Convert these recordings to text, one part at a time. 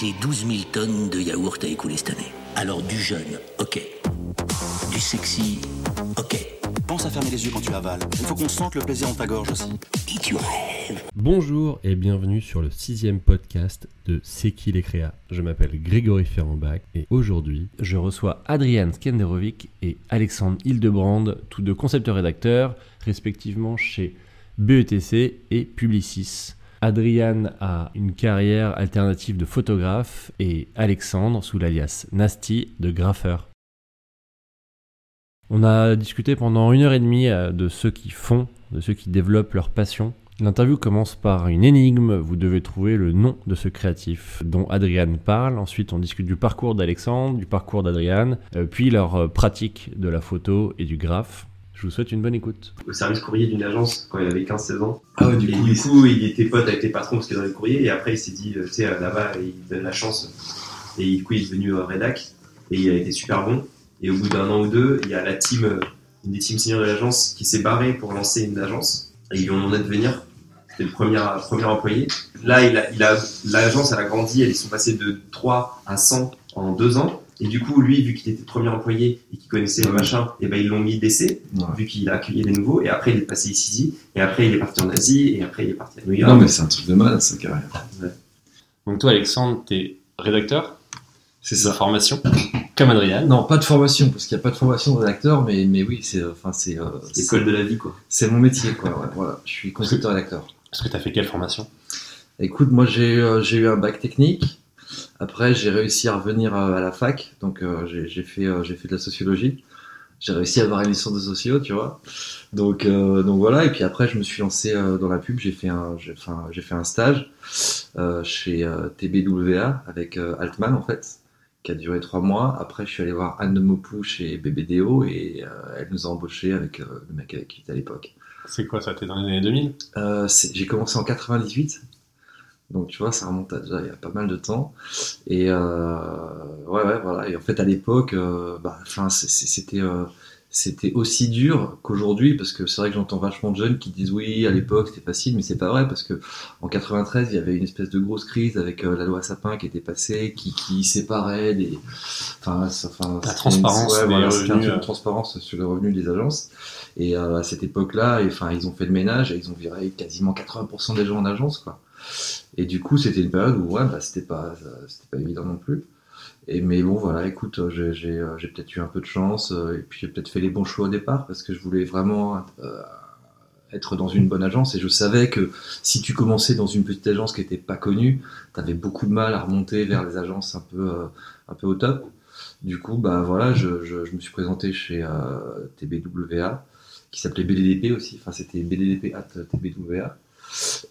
J'ai 12 000 tonnes de yaourt à écouler cette année. Alors du jeune, ok. Du sexy, ok. Pense à fermer les yeux quand tu avales. Il faut qu'on sente le plaisir dans ta gorge aussi. Et tu rêves. Bonjour et bienvenue sur le sixième podcast de C'est qui les créas? Je m'appelle Grégory Ferrambach et aujourd'hui je reçois Adrian Skenderovic et Alexandre Hildebrand, tous deux concepteurs-rédacteurs, respectivement chez BETC et Publicis. Adrian a une carrière alternative de photographe et Alexandre, sous l'alias Nasty, de graffeur. On a discuté pendant une heure et demie euh, de ceux qui font, de ceux qui développent leur passion. L'interview commence par une énigme, vous devez trouver le nom de ce créatif dont Adrian parle. Ensuite, on discute du parcours d'Alexandre, du parcours d'Adrian, euh, puis leur euh, pratique de la photo et du graphe. Je vous souhaite une bonne écoute. au service courrier d'une agence quand il avait 15-16 ans. Ah ouais, du et coup, du il- coup, il était pote avec les patrons parce qu'il est dans les courriers. Et après, il s'est dit, euh, tu sais, euh, là-bas, il donne la chance. Et du coup, il est devenu euh, rédac. Et il a été super bon. Et au bout d'un an ou deux, il y a la team, une des teams seniors de l'agence qui s'est barrée pour lancer une agence. Et ils lui ont demandé de venir. C'était le premier, premier employé. Là, il a, il a, l'agence, elle a grandi. Ils sont passés de 3 à 100 en deux ans. Et du coup, lui, vu qu'il était premier employé et qu'il connaissait le Ouais. machin, et ben ils l'ont mis DC Ouais. vu qu'il a accueilli des nouveaux, et après il est passé ici, et après il est parti en Asie, et après il est parti à New York. Non, mais c'est un truc de malade, sa carrière. Donc toi Alexandre, t'es rédacteur C'est ça. formation, comme Adrian. Non, pas de formation, parce qu'il n'y a pas de formation de rédacteur, mais, mais oui, c'est enfin, c'est euh, l'école de la vie, quoi. c'est mon métier, quoi. ouais, voilà. Je suis concepteur rédacteur. Est-ce que t'as fait quelle formation? Écoute, moi j'ai euh, j'ai eu un bac technique. Après, j'ai réussi à revenir euh, à la fac, donc euh, j'ai fait, euh, fait de la sociologie. J'ai réussi à avoir une licence de socio, tu vois. Donc, euh, donc voilà. Et puis après, je me suis lancé euh, dans la pub. J'ai fait un, j'ai fait un, j'ai fait un stage euh, chez TBWA avec Altman en fait, qui a duré trois mois. Après, je suis allé voir Anne de Mopou chez BBDO et elle nous a embauchés avec le mec avec qui j'étais à l'époque. C'est quoi ça? T'es dans les années 2000 Euh, c'est- j'ai commencé en 98. Donc tu vois, ça remonte à déjà il y a pas mal de temps. Et euh, ouais, ouais, voilà. Et en fait, à l'époque, euh, bah, c'était euh, c'était aussi dur qu'aujourd'hui parce que c'est vrai que j'entends vachement de jeunes qui disent oui, à l'époque c'était facile, mais c'est pas vrai parce que en 93 il y avait une espèce de grosse crise avec euh, la loi Sapin qui était passée, qui, qui séparait les, enfin, enfin, La transparence ouais, des voilà, un revenus, de euh. transparence sur les revenus des agences. Et euh, à cette époque-là, et, enfin, ils ont fait le ménage et ils ont viré quasiment 80% des gens en agence, quoi. Et du coup, c'était une période où, ouais, bah, c'était pas, c'était pas évident non plus. Et mais bon, voilà, écoute, euh, j'ai, euh, j'ai peut-être eu un peu de chance, euh, et puis j'ai peut-être fait les bons choix au départ parce que je voulais vraiment être dans une bonne agence et je savais que si tu commençais dans une petite agence qui était pas connue, t'avais beaucoup de mal à remonter vers les agences un peu, un peu au top. Du coup, bah voilà, je, je, me suis présenté chez TBWA, qui s'appelait BDDP aussi, enfin c'était BDDP at TBWA.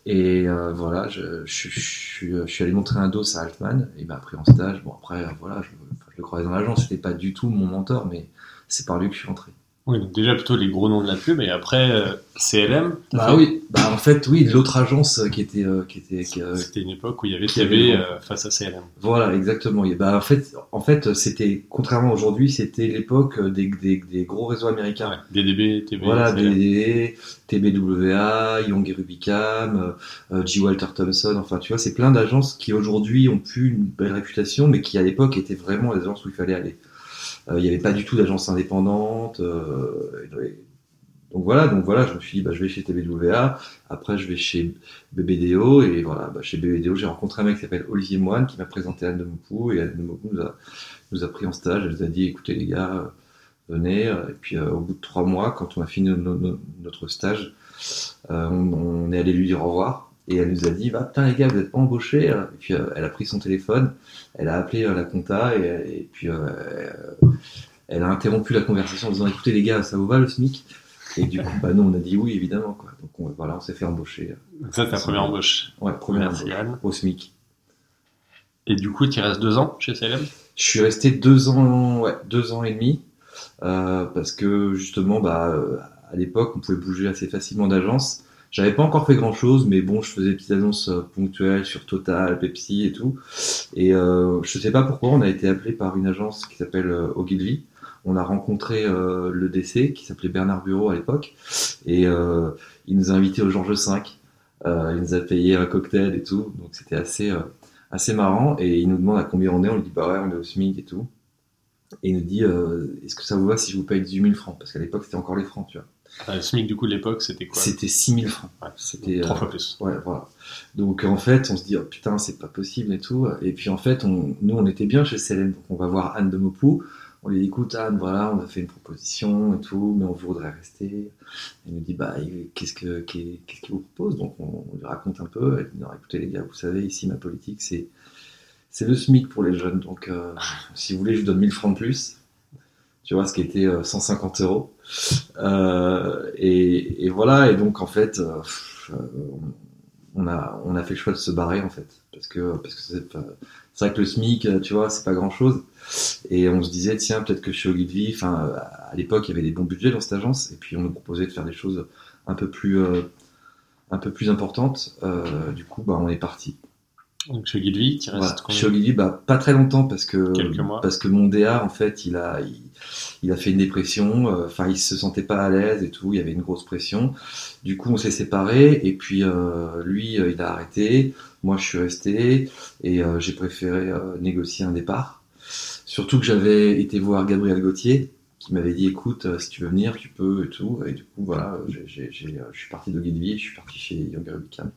Et euh, voilà, je, je, suis- allé montrer un dos à Altman, et il m'a pris en stage. Bon, après, euh, voilà, je le croisais dans l'agence, c'était pas du tout mon mentor, mais c'est par lui que je suis entré. Oui, donc déjà plutôt les gros noms de la pub, et après euh, CLM. Bah fait oui, bah en fait, oui, l'autre agence euh, qui était. euh, qui était qui, euh, C'était une époque où il y avait TV euh, face à CLM. Voilà, exactement. Et bah, en fait, en fait c'était, contrairement aujourd'hui, c'était l'époque des, des, des gros réseaux américains. Ouais, DDB, TV, Voilà. BDD, TBWA, Young et Rubicam, G. Walter Thompson, enfin tu vois, c'est plein d'agences qui aujourd'hui ont pu une belle réputation, mais qui à l'époque étaient vraiment les agences où il fallait aller. Euh, Il n'y avait pas du tout d'agences indépendantes. euh, donc voilà, donc voilà, je me suis dit, bah, je vais chez TBWA, après je vais chez BBDO, et voilà, bah, chez BBDO, j'ai rencontré un mec qui s'appelle Olivier Moine, qui m'a présenté Anne de Mopou, et Anne de Mopou nous a, pris en stage, elle nous a dit, écoutez les gars, euh, venez, et puis au bout de trois mois, quand on a fini no- no- notre stage, on est allé lui dire au revoir, et elle nous a dit, bah putain les gars, vous n'êtes pas embauchés, et puis euh, elle a pris son téléphone, elle a appelé euh, la compta, et, et puis euh, elle a interrompu la conversation en disant, écoutez les gars, ça vous va le SMIC? Et du coup, bah, nous, on a dit oui, évidemment. Quoi. Donc on, voilà, on s'est fait embaucher. Donc ça, c'est ta première embauche. Ouais, première Merci embauche Anne. au SMIC. Et du coup, tu restes deux ans chez CLM Je suis resté deux ans, ouais, deux ans et demi, euh, parce que justement, bah, euh, à l'époque, on pouvait bouger assez facilement d'agence. J'avais pas encore fait grand chose, mais bon, je faisais des petites annonces euh, ponctuelles sur Total, Pepsi et tout. Et euh, je sais pas pourquoi, on a été appelé par une agence qui s'appelle euh, Ogilvy. On a rencontré euh, le DC qui s'appelait Bernard Bureau à l'époque, et euh, il nous a invités au Georges V. Euh, il nous a payé un cocktail et tout, donc c'était assez, assez marrant. Et il nous demande à combien on est. On lui dit bah ouais, on est au SMIC et tout. Et il nous dit est-ce que ça vous va si je vous paye 18 000 francs? Parce qu'à l'époque c'était encore les francs, tu vois. Ah, le SMIC du coup de l'époque c'était quoi C'était 6 000 francs. Ouais, C'était Trois euh, fois plus. Ouais, voilà. Donc en fait, on se dit oh, putain, c'est pas possible et tout. Et puis en fait, on, nous on était bien chez Célène, donc on va voir Anne de Mopou. On lui dit écoute Anne, voilà, on a fait une proposition et tout, mais on voudrait rester. Elle nous dit bah qu'est-ce que qu'est- qu'est-ce qu'il vous propose? Donc on, on lui raconte un peu. Elle dit non, écoutez les gars, vous savez ici ma politique c'est c'est le SMIC pour les jeunes. Donc euh, si vous voulez, je vous donne 1000 francs de plus. Tu vois, ce qui était euh, 150 euros. Euh, et, voilà, et donc en fait, euh, on a, fait le choix de se barrer en fait. Parce que c'est vrai que le SMIC, euh, tu vois, c'est pas grand chose. Et on se disait, tiens, peut-être que chez Ogilvy, enfin, à l'époque, il y avait des bons budgets dans cette agence, et puis on nous proposait de faire des choses un peu plus, un peu plus importantes. Du coup, bah, on est parti. Donc chez Guilvy, tu restes Voilà. combien Chez Ogilvy, bah, pas très longtemps parce que Quelques mois. parce que mon DA en fait, il a il, il a fait une dépression. euh, Enfin, il se sentait pas à l'aise et tout. Il y avait une grosse pression. Du coup, on s'est séparés et puis euh, lui, euh, il a arrêté. Moi, je suis resté et euh, j'ai préféré euh, négocier un départ. Surtout que j'avais été voir Gabriel Gauthier qui m'avait dit écoute, euh, si tu veux venir, tu peux et tout. Et du coup, voilà, euh, je suis parti d'Ogilvy, je suis parti chez Young Rubicam.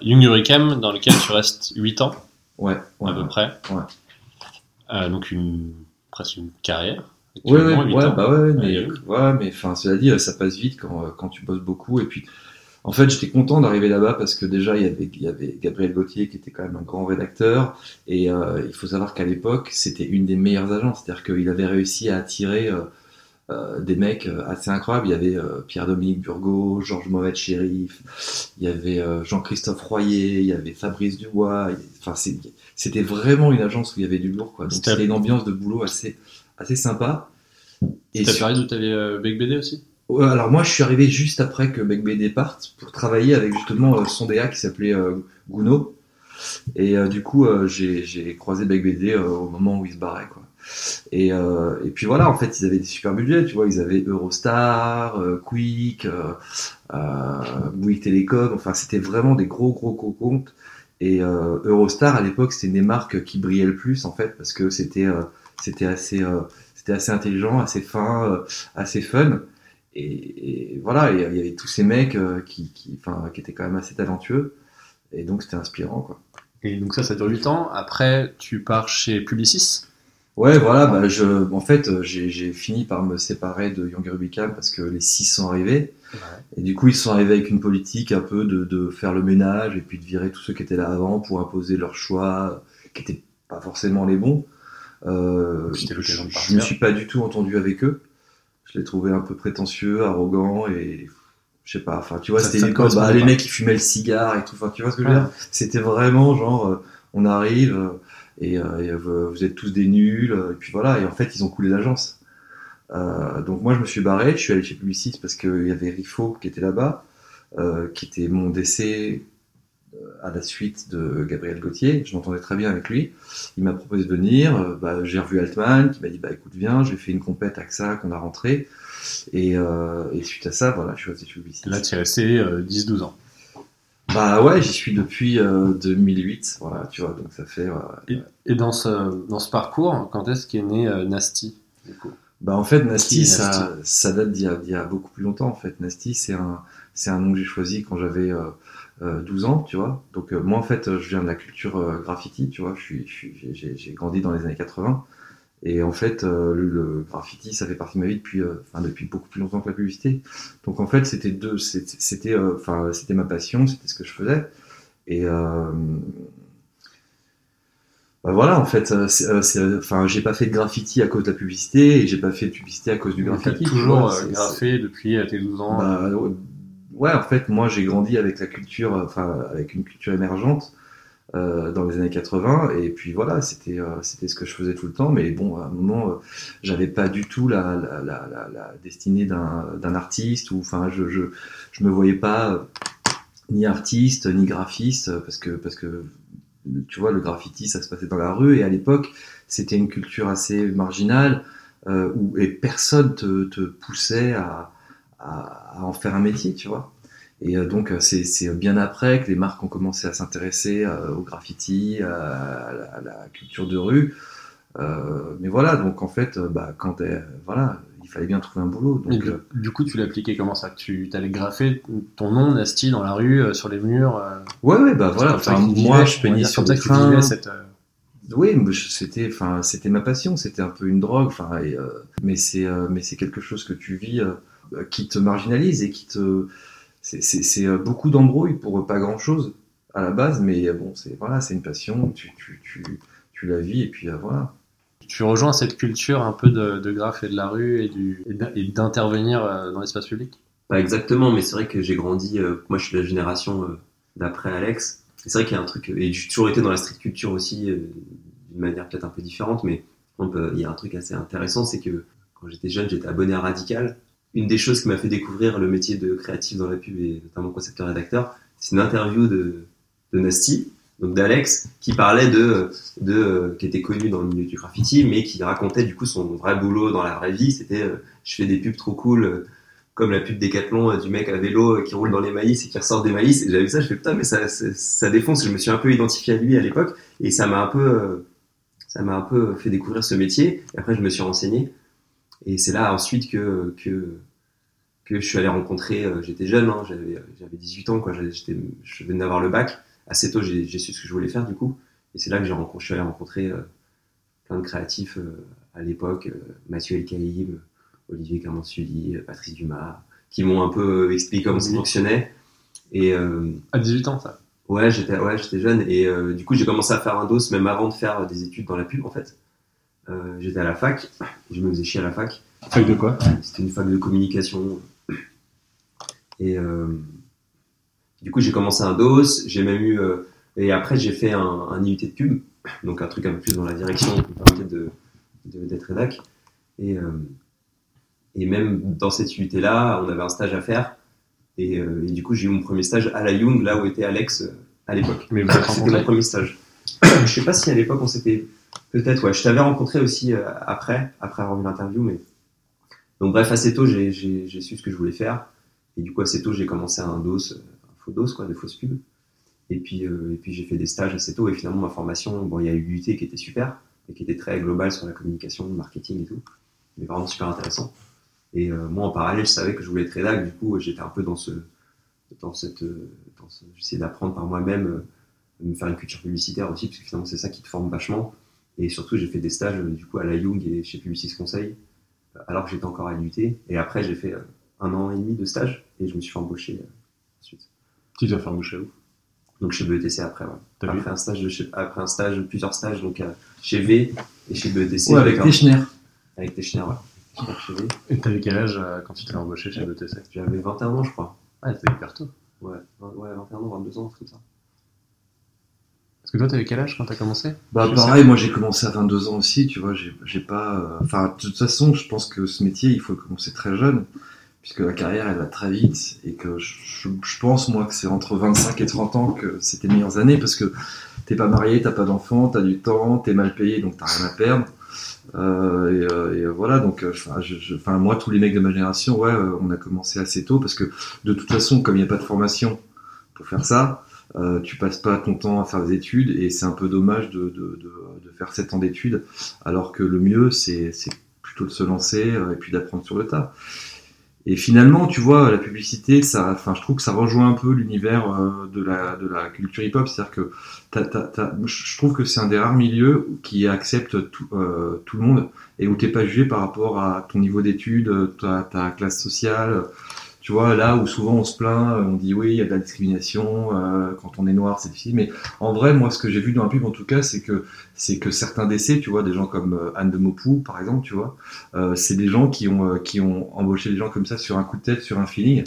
Young Hurricane, dans lequel tu restes 8 ans Ouais, ouais, à peu près. ouais. Euh, donc une presque une carrière. Ouais, ouais, Actuellement, huit ouais, ans. bah ouais, mais, Ouais. mais enfin, cela dit, ça passe vite quand, euh, quand tu bosses beaucoup. Et puis, en fait, j'étais content d'arriver là-bas parce que déjà, il y avait, il y avait Gabriel Gauthier qui était quand même un grand rédacteur. Et euh, il faut savoir qu'à l'époque, c'était une des meilleures agences. C'est-à-dire qu'il avait réussi à attirer euh, euh, des mecs euh, assez incroyables. Il y avait euh, Pierre-Dominique Burgot, Georges Mohamed Chérif, il y avait euh, Jean-Christophe Royer, il y avait Fabrice Dubois. Enfin, c'était vraiment une agence où il y avait du lourd. Quoi. Donc, C'était- une ambiance de boulot assez, assez sympa. C'est sur- la période où tu avais euh, Bec BD aussi? Ouais, alors moi, je suis arrivé juste après que Bec BD parte pour travailler avec justement son DA qui s'appelait Gounod. Et du coup, j'ai croisé Bec BD au moment où il se barrait. Quoi. Et, euh, et puis voilà, en fait, ils avaient des super budgets. Tu vois, ils avaient Eurostar, euh, Quick, euh, Bouygues Télécom. Enfin, c'était vraiment des gros, gros, gros comptes. Et Eurostar, à l'époque, c'était une des marques qui brillaient le plus, en fait, parce que c'était c'était assez, c'était assez intelligent, assez fin, assez fun. Et, voilà, il y avait tous ces mecs qui, qui, qui étaient quand même assez talentueux. Et donc, c'était inspirant, quoi. Et donc ça, ça dure 8 ans. Après, tu pars chez Publicis. Ouais, voilà, bah, je, en fait, euh, j'ai fini par me séparer de Young Rubicam parce que les six sont arrivés. Et du coup, ils sont arrivés avec une politique un peu de, de faire le ménage et puis de virer tous ceux qui étaient là avant pour imposer leurs choix qui n'étaient pas forcément les bons. Euh, je-. Je me suis pas du tout entendu avec eux. Je les trouvais un peu prétentieux, arrogants et je sais pas. Enfin, tu vois, c'était bah, les mecs qui fumaient le cigare et tout. Enfin, tu vois ce que je veux dire? C'était vraiment genre, euh, on arrive euh, et, euh, et, euh, vous êtes tous des nuls. euh, Et puis voilà. Et en fait, ils ont coulé l'agence. Donc moi, je me suis barré. Je suis allé chez Publicis parce qu'il y avait Rifo qui était là-bas, qui était mon décès à la suite de Gabriel Gauthier. Je m'entendais très bien avec lui. Il m'a proposé de venir. Bah, j'ai revu Altman qui m'a dit bah écoute viens. J'ai fait une compète AXA qu'on a rentré. Et, euh, et suite à ça, voilà, je suis resté chez Publicis. Là, tu es resté euh, 10-12 ans. Bah ouais, j'y suis depuis euh, 2008. Voilà, tu vois, donc ça fait. voilà. Et, et dans, ce, dans ce parcours, quand est-ce qu'est né euh, Nasty du coup? Bah en fait Nasty ça, ça date d'il y, y a beaucoup plus longtemps en fait. Nasty c'est un c'est un nom que j'ai choisi quand j'avais euh, euh, 12 ans, tu vois. Donc euh, moi en fait je viens de la culture euh, graffiti, tu vois. Je suis, j'ai grandi dans les années 80 et en fait euh, le, le graffiti ça fait partie de ma vie depuis euh, enfin depuis beaucoup plus longtemps que la publicité. Donc en fait c'était deux c'était euh, enfin c'était ma passion, c'était ce que je faisais et bah voilà, en fait, enfin, j'ai pas fait de graffiti à cause de la publicité et j'ai pas fait de publicité à cause du graffiti. tu toujours graffé depuis euh, tes 12 ans. bah, ouais, en fait, moi j'ai grandi avec la culture, enfin, avec une culture émergente euh, dans les années 80, et puis voilà, c'était euh, c'était ce que je faisais tout le temps, mais bon, à un moment, euh, j'avais pas du tout la, la, la, la, destinée d'un d'un artiste, ou enfin, je, je, je me voyais pas euh, ni artiste, ni graphiste, euh, parce que, parce que tu vois, le graffiti, ça se passait dans la rue, et à l'époque, c'était une culture assez marginale, euh, où, et personne te, te poussait à, à, à en faire un métier, tu vois. Et euh, donc, euh, c'est bien après que les marques ont commencé à s'intéresser euh, au graffiti, à, la, à la culture de rue. Euh, mais voilà, donc en fait, bah, quand voilà, il fallait bien trouver un boulot. Donc, du, du coup, tu l'appliquais comment ça? Tu allais graffer ton nom, Nasty, dans la rue, euh, sur les murs euh, ouais, ouais, bah voilà. Enfin, moi, je peignais sur des trains. cette. Oui, c'était, enfin, c'était ma passion, c'était un peu une drogue, enfin, mais c'est, mais c'est quelque chose que tu vis, qui te marginalise et qui te, c'est, euh, beaucoup d'embrouilles pour pas grand chose à la base, mais euh, bon, c'est, voilà, c'est une passion, tu, tu, tu, tu la vis et puis euh, voilà. Tu rejoins cette culture un peu de, de graphe et de la rue et, d'intervenir euh, dans l'espace public? Pas exactement, mais c'est vrai que j'ai grandi. euh, moi, je suis de la génération euh, d'après Alex. Et C'est vrai qu'il y a un truc. euh, Et j'ai toujours été dans la street culture aussi, euh, d'une manière peut-être un peu différente, mais on peut- il y a un truc assez intéressant, c'est que quand j'étais jeune, j'étais abonné à Radical. Une des choses qui m'a fait découvrir le métier de créatif dans la pub et notamment concepteur-rédacteur, c'est une interview de, Nasty, donc d'Alex, qui parlait de, euh, qui était connu dans le milieu du graffiti, mais qui racontait du coup son vrai boulot dans la vraie vie. C'était, euh, je fais des pubs trop cool. euh, comme la pub Décathlon du mec à vélo qui roule dans les maïs et qui ressort des maïs. Et j'avais vu ça, je fais putain, mais ça, ça, ça défonce. Je me suis un peu identifié à lui à l'époque et ça m'a un peu, ça m'a un peu fait découvrir ce métier. Et après, je me suis renseigné. Et c'est là ensuite que, que, que je suis allé rencontrer, euh, j'étais jeune, hein, j'avais, j'avais 18 ans, quoi, j'étais, je venais d'avoir le bac. Assez tôt, j'ai, j'ai su ce que je voulais faire, du coup. Et c'est là que j'ai rencontré, je suis allé rencontrer euh, plein de créatifs euh, à l'époque, Mathieu Elkaïm, Olivier Clermont-Sully, euh, Patrice Dumas, qui m'ont un peu expliqué comment ça fonctionnait. Et euh, À 18 ans, ça. ouais, j'étais ouais, j'étais jeune et euh, du coup j'ai commencé à faire un dos même avant de faire des études dans la pub en fait. Euh, j'étais à la fac, je me faisais chier à la fac. Feuille de quoi? C'était une fac de communication. Et euh, du coup j'ai commencé un dos, j'ai même eu euh, et après j'ai fait un, un IUT de pub, donc un truc un peu plus dans la direction qui me permettait de de- d'être rédac. Et et même dans cette IUT là, on avait un stage à faire. Et, euh, et du coup, j'ai eu mon premier stage à la Young, là où était Alex euh, à l'époque. C'était mon premier stage. je sais pas si à l'époque on s'était. Peut-être, ouais. Je t'avais rencontré aussi euh, après, après avoir vu l'interview, mais. Donc, bref, assez tôt, j'ai, j'ai, su ce que je voulais faire. Et du coup, assez tôt, j'ai commencé un dos, euh, un faux dos, quoi, des fausses pubs. Et puis, euh, et puis j'ai fait des stages assez tôt. Et finalement, ma formation, bon, il y a eu l'UT qui était super, et qui était très globale sur la communication, le marketing et tout. Mais vraiment super intéressant. Et moi, en parallèle, je savais que je voulais être rédac. Du coup, j'étais un peu dans ce, dans cette, dans ce- j'essayais d'apprendre par moi-même, de me faire une culture publicitaire aussi, parce que finalement, c'est ça qui te forme vachement. Et surtout, j'ai fait des stages, du coup, à la Young et chez Publicis Conseil, alors que j'étais encore à l'UT. Et après, j'ai fait euh, un an et demi de stage, et je me suis fait embaucher euh, ensuite. Tu dois faire boucher où? Donc chez BETC après, ouais. T'as vu? Après un stage, de chez- après un stage, plusieurs stages, donc euh, chez V et chez BETC. Ouais, avec Teschner. Avec Teschner, ouais. Donc, chez V. Et t'avais quel âge euh, quand tu t'es embauché chez BTC J'avais 21 ans, je crois. Ah, c'était hyper tôt. Ouais, ouais 21 ans, 22 ans, un truc comme ça. Parce que toi, t'avais quel âge quand t'as commencé? Bah Je pareil, moi j'ai commencé à 22 ans aussi, tu vois, j'ai pas... euh, Enfin, de toute façon, je pense que ce métier, il faut le commencer très jeune, puisque la carrière, elle va très vite, et que je, je pense, moi, que c'est entre 25 et 30 ans que c'est tes meilleures années, parce que t'es pas marié, t'as pas d'enfant, t'as du temps, t'es mal payé, donc t'as rien à perdre. Euh, et, euh, et voilà, donc, enfin, moi, tous les mecs de ma génération, ouais, euh, on a commencé assez tôt, parce que de toute façon, comme il n'y a pas de formation pour faire ça, euh, tu passes pas ton temps à faire des études et c'est un peu dommage de, de, de, de faire 7 ans d'études alors que le mieux c'est plutôt de se lancer euh, et puis d'apprendre sur le tas. Et finalement, tu vois, la publicité, ça, enfin, je trouve que ça rejoint un peu l'univers euh, de la de la culture hip-hop, c'est-à-dire que je trouve que c'est un des rares milieux qui accepte tout, euh, tout le monde et où t'es pas jugé par rapport à ton niveau d'études, ta, ta classe sociale. Tu vois, là où souvent on se plaint, on dit oui, il y a de la discrimination, euh, quand on est noir, c'est difficile. Mais en vrai, moi, ce que j'ai vu dans la pub, en tout cas, c'est que certains décès, tu vois, des gens comme euh, Anne de Mopou, par exemple, tu vois, euh, c'est des gens qui ont embauché des gens comme ça sur un coup de tête, sur un feeling,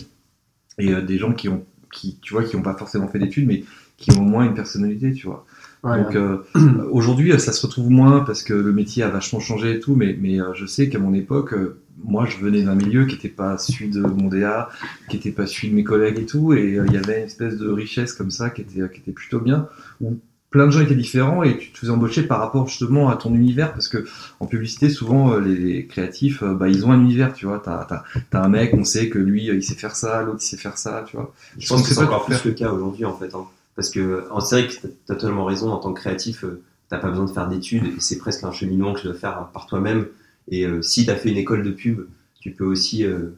et des gens qui ont qui, tu qui ont pas forcément fait d'études, mais qui ont au moins une personnalité, tu vois. Donc euh, aujourd'hui, ça se retrouve moins parce que le métier a vachement changé et tout, mais, mais euh, je sais qu'à mon époque, euh, moi, je venais d'un milieu qui n'était pas celui de mon DA, qui n'était pas celui de mes collègues et tout, et euh, il y avait une espèce de richesse comme ça qui était, qui était plutôt bien, où plein de gens étaient différents et tu te faisais embaucher par rapport justement à ton univers parce que en publicité souvent euh, les, les créatifs euh, bah, ils ont un univers tu vois t'as as, as un mec on sait que lui euh, il sait faire ça l'autre il sait faire ça tu vois Je pense que c'est encore plus le cas aujourd'hui en fait. hein. Parce que c'est vrai que t'as t'as totalement raison, en tant que créatif, euh, t'as pas besoin de faire d'études et c'est presque un cheminement que tu dois faire par toi-même. Et euh, si t'as fait une école de pub, tu peux aussi, euh,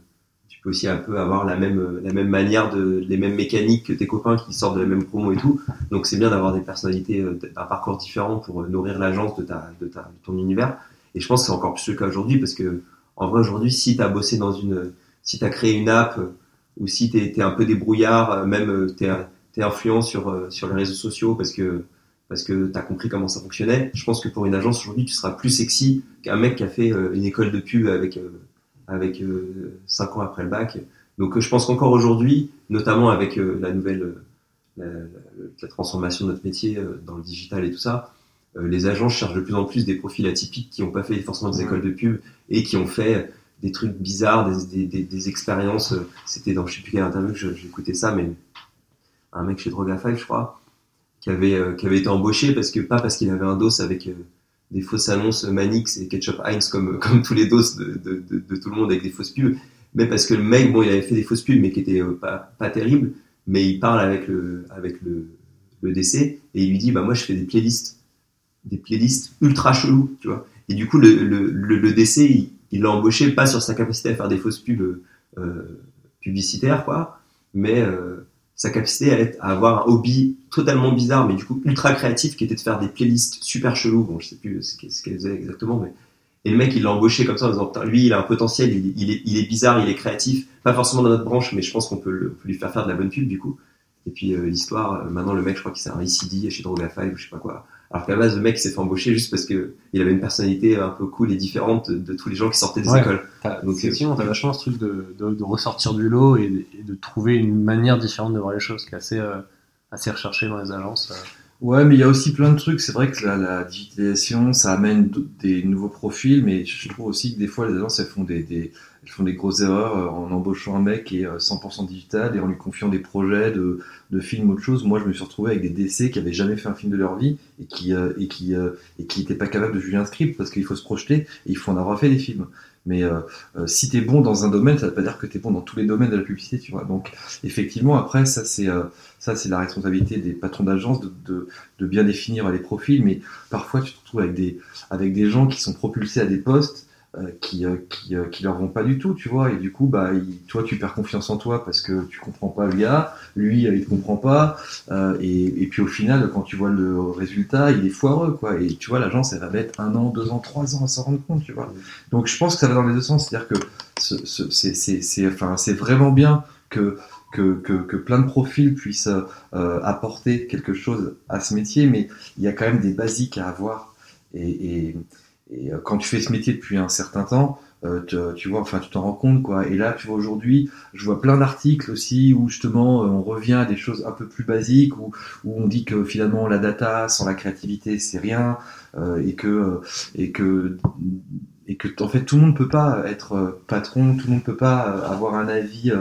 tu peux aussi un peu avoir la même, euh, la même manière, de, les mêmes mécaniques que tes copains qui sortent de la même promo et tout. Donc c'est bien d'avoir des personnalités, euh, d'un parcours différent pour nourrir l'agence de, ta, de, ta, de ton univers. Et je pense que c'est encore plus le cas aujourd'hui parce que en vrai aujourd'hui, si t'as bossé dans une, si t'as créé une app ou si t'es es un peu débrouillard, même euh, t'es t'es influent sur, euh, sur les réseaux sociaux parce que, parce que t'as compris comment ça fonctionnait. Je pense que pour une agence aujourd'hui, tu seras plus sexy qu'un mec qui a fait euh, une école de pub avec, euh, avec 5 ans après le bac. Donc je pense qu'encore aujourd'hui, notamment avec la nouvelle, la, transformation de notre métier dans le digital et tout ça, les agences cherchent de plus en plus des profils atypiques qui n'ont pas fait forcément des écoles de pub et qui ont fait des trucs bizarres, des, des, des, des expériences. C'était dans je sais plus quelle interview que écouté ça, mais un mec chez Drogafile, je crois, qui avait, euh, qui avait été embauché parce que pas parce qu'il avait un dos avec euh, des fausses annonces Manix et Ketchup Heinz comme, comme tous les dos de, de, tout le monde avec des fausses pubs, mais parce que le mec, bon, il avait fait des fausses pubs mais qui étaient euh, pas, pas terribles, mais il parle avec le, avec le, le DC et il lui dit, bah moi je fais des playlists, des playlists ultra chelous, tu vois. Et du coup, le, le, le, le DC, il il l'a embauché pas sur sa capacité à faire des fausses pubs publicitaires, quoi, mais sa capacité à, être, à avoir un hobby totalement bizarre, mais du coup ultra créatif, qui était de faire des playlists super chelous. Bon, je sais plus ce qu'elle faisait exactement, mais et le mec, il l'a embauché comme ça en disant, lui, il a un potentiel, il, est, il est bizarre, il est créatif, pas forcément dans notre branche, mais je pense qu'on peut, peut lui faire faire de la bonne pub du coup. Et puis euh, l'histoire, euh, maintenant le mec, je crois qu'il c'est un ECD chez Drogafile ou je sais pas quoi. Alors qu'à la base, le mec s'est fait embaucher juste parce que il avait une personnalité un peu cool et différente de, de tous les gens qui sortaient des Ouais. écoles. Donc, effectivement, t'as vachement ce truc de, de, de ressortir du lot et, de- et de trouver une manière différente de voir les choses qui est assez, euh, assez recherché dans les agences. euh. Ouais, mais il y a aussi plein de trucs. C'est vrai que la, la digitalisation, ça amène des nouveaux profils, mais je trouve aussi que des fois, les agences, elles font des, des, elles font des grosses erreurs euh, en embauchant un mec qui est euh, 100% digital et en lui confiant des projets de, de films, autre chose. Moi, je me suis retrouvé avec des DC qui avaient jamais fait un film de leur vie et qui, euh, et qui, euh, et qui étaient pas capables de juger un script parce qu'il faut se projeter et il faut en avoir fait des films. Mais euh, euh, si t'es bon dans un domaine, ça veut pas dire que t'es bon dans tous les domaines de la publicité, tu vois. Donc, effectivement, après, ça, c'est, euh, ça, c'est la responsabilité des patrons d'agence de, de, de bien définir les profils, mais parfois tu te retrouves avec des, avec des gens qui sont propulsés à des postes euh, qui, euh, qui, euh, qui leur vont pas du tout, tu vois, et du coup, bah, il- toi, tu perds confiance en toi parce que tu comprends pas le gars, lui, euh, il te comprend pas, euh, et, et puis au final, quand tu vois le résultat, il est foireux, quoi, et tu vois, l'agence, elle va mettre un an, deux ans, trois ans à s'en rendre compte, tu vois. Donc je pense que ça va dans les deux sens, c'est-à-dire que ce- ce- c'est c'est- c'est- enfin, vraiment bien que que, que, que plein de profils puissent euh, apporter quelque chose à ce métier, mais il y a quand même des basiques à avoir. Et, et, et, euh, quand tu fais ce métier depuis un certain temps, euh, tu vois, enfin, tu t'en rends compte, quoi. Et là, tu vois, aujourd'hui, je vois plein d'articles aussi où justement euh, on revient à des choses un peu plus basiques, où, où on dit que finalement la data sans la créativité c'est rien, et que et que et que en fait tout le monde peut pas être patron, tout le monde peut pas avoir un avis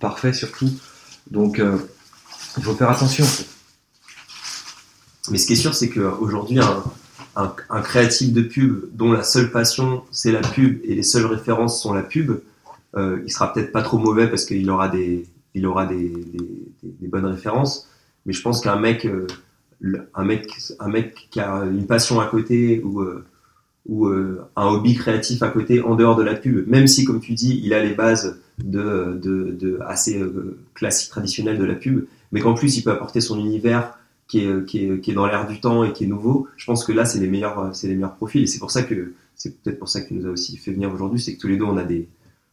parfait sur tout. Donc il faut faire attention. Mais ce qui est sûr, c'est qu'aujourd'hui, un, un, créatif de pub dont la seule passion c'est la pub et les seules références sont la pub, euh, il sera peut-être pas trop mauvais parce qu'il aura des, il aura des, des, bonnes références. Mais je pense qu'un mec, euh, un mec, un mec qui a une passion à côté ou euh, ou un hobby créatif à côté en dehors de la pub, même si comme tu dis, il a les bases de, de, de assez classiques traditionnelles de la pub, mais qu'en plus il peut apporter son univers qui est, qui est, qui est dans l'air du temps et qui est nouveau, je pense que là, c'est les meilleurs, euh, c'est les meilleurs profils. Et c'est pour ça que, c'est peut-être pour ça qu'il nous a aussi fait venir aujourd'hui, c'est que tous les deux, on a des,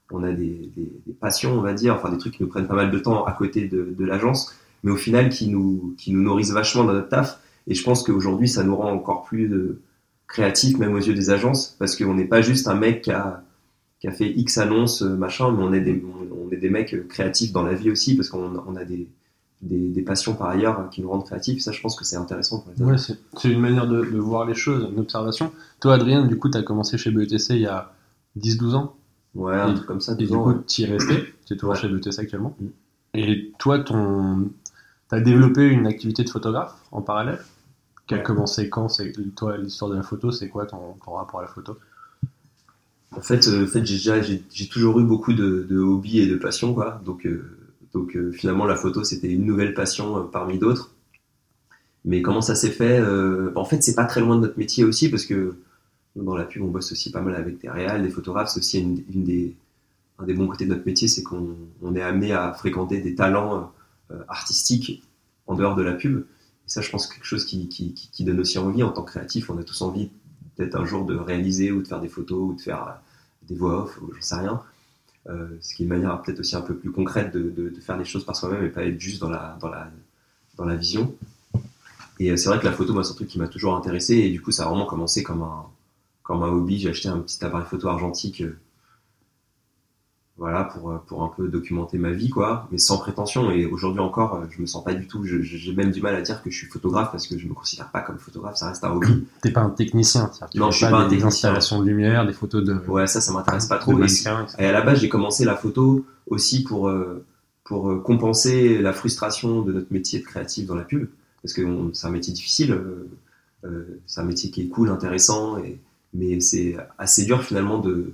on a des, des, passions, on va dire, enfin des trucs qui nous prennent pas mal de temps à côté de, de l'agence, mais au final qui nous, qui nous nourrissent vachement dans notre taf. Et je pense qu'aujourd'hui, ça nous rend encore plus euh, créatifs, même aux yeux des agences, parce qu'on n'est pas juste un mec qui a, qui a fait X annonces, euh, machin, mais on est des, on est des mecs euh, créatifs dans la vie aussi, parce qu'on on a des, des, des passions par ailleurs qui nous rendent créatifs. Ça, je pense que c'est intéressant pour les Ouais, c'est une manière de, de voir les choses, une observation. Toi, Adrien, du coup, tu as commencé chez BETC il y a 10-12 ans. Ouais, un truc comme ça. Et du ans, coup, ouais. tu y es resté. Tu es toujours Ouais. chez BETC actuellement. Mm. Et toi, ton... tu as développé une activité de photographe en parallèle? Qui a commencé quand? C'est toi l'histoire de la photo c'est quoi ton, ton rapport à la photo? En fait, euh, en fait j'ai déjà j'ai j'ai toujours eu beaucoup de, de hobbies et de passions quoi. Donc euh, donc euh, finalement la photo c'était une nouvelle passion euh, parmi d'autres. Mais comment ça s'est fait Euh, En fait, c'est pas très loin de notre métier aussi parce que dans la pub on bosse aussi pas mal avec des réals, des photographes. C'est aussi un des bons côtés de notre métier, c'est qu'on on est amené à fréquenter des talents artistiques en dehors de la pub. Et ça, je pense, c'est quelque chose qui, qui, donne aussi envie en tant que créatif. On a tous envie peut-être un jour de réaliser ou de faire des photos ou de faire des voix off ou j'en sais rien. Euh, ce qui est une manière peut-être aussi un peu plus concrète de, de, faire les choses par soi-même et pas être juste dans la, dans la, dans la vision. Et euh, c'est vrai que la photo, moi, c'est un truc qui m'a toujours intéressé et du coup, ça a vraiment commencé comme un, comme un hobby. J'ai acheté un petit appareil photo argentique euh, voilà, pour, euh, pour un peu documenter ma vie, quoi, mais sans prétention. Et aujourd'hui encore, euh, je me sens pas du tout, j'ai même du mal à dire que je suis photographe parce que je me considère pas comme photographe, ça reste un hobby. T'es pas un technicien, tu Non, je suis pas un des technicien. installations de lumière, des photos de, Ouais, ça, ça m'intéresse pas trop. Et, et à la base, j'ai commencé la photo aussi pour, euh, pour compenser la frustration de notre métier de créatif dans la pub, parce que c'est un métier difficile, c'est un métier qui est cool, intéressant, et, mais c'est assez dur finalement de,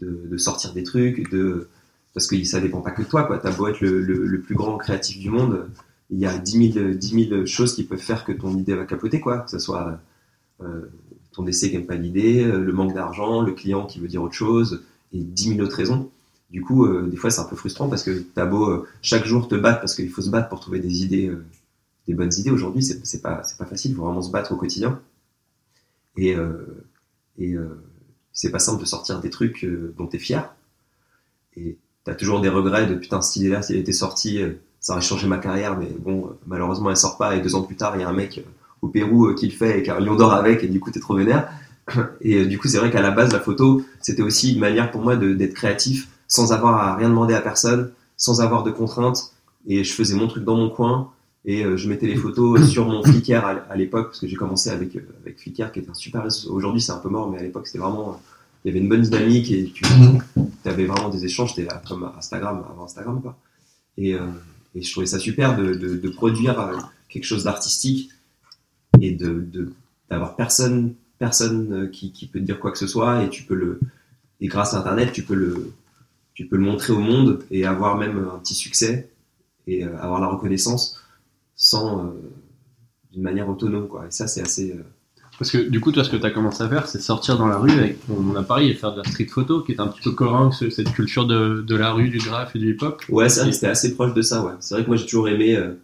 de, sortir des trucs, de, parce que ça dépend pas que de toi, quoi. T'as beau être le, le, plus grand créatif du monde, il y a 10 000, 10 000 choses qui peuvent faire que ton idée va capoter, quoi. Que ce soit euh, ton essai qui n'aime pas l'idée, euh, le manque d'argent, le client qui veut dire autre chose, et 10 000 autres raisons. Du coup, euh, des fois, c'est un peu frustrant parce que t'as beau chaque jour te battre, parce qu'il faut se battre pour trouver des idées, des bonnes idées. Aujourd'hui, c'est c'est pas, pas facile, il faut vraiment se battre au quotidien. Et, c'est pas simple de sortir des trucs euh, dont t'es fier. Et t'as toujours des regrets de putain, cette idée-là, si elle était sortie, euh, ça aurait changé ma carrière, mais bon, euh, malheureusement, elle sort pas. Et deux ans plus tard, il y a un mec au Pérou qui le fait et qui a un lion d'or avec, et du coup, t'es trop vénère. Et du coup, c'est vrai qu'à la base, la photo, c'était aussi une manière pour moi d'être créatif sans avoir à rien demander à personne, sans avoir de contraintes. Et je faisais mon truc dans mon coin et euh, je mettais les photos sur mon Flickr à, l'époque parce que j'ai commencé avec euh, avec Flickr qui était un super réseau. Aujourd'hui, c'est un peu mort, mais à l'époque, c'était vraiment il y avait une bonne dynamique et tu avais vraiment des échanges. C'était là comme Instagram avant Instagram quoi. Et, euh, et je trouvais ça super de, de, de produire quelque chose d'artistique et de d'avoir personne personne qui, qui peut te dire quoi que ce soit et tu peux le et grâce à internet tu peux le tu peux le montrer au monde et avoir même un petit succès et avoir la reconnaissance sans euh, d'une manière autonome quoi et ça c'est assez euh, Parce que du coup, toi, ce que tu as commencé à faire, c'est sortir dans la rue avec ton appareil et faire de la street photo, qui est un petit peu cohérent ce- cette culture de, de la rue, du graphe et du hip-hop. ouais c'est vrai que c'était assez proche de ça ouais c'est vrai que moi j'ai toujours aimé euh,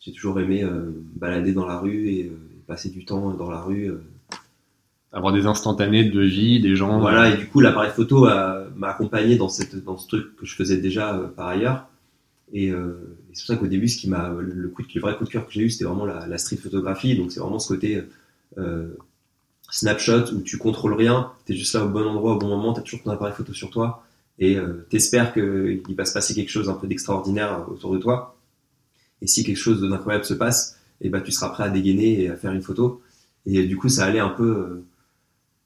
j'ai toujours aimé euh, balader dans la rue et euh, passer du temps dans la rue euh, Avoir des instantanés de vie, des gens. Voilà, et du coup, l'appareil photo a- m'a accompagné dans, cette, dans ce truc que je faisais déjà euh, par ailleurs. Et, euh, et c'est pour ça qu'au début, le, vrai coup de cœur que j'ai eu, c'était vraiment la, street photographie. Donc, c'est vraiment ce côté euh, snapshot où tu contrôles rien, tu es juste là au bon endroit, au bon moment, tu as toujours ton appareil photo sur toi et euh, t'espères qu'il va se passer quelque chose un peu d'extraordinaire autour de toi. Et si quelque chose d'incroyable se passe, et ben, tu seras prêt à dégainer et à faire une photo. Et euh, du coup, ça allait un peu. euh,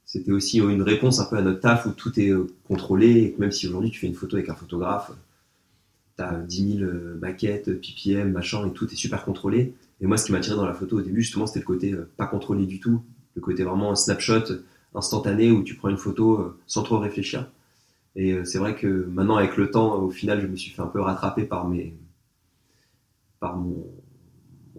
c'était aussi une réponse un peu à notre taf où tout est euh, contrôlé. Même si aujourd'hui tu fais une photo avec un photographe, tu as 10 000 euh, maquettes, PPM, machin, et tout est super contrôlé. Et moi, ce qui m'a attiré dans la photo au début, justement, c'était le côté euh, pas contrôlé du tout, le côté vraiment snapshot instantané où tu prends une photo euh, sans trop réfléchir. Et c'est vrai que maintenant, avec le temps, au final, je me suis fait un peu rattraper par mes, par mon,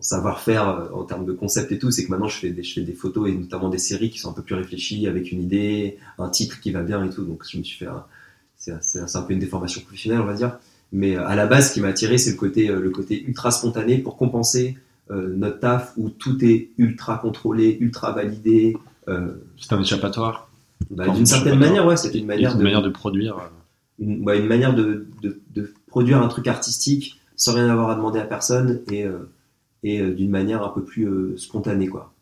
savoir-faire en termes de concept et tout, c'est que maintenant je fais, des, je fais des photos et notamment des séries qui sont un peu plus réfléchies avec une idée, un titre qui va bien et tout. Donc je me suis fait, c'est un peu une déformation professionnelle, on va dire. Mais euh, à la base, ce qui m'a attiré, c'est le côté, euh, le côté ultra spontané pour compenser euh, notre taf où tout est ultra contrôlé, ultra validé. Euh, C'est un échappatoire. bah, D'une certaine manière, ouais, c'était une manière une de, manière de produire. une, ouais, une manière de, de, de produire un truc artistique sans rien avoir à demander à personne et, euh, et d'une manière un peu plus spontanée quoi.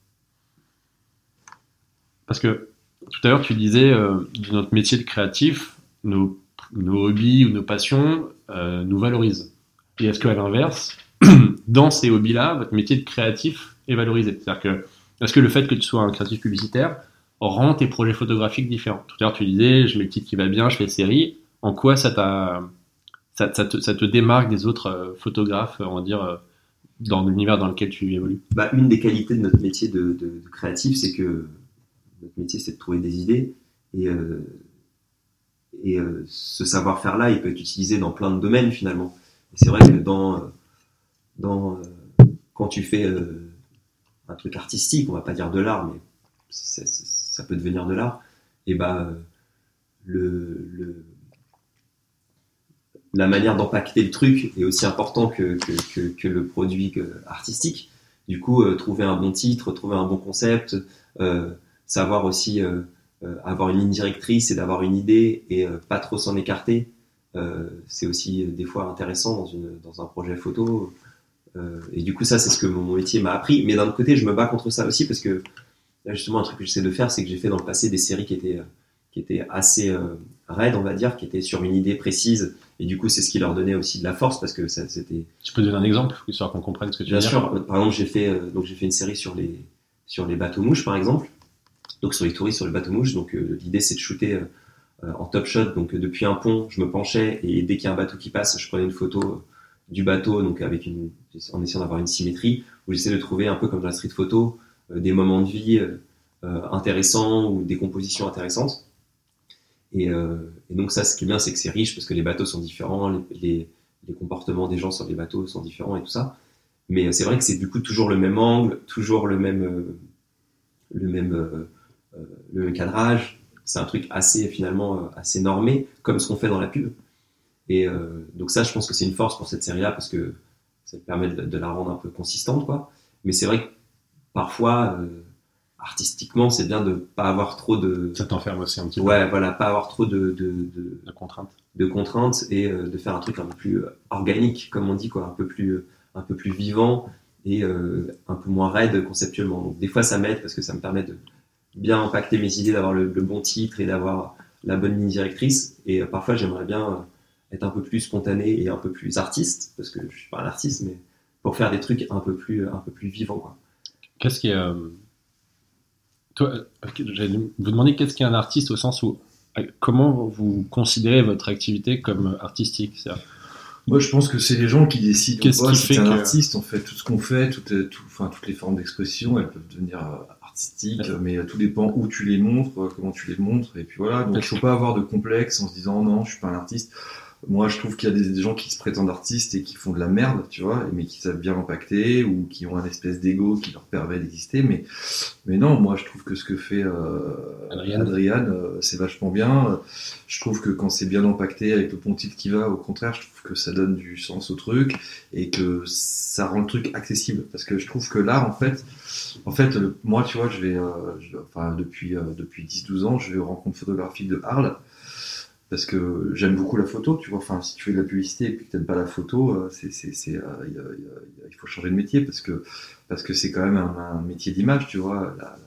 Parce que tout à l'heure, tu disais, de notre métier de créatif, nos, nos hobbies ou nos passions euh, nous valorisent. Et est-ce qu'à l'inverse, dans ces hobbies-là, votre métier de créatif est valorisé? C'est-à-dire que, est-ce que le fait que tu sois un créatif publicitaire rend tes projets photographiques différents? Tout à l'heure, tu disais, je mets le titre qui va bien, je fais série. En quoi ça, ça, ça, te, ça te démarque des autres euh, photographes, on va dire, euh, dans l'univers dans lequel tu évolues? Bah, une des qualités de notre métier de, créatif, c'est que notre métier, c'est de trouver des idées. Et, euh, et euh, ce savoir-faire-là, il peut être utilisé dans plein de domaines finalement. C'est vrai que euh, euh, quand tu fais un truc artistique, on va pas dire de l'art, mais ça peut devenir de l'art, et bah, la manière d'impacter le truc est aussi important que, le produit artistique. Du coup, trouver un bon titre, trouver un bon concept, savoir aussi avoir une ligne directrice et d'avoir une idée et euh, pas trop s'en écarter, euh, c'est aussi euh, des fois intéressant dans, une, dans un projet photo. Euh, et du coup, ça, c'est ce que mon, métier m'a appris. Mais d'un autre côté, je me bats contre ça aussi parce que là, justement, un truc que j'essaie de faire, c'est que j'ai fait dans le passé des séries qui étaient, euh, qui étaient assez euh, raides, on va dire, qui étaient sur une idée précise. Et du coup, c'est ce qui leur donnait aussi de la force parce que ça, c'était Tu peux donner un exemple, histoire qu'on comprenne ce que tu Bien veux dire? sûr. Par exemple, j'ai fait euh, donc j'ai fait une série sur les sur les bateaux mouches, par exemple. Donc sur les touristes sur le bateau mouche. Donc euh, l'idée c'est de shooter euh, euh, en top shot. Donc depuis un pont, je me penchais et dès qu'il y a un bateau qui passe, je prenais une photo du bateau, donc avec une en essayant d'avoir une symétrie où j'essaie de trouver un peu comme dans la street photo des moments de vie intéressants ou des compositions intéressantes. Et, donc ça, ce qui est bien, c'est que c'est riche parce que les bateaux sont différents, les, les, comportements des gens sur les bateaux sont différents et tout ça. Mais c'est vrai que c'est du coup toujours le même angle, toujours le même, le même, le même cadrage. C'est un truc assez finalement euh, assez normé, comme ce qu'on fait dans la pub. Et euh, donc ça, je pense que c'est une force pour cette série-là parce que ça permet de, de la rendre un peu consistante, quoi. Mais c'est vrai que parfois, euh, artistiquement, c'est bien de pas avoir trop de, Ça t'enferme aussi un petit peu ouais, voilà, pas avoir trop de, de, de, de contraintes. de contraintes et euh, de faire un truc un peu plus euh, organique, comme on dit, quoi, un peu plus, euh, un peu plus vivant et euh, un peu moins raide conceptuellement. Donc des fois, ça m'aide parce que ça me permet de bien impacter mes idées, d'avoir le, le bon titre et d'avoir la bonne ligne directrice. Et euh, parfois, j'aimerais bien euh, être un peu plus spontané et un peu plus artiste, parce que je suis pas un artiste, mais pour faire des trucs un peu plus, un peu plus vivants, quoi. Qu'est-ce qui est. euh, Toi, j'allais vous demander qu'est-ce qui est un artiste au sens où. Comment vous considérez votre activité comme artistique C'est-à-dire, Moi, je pense que c'est les gens qui décident. Qu'est-ce qui fait un que- artiste, en fait, tout ce qu'on fait, tout, est- tout- enfin, toutes les formes d'expression, elles peuvent devenir artistiques, Ouais. mais euh, tout dépend où tu les montres, euh, comment tu les montres, et puis voilà. Donc, il faut pas avoir de complexe en se disant non, je suis pas un artiste. Moi, je trouve qu'il y a des, des gens qui se prétendent artistes et qui font de la merde, tu vois, mais qui savent bien impacter ou qui ont un espèce d'ego qui leur permet d'exister. Mais, mais non, moi, je trouve que ce que fait euh, Adriane. Adriane, euh, c'est vachement bien. Je trouve que quand c'est bien impacté avec le bon titre qui va, au contraire, je trouve que ça donne du sens au truc et que ça rend le truc accessible. Parce que je trouve que l'art, en fait, en fait, moi, tu vois, je vais, euh, je- enfin, depuis, euh, depuis 10-12 ans, je vais aux rencontres photographiques de Arles parce que j'aime beaucoup la photo, tu vois. Enfin, si tu fais de la publicité et que t'aimes pas la photo, c'est, il faut changer de métier parce que parce que c'est quand même un, métier d'image, tu vois, la,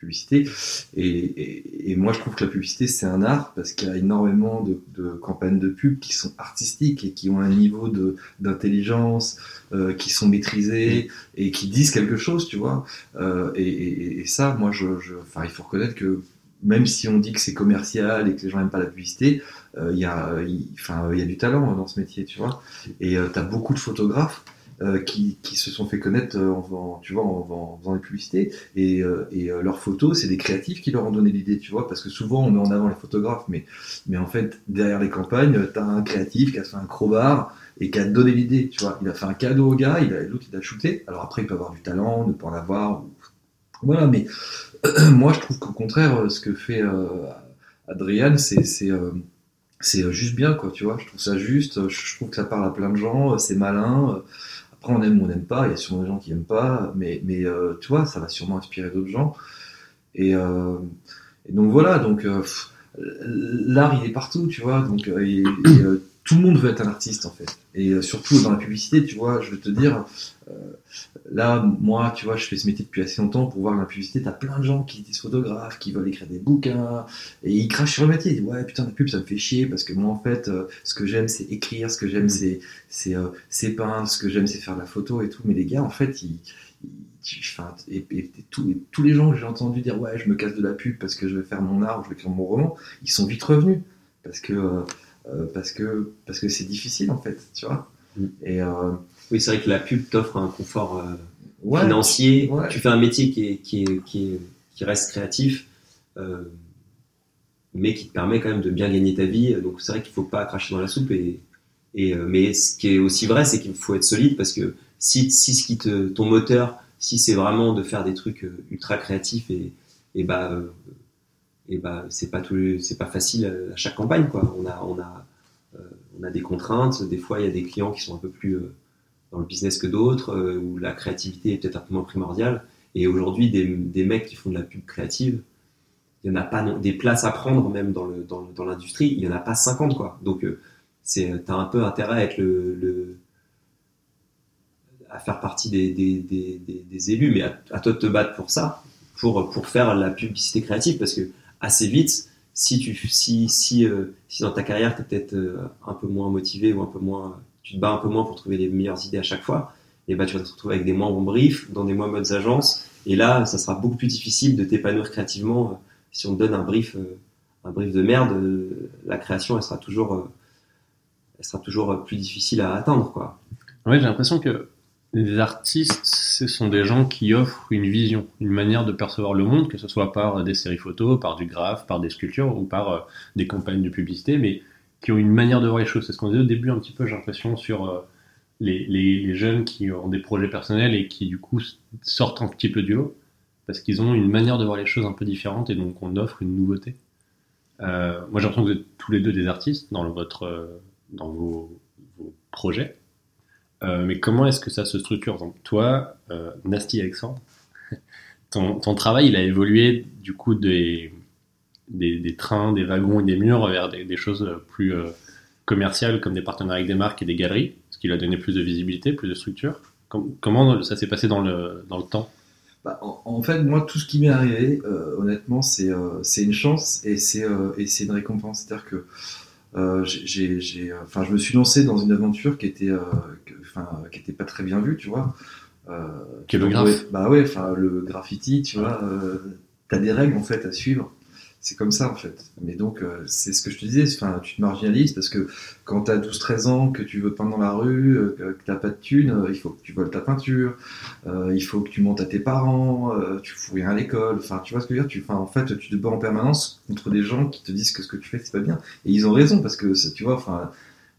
publicité. Et, moi, je trouve que la publicité c'est un art parce qu'il y a énormément de, campagnes de pub qui sont artistiques et qui ont un niveau de d'intelligence, euh, qui sont maîtrisées et qui disent quelque chose, tu vois. Euh, et, et, ça, moi, je, enfin, il faut reconnaître que même si on dit que c'est commercial et que les gens n'aiment pas la publicité, euh, il y, a, euh, du talent dans ce métier, tu vois. Et tu as beaucoup de photographes euh, qui, se sont fait connaître euh, en tu vois, en, faisant- des publicités. Et, euh, euh, leurs photos, c'est des créatifs qui leur ont donné l'idée, tu vois, parce que souvent on met en avant les photographes, mais, en fait, derrière les campagnes, tu as un créatif qui a fait un crowbar et qui a donné l'idée, tu vois. Il a fait un cadeau au gars, l'autre il a shooté. Alors après, il peut avoir du talent, ne pas en avoir. Voilà, mais moi je trouve qu'au contraire, euh, ce que fait euh, Adriane, c'est c'est euh, juste bien, quoi, tu vois. Je trouve ça juste, je trouve que ça parle à plein de gens, c'est malin. Après, on aime ou on n'aime pas, il y a sûrement des gens qui aiment pas, mais, mais euh, tu vois, ça va sûrement inspirer d'autres gens. Et, euh, et donc voilà, donc euh, l'art il est partout, tu vois, donc tout le monde veut être un artiste en fait. Et euh, surtout dans la publicité, tu vois, je vais te dire, euh, là, moi, tu vois, je fais ce métier depuis assez longtemps pour voir la publicité, t'as plein de gens qui se disent photographes, qui veulent écrire des bouquins, et ils crachent sur le métier, ils disent ouais putain la pub ça me fait chier parce que moi en fait euh, ce que j'aime c'est écrire, ce que j'aime c'est c'est euh, c'est peindre, ce que j'aime c'est faire de la photo et tout, mais les gars en fait ils, ils- tu- enfin, et, et- et tous- et tous les gens que j'ai entendu dire ouais je me casse de la pub parce que je vais faire mon art ou je vais écrire mon roman, ils sont vite revenus. Parce que euh, euh, parce que parce que c'est difficile en fait, tu vois. Mm. Et, euh, Oui, c'est vrai que la pub t'offre un confort euh, Ouais. financier. ouais. Tu fais un métier qui, est, qui, est, qui, est- qui reste créatif, mais qui te permet quand même de bien gagner ta vie. Donc c'est vrai qu'il faut pas cracher dans la soupe. Et, et, mais ce qui est aussi vrai, c'est qu'il faut être solide parce que si, si ce qui te, ton moteur, si c'est vraiment de faire des trucs ultra créatifs et, et bah, et bah c'est pas tout, c'est pas facile à chaque campagne quoi. On a, on a, euh, on a des contraintes. Des fois, il y a des clients qui sont un peu plus euh, dans le business que d'autres, euh, où la créativité est peut-être un peu moins primordiale. Et aujourd'hui, des, des mecs qui font de la pub créative, il n'y en a pas non, des places à prendre même dans le dans, l'industrie, il n'y en a pas 50 quoi. Donc euh, c'est t'as un peu intérêt à être le, à faire partie des- des élus, mais à, à toi de te battre pour ça, pour pour faire la publicité créative, parce que assez vite, si tu si si euh, si dans ta carrière tu es peut-être euh, un peu moins motivé ou un peu moins tu te bats un peu moins pour trouver les meilleures idées à chaque fois, et bah tu vas te retrouver avec des moins bons briefs dans des moins bonnes agences et là ça sera beaucoup plus difficile de t'épanouir créativement euh, si on te donne un brief un brief de merde la création elle sera toujours elle sera toujours plus difficile à atteindre quoi. Ouais, j'ai l'impression que les artistes, ce sont des gens qui offrent une vision, une manière de percevoir le monde, que ce soit par des séries photos, par du graphe, par des sculptures ou par euh, des campagnes de publicité, mais qui ont une manière de voir les choses. C'est ce qu'on disait au début un petit peu, j'ai l'impression, sur euh, les, jeunes qui ont des projets personnels et qui du coup sortent un petit peu du lot, parce qu'ils ont une manière de voir les choses un peu différente et donc on offre une nouveauté. Euh, moi j'ai l'impression que vous êtes tous les deux des artistes dans, votre, euh, dans vos projets. Euh, mais comment est-ce que ça se structure? Donc, Toi, euh, Nasty Alexandre, ton, travail, il a évolué du coup des, des, trains, des wagons et des murs vers des, choses plus euh, commerciales comme des partenariats avec des marques et des galeries, ce qui lui a donné plus de visibilité, plus de structure. Com- comment ça s'est passé dans le, dans le temps? Bah, en, en fait, moi, tout ce qui m'est arrivé, honnêtement, c'est une chance et c'est une récompense. C'est-à-dire que euh, j'ai- j'ai, euh, enfin, je me suis lancé dans une aventure qui était, euh, que- enfin, qui était pas très bien vue, tu vois. Euh, Qui est le graphe. Bah ouais, enfin, le graffiti, tu vois, euh, t'as des règles en fait à suivre. C'est comme ça en fait. Mais donc, euh, c'est ce que je te disais, enfin, tu te marginalises parce que quand t'as 12-13 ans, que tu veux peindre dans la rue, euh, que t'as pas de thunes, euh, il faut que tu voles ta peinture, il faut que tu montes à tes parents, tu fous rien à l'école, enfin tu vois ce que je veux dire, tu, en fait tu te bats en permanence contre des gens qui te disent que ce que tu fais c'est pas bien. Et ils ont raison parce que tu vois, enfin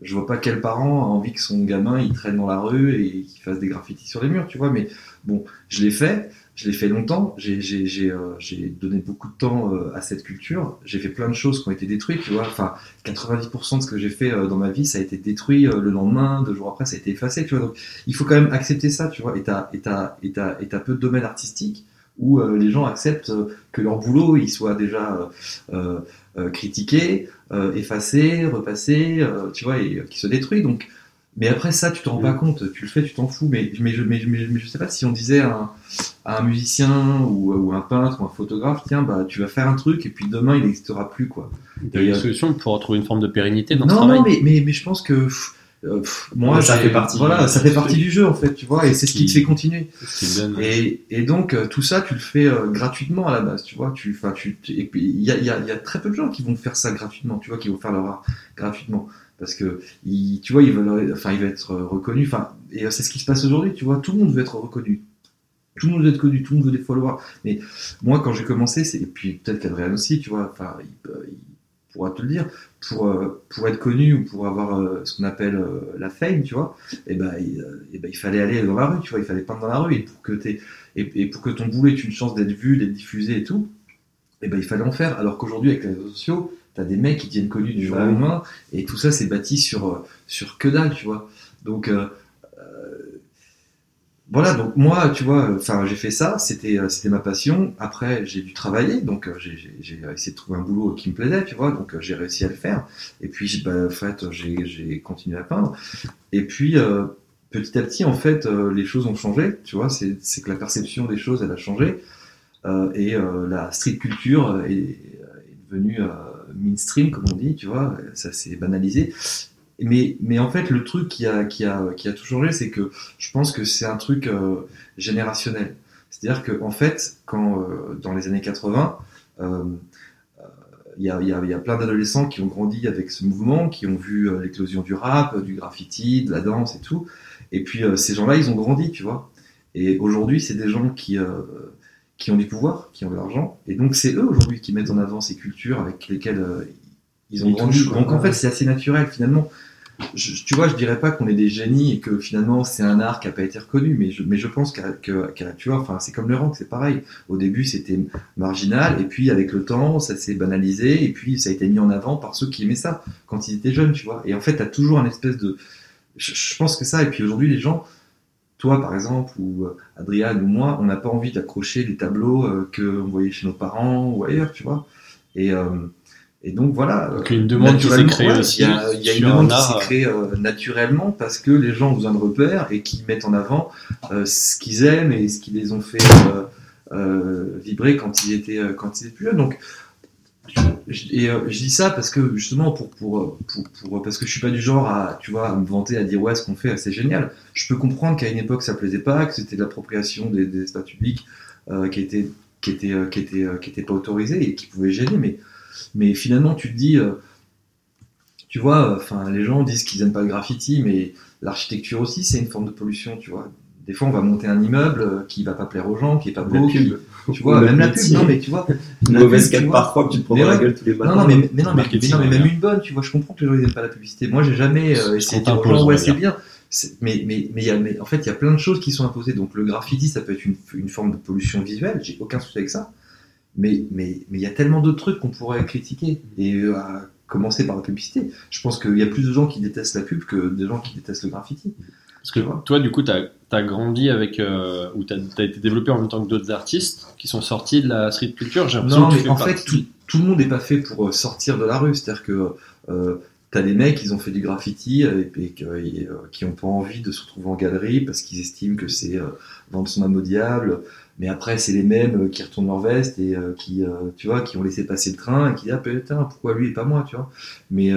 je vois pas quel parent a envie que son gamin il traîne dans la rue et qu'il fasse des graffitis sur les murs, tu vois, mais bon, je l'ai fait, je l'ai fait longtemps, j'ai euh, donné beaucoup de temps euh, à cette culture, j'ai fait plein de choses qui ont été détruites, tu vois, enfin 90% de ce que j'ai fait euh, dans ma vie ça a été détruit le lendemain, deux jours après ça a été effacé, tu vois, donc il faut quand même accepter ça, tu vois. Et t'as, peu de domaines artistiques où les gens acceptent que leur boulot il soit déjà critiqué, effacé, repassé, tu vois, et qui se détruit. Donc, mais après ça, tu te rends pas compte, tu le fais, tu t'en fous. Mais, mais, je, mais, mais, mais je sais pas si on disait à un, à un musicien ou, ou un peintre ou un photographe, tiens, bah tu vas faire un truc et puis demain il n'existera plus quoi. Il y a une euh, solution pour retrouver une forme de pérennité dans ce non, travail non, mais, mais, mais je pense que pff, euh, pff, moi, Ça fait partie Voilà, du- ça fait partie du jeu en fait, tu vois, et c'est ce qui te fait continuer. Ce qui donne- Et, et donc euh, tout ça, tu le fais euh, gratuitement à la base, tu vois. Tu, tu, et puis il y a, y, a, il y a très peu de gens qui vont faire ça gratuitement, tu vois, qui vont faire leur art gratuitement, parce que ils, tu vois, ils veulent, enfin, être reconnus. Enfin, et c'est ce qui se passe aujourd'hui, tu vois. Tout le monde veut être reconnu. Tout le monde veut être connu, tout le monde veut des followers. Mais moi, quand j'ai commencé, et puis peut-être qu'Adrien aussi, tu vois. Enfin, il, il pourra te le dire. Pour euh, pour être connu ou pour avoir euh, ce qu'on appelle euh, la fame, tu vois. Et ben, il, euh, eh ben, il fallait aller dans la rue, tu vois. Il fallait peindre dans la rue et pour que et, et pour que ton boulot ait une chance d'être vu, d'être diffusé et tout, et ben il fallait en faire. Alors qu'aujourd'hui, avec les réseaux sociaux, t'as des mecs qui deviennent connus du jour au lendemain, et tout ça c'est bâti sur euh, sur que dalle, tu vois. Donc euh, euh, voilà, donc moi, tu vois, enfin j'ai fait ça, c'était c'était ma passion. Après, j'ai dû travailler, donc j'ai j'ai- essayé de trouver un boulot qui me plaisait, tu vois, donc j'ai réussi à le faire. Et puis, bah, en fait, j'ai j'ai continué à peindre. Et puis euh, petit à petit, en fait, euh, les choses ont changé, tu vois, c'est c'est que la perception des choses, elle a changé. Euh, et euh, la street culture est, est devenue mainstream, comme on dit, tu vois, ça s'est banalisé. Mais, mais en fait, le truc qui a, qui a, qui a tout changé, c'est que je pense que c'est un truc euh, générationnel. C'est-à-dire que en fait, quand euh, dans les années 80, euh, euh, il y a, il y il y a plein d'adolescents qui ont grandi avec ce mouvement, qui ont vu l'éclosion du rap, du graffiti, de la danse et tout. Et puis ces gens-là, ils ont grandi, tu vois. Et aujourd'hui, c'est des gens qui, qui ont du pouvoir, qui ont de l'argent. Et donc, c'est eux aujourd'hui qui mettent en avant ces cultures avec lesquelles euh, ils ont Ils grandi. touchent, donc, en fait, c'est assez naturel finalement. Je- tu vois, je dirais pas qu'on est des génies et que finalement c'est un art qui a pas été reconnu, mais je, mais je pense qu'à, que, tu vois, enfin, c'est comme le rock, c'est pareil. Au début, c'était marginal, et puis avec le temps, ça s'est banalisé, et puis ça a été mis en avant par ceux qui aimaient ça quand ils étaient jeunes, tu vois. Et en fait, t'as toujours un espèce de, je, je pense que ça, et puis aujourd'hui, les gens, toi par exemple, ou euh, Adrien ou moi, on n'a pas envie d'accrocher les tableaux euh, que on voyait chez nos parents ou ailleurs, tu vois. Et, euh, et donc voilà. Donc, il y a une demande qui s'est naturellement, créée ouais, aussi Il y a, il y a une un demande qui s'est créée euh, naturellement parce que les gens ont besoin de repères et qui mettent en avant euh, ce qu'ils aiment et ce qui les ont fait vibrer quand ils étaient quand ils étaient plus jeunes. Donc et euh, je dis ça parce que justement pour, pour, pour, pour- parce que je suis pas du genre à tu vois à me vanter à dire ouais ce qu'on fait c'est génial. Je peux comprendre qu'à une époque ça plaisait pas, que c'était de l'appropriation des, des espaces publics euh, qui était qui était euh, qui était euh, qui était pas autorisé et qui pouvait gêner mais mais finalement tu te dis tu vois enfin les gens disent qu'ils aiment pas le graffiti mais l'architecture aussi c'est une forme de pollution tu vois des fois on va monter un immeuble euh, qui va pas plaire aux gens qui est pas La beau qui- tu vois même la pub non mais tu vois Une la mauvaise pub, tu 4 vois. par 3 que tu te prends Mais dans la ouais. gueule tous les matins. non, non, mais, mais non, mais, mais non, mais même une bonne, tu vois, je comprends que les gens ils n'aiment pas la publicité. Moi, j'ai jamais euh, essayé de dire aux gens, ouais, c'est bien. Mais, mais, mais, il y a, mais en fait, il y a plein de choses qui sont imposées. Donc, le graffiti, ça peut être une, une forme de pollution visuelle, j'ai aucun souci avec ça. Mais mais mais il y a tellement d'autres trucs qu'on pourrait critiquer. Et euh, à commencer par la publicité. Je pense qu'il y a plus de gens qui détestent la pub que des gens qui détestent le graffiti. Parce que toi, du coup, tu as, grandi avec, euh, ou tu as, été développé en même temps que d'autres artistes qui sont sortis de la street culture. J'ai l'impression Non, que tu mais fais en fait, tout, tout le monde n'est pas fait pour euh, sortir de la rue. C'est-à-dire que euh, t'as des mecs, ils ont fait du graffiti et, qui n'ont pas envie de se retrouver en galerie parce qu'ils estiment que c'est vendre son âme au diable. Mais après, c'est les mêmes euh, qui retournent leur veste et euh, qui, euh, tu vois, qui ont laissé passer le train et qui disent ah putain, pourquoi lui et pas moi, tu vois. Mais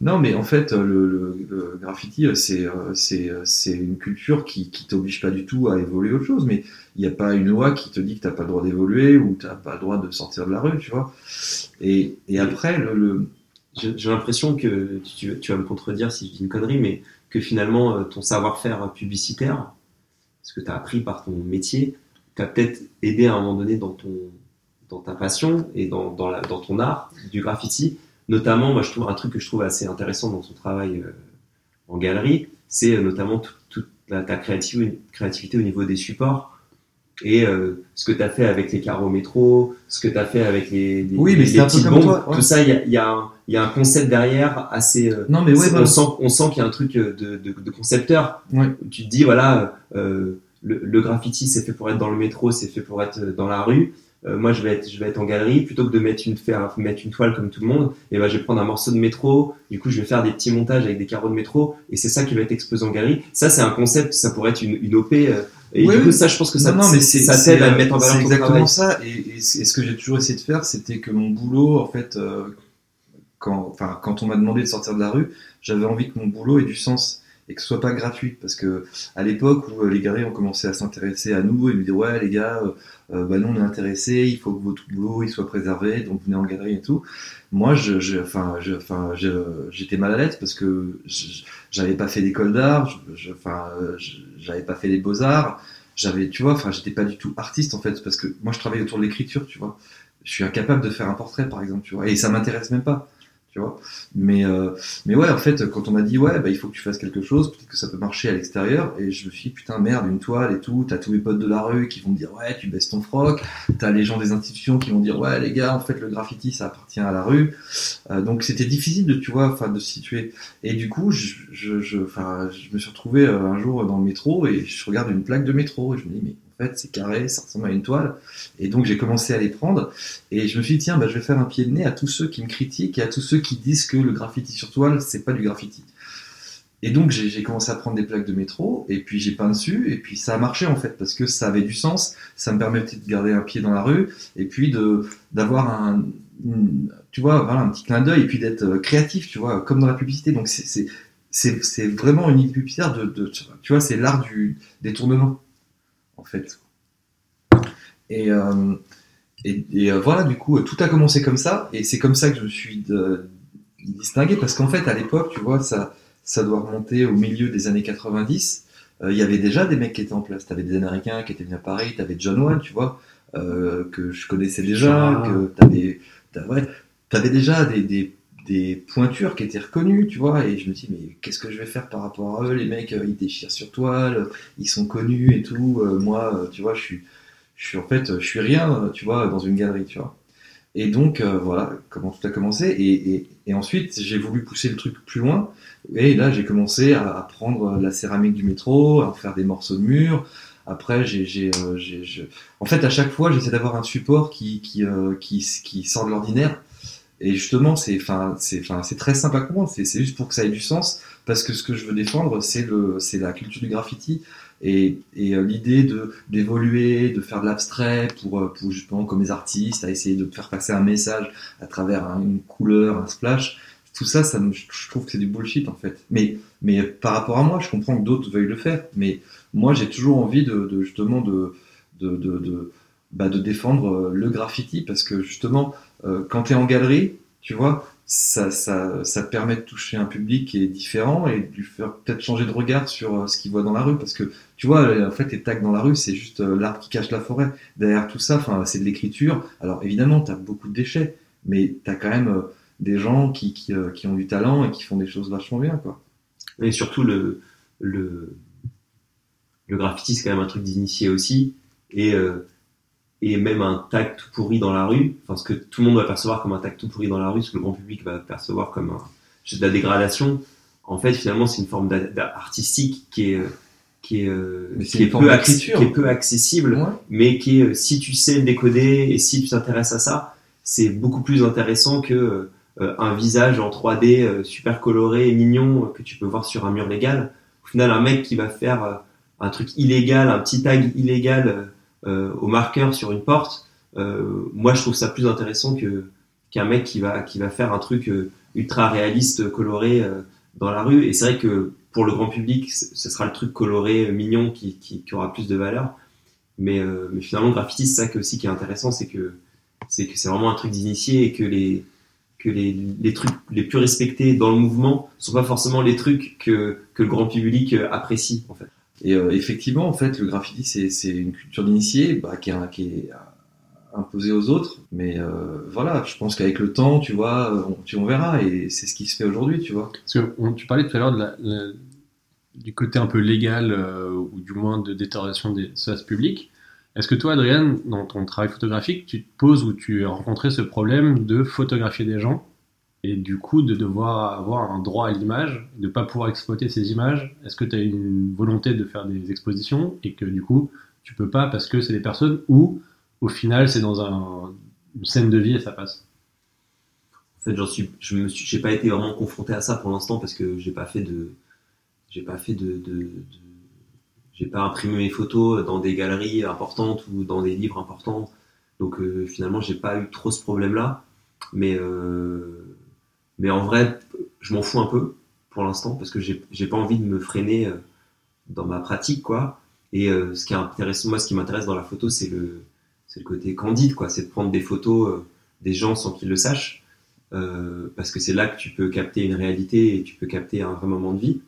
non, mais en fait, le, graffiti, c'est c'est une culture qui qui t'oblige pas du tout à évoluer autre chose. Mais il n'y a pas une loi qui te dit que t'as pas le droit d'évoluer ou t'as pas le droit de sortir de la rue, tu vois. Et, et après, le, J'ai l'impression que tu, tu vas me contredire si je dis une connerie, mais que finalement ton savoir-faire publicitaire, ce que tu as appris par ton métier, t'a peut-être aidé à un moment donné dans, ton, dans ta passion et dans, dans, la, dans ton art du graffiti. Notamment, moi je trouve un truc que je trouve assez intéressant dans ton travail euh, en galerie, c'est euh, notamment tout- toute la- ta créativité, au niveau des supports et euh, ce que tu as fait avec les carreaux métro, ce que tu as fait avec les, les, Oui, mais les- c'est les petites bombes, toi, ouais. tout ça, il y a, y, a un- il y a un concept derrière assez. euh, non mais ouais, on sent, on sent qu'il y a un truc de, de, de concepteur. Ouais. Tu te dis, voilà, euh, le, le graffiti, c'est fait pour être dans le métro, c'est fait pour être dans la rue. Euh, moi, je vais, être, je vais être en galerie. Plutôt que de mettre une, faire, mettre une toile comme tout le monde, et ben, je vais prendre un morceau de métro. Du coup, je vais faire des petits montages avec des carreaux de métro. Et c'est ça qui va être exposé en galerie. Ça, c'est un concept, ça pourrait être une, une OP. euh, et Oui, du coup, ça, je pense que ça, non, non, mais ça t'aide à mettre en valeur ton exactement travail. ça. Et, et ce et ce que j'ai toujours essayé de faire, c'était que mon boulot, en fait, euh, quand, enfin, quand on m'a demandé de sortir de la rue, j'avais envie que mon boulot ait du sens et que ce soit pas gratuit. Parce que à l'époque où euh, les galeries ont commencé à s'intéresser à nous et nous dire ouais les gars, euh, euh, bah nous on est intéressés, il faut que votre boulot il soit préservé, donc venez en galerie et tout. Moi, je, enfin, je, j'étais mal à l'aise parce que j'avais pas fait d'école d'art, je, enfin, j'avais pas fait les beaux arts j'avais tu vois enfin j'étais pas du tout artiste en fait parce que moi je travaille autour de l'écriture tu vois je suis incapable de faire un portrait par exemple tu vois et ça m'intéresse même pas tu vois. Mais euh, mais ouais en fait quand on m'a dit ouais bah il faut que tu fasses quelque chose peut-être que ça peut marcher à l'extérieur et je me suis dit putain merde une toile et tout t'as tous mes potes de la rue qui vont me dire ouais tu baisses ton froc t'as les gens des institutions qui vont dire ouais les gars en fait le graffiti ça appartient à la rue. Euh, donc c'était difficile de tu vois enfin de se situer. Et du coup, je, je, je, je me suis retrouvé euh, un jour dans le métro et je regarde une plaque de métro et je me dis, mais c'est carré, ça ressemble à une toile. Et donc, j'ai commencé à les prendre et je me suis dit, tiens, bah, je vais faire un pied de nez à tous ceux qui me critiquent et à tous ceux qui disent que le graffiti sur toile, c'est pas du graffiti. Et donc, j'ai commencé à prendre des plaques de métro et puis j'ai peint dessus et puis ça a marché en fait parce que ça avait du sens, ça me permettait de garder un pied dans la rue et puis d'avoir un, tu vois, voilà, un petit clin d'œil et puis d'être euh, créatif, tu vois, comme dans la publicité. Donc c'est vraiment une idée publicitaire de, de tu vois, c'est l'art du détournement en fait. Et euh, et, et, euh, voilà, du coup, tout a commencé comme ça, et c'est comme ça que je me suis de- distingué, parce qu'en fait, à l'époque, tu vois, ça, ça doit remonter au milieu des années 90. Euh, Il y avait déjà des mecs qui étaient en place. T'avais des Américains qui étaient venus à Paris, t'avais John Wall, tu vois, euh, que je connaissais déjà, que t'avais, t'avais déjà des, des, des pointures qui étaient reconnues, tu vois, et je me dis, mais qu'est-ce que je vais faire par rapport à eux? Les mecs, euh, ils déchirent sur toile, ils sont connus et tout. Euh, moi, euh, tu vois, je suis, je suis en fait, je suis rien, tu vois, dans une galerie, tu vois. Et donc, voilà comment tout a commencé. Et, ensuite, j'ai voulu pousser le truc plus loin. Et là, j'ai commencé à, prendre la céramique du métro, à faire des morceaux de mur. Après, j'ai, en fait, à chaque fois, j'essaie d'avoir un support qui, qui, qui, qui sort de l'ordinaire. Et justement, c'est, enfin, c'est, très simple à comprendre. C'est, juste pour que ça ait du sens, parce que ce que je veux défendre, c'est le, c'est la culture du graffiti et, et euh, l'idée de d'évoluer, de faire de l'abstrait pour, euh, pour justement comme les artistes, à essayer de faire passer un message à travers un- une couleur, un splash. Tout ça, ça je trouve que c'est du bullshit en fait. Mais mais par rapport à moi, je comprends que d'autres veuillent le faire. Mais moi, j'ai toujours envie de, justement de, de, de, bah, de défendre euh, le graffiti parce que justement, euh, quand tu es en galerie, tu vois, ça, ça, ça te permet de toucher un public qui est différent et de lui faire peut-être changer de regard sur euh, ce qu'il voit dans la rue. Parce que, tu vois, en fait, les tags dans la rue, c'est juste l'arbre qui cache la forêt. Derrière tout ça, enfin, c'est de l'écriture. Alors, évidemment, tu as beaucoup de déchets, mais tu as quand même des gens qui, qui, qui ont du talent et qui font des choses vachement bien, quoi. Et surtout, le, le, le graffiti, c'est quand même un truc d'initié aussi. Et, euh, et même un tag tout pourri dans la rue, enfin, ce que tout le monde va percevoir comme un tag tout pourri dans la rue, ce que le grand public va percevoir comme un, juste de la dégradation, en fait, finalement, c'est une forme d'a- artistique qui est, euh, qui est, euh, qui est, peu, qui est peu accessible Ouais. mais qui est, euh, si tu sais le décoder et si tu t'intéresses à ça, c'est beaucoup plus intéressant que euh, un visage en 3D euh, super coloré et mignon euh, que tu peux voir sur un mur légal. Au final, un mec qui va faire un truc illégal, un petit tag illégal au marqueur sur une porte, euh, moi je trouve ça plus intéressant que qu'un mec qui va qui va faire un truc euh, ultra réaliste coloré euh, dans la rue. Et c'est vrai que pour le grand public, ce sera le truc coloré euh, mignon qui, qui, qui aura plus de valeur. Mais, euh, mais finalement, le graffiti, c'est ça qui aussi qui est intéressant, c'est que c'est que c'est vraiment un truc d'initié et que les que les, les trucs les plus respectés dans le mouvement sont pas forcément les trucs que, que le grand public euh, apprécie en fait. Et euh, effectivement, en fait, le graffiti, c'est une culture d'initié bah, qui, est, est imposée aux autres. Mais euh, voilà, je pense qu'avec le temps, tu vois, on, tu, verra. Et c'est ce qui se fait aujourd'hui, tu vois. Parce que tu parlais tout à l'heure du côté un peu légal, euh, ou du moins de détérioration des espaces publics. Est-ce que toi, Adrien, dans ton travail photographique, tu te poses ou tu as rencontré ce problème de photographier des gens et du coup de devoir avoir un droit à l'image, de pas pouvoir exploiter ces images Est-ce que tu as une volonté de faire des expositions et que du coup tu peux pas parce que c'est des personnes ou au final c'est dans un- une scène de vie et ça passe? En fait, j'en suis, je me suis, pas été vraiment confronté à ça pour l'instant parce que j'ai pas fait de, j'ai pas fait de- j'ai pas imprimé mes photos dans des galeries importantes ou dans des livres importants. Donc euh, finalement, j'ai pas eu trop ce problème-là. Mais euh, mais en vrai, je m'en fous un peu pour l'instant parce que j'ai pas envie de me freiner euh, dans ma pratique, quoi. Et euh, ce qui est intéressant, moi, ce qui m'intéresse dans la photo, c'est le le côté candide, quoi. C'est de prendre des photos euh, des gens sans qu'ils le sachent. Parce que c'est là que tu peux capter une réalité et tu peux capter un vrai moment de vie.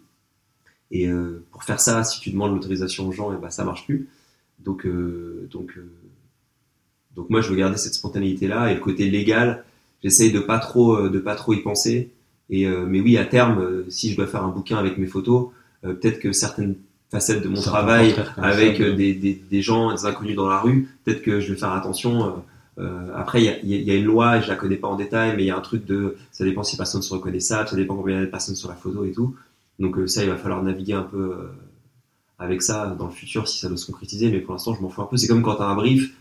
Et pour faire ça, si tu demandes l'autorisation aux gens, et ben ça marche plus. Donc, donc, donc moi, je veux garder cette spontanéité là et le côté légal. J'essaye de pas trop, euh, de pas trop y penser. Et euh, mais oui, à terme, euh, si je dois faire un bouquin avec mes photos, euh, peut-être que certaines facettes de mon Certains travail avec ça, des, des, des gens, des inconnus dans la rue, peut-être que je vais faire attention. euh, après, il y a, il y a- une loi, je la connais pas en détail, mais il y a un truc de, ça dépend si personne sont reconnaissables, ça dépend combien il y a de personnes sur la photo et tout. Donc euh, ça, il va falloir naviguer un peu euh, avec ça dans le futur si ça doit se concrétiser. Mais pour l'instant, je m'en fous un peu. C'est comme quand tu as un brief,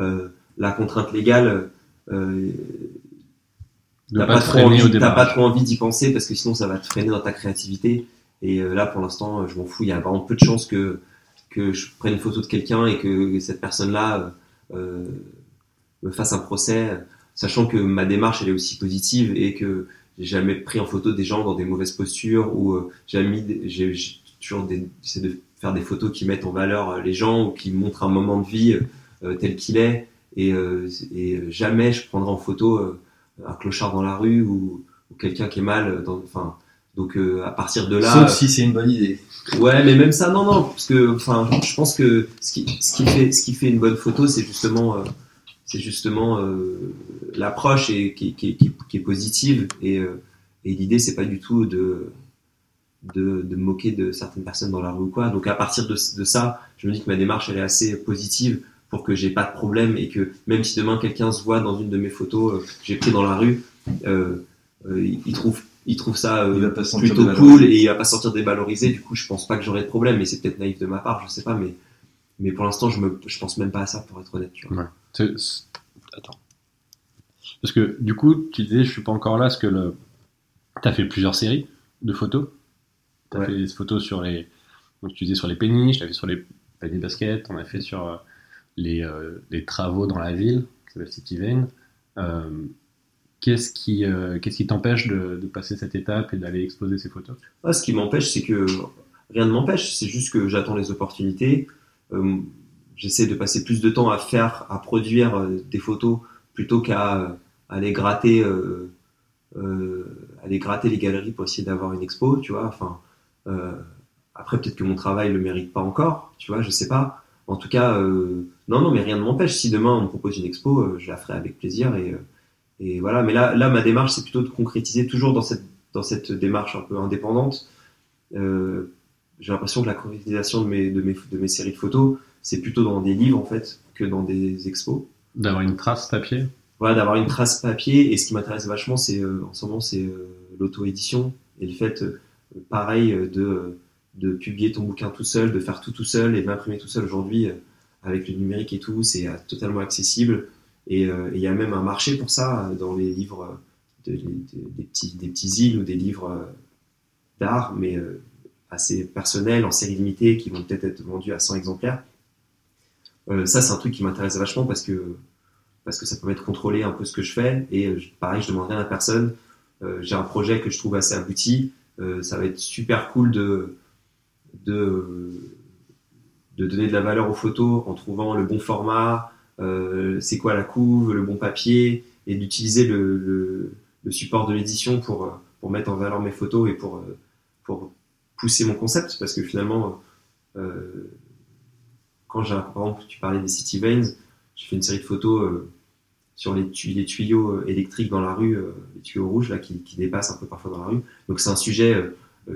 euh, la contrainte légale, euh, t'as pas, trop au envie, pas trop envie d'y penser parce que sinon ça va te freiner dans ta créativité. Et euh, là, pour l'instant, euh, je m'en fous. Il y a vraiment peu de chances que que je prenne une photo de quelqu'un et que cette personne-là euh, euh, me fasse un procès, sachant que ma démarche elle est aussi positive et que j'ai jamais pris en photo des gens dans des mauvaises postures ou euh, j'ai mis, j'ai toujours j'essaie de faire des photos qui mettent en valeur les gens ou qui montrent un moment de vie euh, tel qu'il est et, euh, et jamais je prendrai en photo un clochard dans la rue ou, ou quelqu'un qui est mal. Dans, enfin, donc euh, à partir de là. Sauf si c'est une bonne idée. Ouais, mais même ça, non, non, parce que, enfin, je pense que ce qui, ce qui fait, ce qui fait une bonne photo, c'est justement, euh, c'est justement euh, l'approche et qui, qui, qui, qui est positive et, euh, et l'idée, c'est pas du tout de, de, de me moquer de certaines personnes dans la rue ou quoi. Donc à partir de, de ça, je me dis que ma démarche elle est assez positive pour que j'ai pas de problème et que même si demain quelqu'un se voit dans une de mes photos euh, que j'ai pris dans la rue, euh, euh, il, trouve il trouve ça euh, Il va pas se sentir plutôt cool et il va pas sortir dévalorisé. Du coup, je pense pas que j'aurai de problème, mais c'est peut-être naïf de ma part, je sais pas, mais mais pour l'instant, je me je pense même pas à ça pour être honnête. Tu vois. C'est- c'est- Attends. Parce que du coup, tu disais, je suis pas encore là, parce que le... tu as fait plusieurs séries de photos. Tu as Ouais. fait des photos sur les. Donc, tu disais sur les péniches, tu as fait sur les paniers de basket, on a fait sur euh, les, euh, les travaux dans la ville, qui s'appelle City Vein. Euh, Qu'est-ce qui euh, qu'est-ce qui t'empêche de, passer cette étape et d'aller exposer ces photos? Ah, ce qui m'empêche, c'est que rien ne m'empêche, c'est juste que j'attends les opportunités. J'essaie de passer plus de temps à faire, à produire des photos plutôt qu'à aller gratter, aller gratter les galeries pour essayer d'avoir une expo, tu vois. Enfin, après peut-être que mon travail le mérite pas encore, tu vois, je sais pas. En tout cas, euh, non, non, mais rien ne m'empêche. Si demain on me propose une expo, euh, je la ferai avec plaisir et, euh, et voilà. Mais là, là, ma démarche, c'est plutôt de concrétiser toujours dans cette dans cette démarche un peu indépendante. Euh, j'ai l'impression que la concrétisation de mes, de, mes, de mes séries de photos, c'est plutôt dans des livres en fait que dans des expos. D'avoir une trace papier Voilà, d'avoir une trace papier. Et ce qui m'intéresse vachement, c'est euh, en ce moment, c'est euh, l'auto-édition et le fait, pareil, de, de publier ton bouquin tout seul, de faire tout tout seul et de tout seul aujourd'hui euh, avec le numérique et tout, c'est euh, totalement accessible. Et euh, et il y a même un marché pour ça dans les livres, de- de- de- des, petits, des petits îles ou des livres d'art, mais assez personnels, en série limitée, qui vont peut-être être vendus à 100 exemplaires. Ça, c'est un truc qui m'intéresse vachement parce que parce que ça permet de contrôler un peu ce que je fais. Et pareil, je demande rien à personne. Euh, j'ai un projet que je trouve assez abouti. Ça va être super cool de, de, de donner de la valeur aux photos en trouvant le bon format, euh, c'est quoi la couve, le bon papier, et d'utiliser le, le, support de l'édition pour, pour mettre en valeur mes photos et pour, euh, pour pousser mon concept. Parce que finalement, euh, quand j'ai, par exemple, tu parlais des City Veins, j'ai fait une série de photos sur les, tu- les tuyaux électriques dans la rue, les tuyaux rouges là qui, qui dépassent un peu parfois dans la rue. Donc c'est un sujet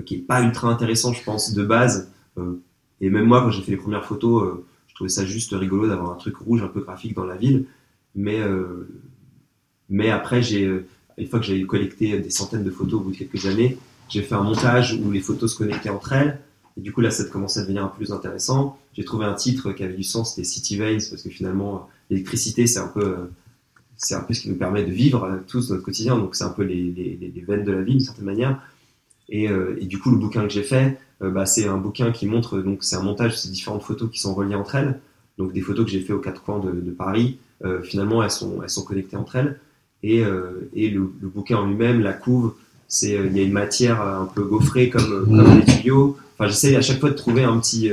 qui est pas ultra intéressant, je pense, de base. Euh, et même moi, quand j'ai fait les premières photos, euh, je trouvais ça juste rigolo d'avoir un truc rouge un peu graphique dans la ville. Mais euh, mais après, euh, une fois que j'ai collecté des centaines de photos au bout de quelques années, j'ai fait un montage où les photos se connectaient entre elles. Et du coup, là, ça commençait à devenir un peu plus intéressant. J'ai trouvé un titre qui avait du sens, c'était City Veins, parce que finalement, l'électricité, c'est un peu, euh, un peu ce qui nous permet de vivre euh, tous notre quotidien. Donc, c'est un peu les, les- les veines de la vie, d'une certaine manière. Et, euh, et du coup, le bouquin que j'ai fait, euh, bah, c'est un bouquin qui montre, donc, c'est un montage de ces différentes photos qui sont reliées entre elles. Donc, des photos que j'ai fait aux quatre coins de, Paris, euh, finalement, elles sont, elles sont connectées entre elles. Et, et le, bouquin en lui-même, la couve, c'est, il y a une matière un peu gaufrée comme, comme les tuyaux. Enfin, j'essaie à chaque fois de trouver un petit,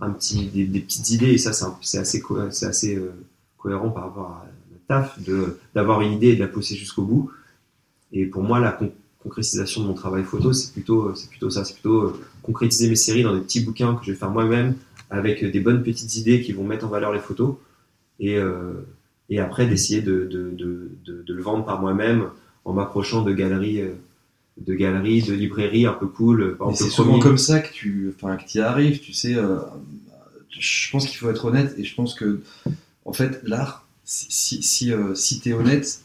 un petit, des, petites idées, et ça, c'est assez, c'est assez cohérent par rapport à la taf, d'avoir une idée et de la pousser jusqu'au bout. Et pour moi, la concrétisation de mon travail photo, c'est plutôt, c'est plutôt ça, c'est plutôt euh, concrétiser mes séries dans des petits bouquins que je vais faire moi-même, avec des bonnes petites idées qui vont mettre en valeur les photos, et, euh, et après d'essayer de, de, de, de, le vendre par moi-même en m'approchant de galeries, euh, de galeries, de librairies un peu cool. C'est souvent comme ça que tu enfin, que y arrives, tu sais. euh, je pense qu'il faut être honnête et je pense que, en fait, l'art, si, si, si, euh, si t'es honnête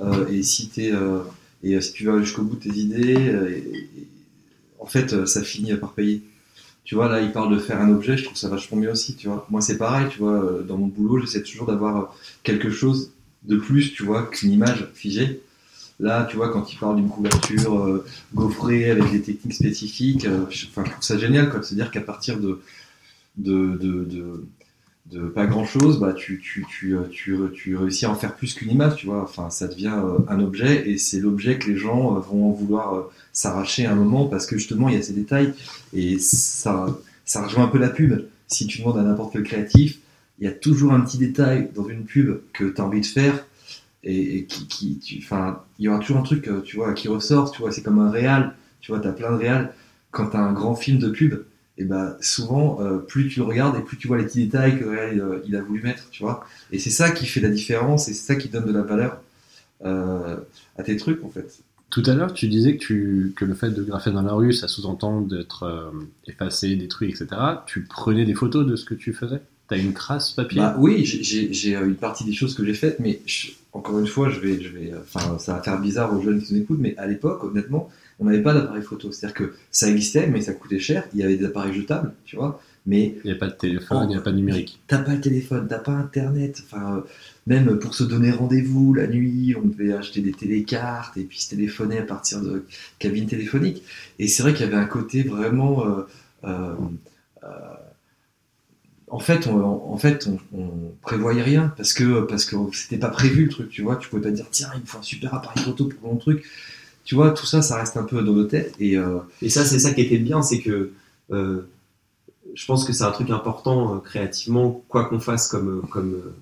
euh, et si t'es euh, et euh, si tu vas jusqu'au bout de tes idées, euh, en fait, euh, ça finit par payer. Tu vois, là, il parle de faire un objet, je trouve ça vachement bien aussi, tu vois. Moi, c'est pareil, tu vois, dans mon boulot, j'essaie toujours d'avoir quelque chose de plus, tu vois, qu'une image figée. Là, tu vois, quand il parle d'une couverture euh, gaufrée avec des techniques spécifiques, je, je trouve ça génial, quoi, de se dire qu'à partir de, de, de, de, de pas grand chose, bah, tu, tu, tu, euh, tu, tu réussis à en faire plus qu'une image, tu vois. Enfin, ça devient euh, un objet et c'est l'objet que les gens euh, vont vouloir s'arracher à un moment parce que justement, il y a ces détails et ça, ça rejoint un peu la pub. Si tu demandes à n'importe quel créatif, il y a toujours un petit détail dans une pub que tu as envie de faire et, qui, qui tu, enfin, il y aura toujours un truc, tu vois, qui ressort, tu vois, c'est comme un réal, tu vois, tu as plein de réals. Quand tu as un grand film de pub, et ben souvent, euh, plus tu le regardes et plus tu vois les petits détails que euh, il a voulu mettre, tu vois. Et c'est ça qui fait la différence et c'est ça qui donne de la valeur euh, à tes trucs, en fait. Tout à l'heure, tu disais que, tu, que le fait de graffer dans la rue, ça sous-entend d'être effacé, détruit, etc. Tu prenais des photos de ce que tu faisais? T'as une trace papier? Bah oui, j'ai- une partie des choses que j'ai faites, mais je- encore une fois, je vais, je vais, enfin, ça va faire bizarre aux jeunes qui nous écoutent, mais à l'époque, honnêtement, on n'avait pas d'appareil photo. C'est-à-dire que ça existait, mais ça coûtait cher. Il y avait des appareils jetables, tu vois, mais Il n'y a pas de téléphone, il n'y a pas de numérique. t'as pas le téléphone, t'as pas Internet. Enfin, euh, même pour se donner rendez-vous la nuit, on devait acheter des télécartes et puis se téléphoner à partir de cabines téléphoniques. Et c'est vrai qu'il y avait un côté vraiment. euh, euh, euh, en fait, on, en fait, on, on prévoyait rien parce que parce que c'était pas prévu le truc, tu vois. Tu pouvais pas dire tiens, il me faut un super appareil photo pour mon truc. Tu vois, tout ça, ça reste un peu dans nos têtes et euh, Et ça, c'est ça qui était bien, c'est que euh, je pense que c'est un truc important euh, créativement, quoi qu'on fasse comme, euh, comme, euh,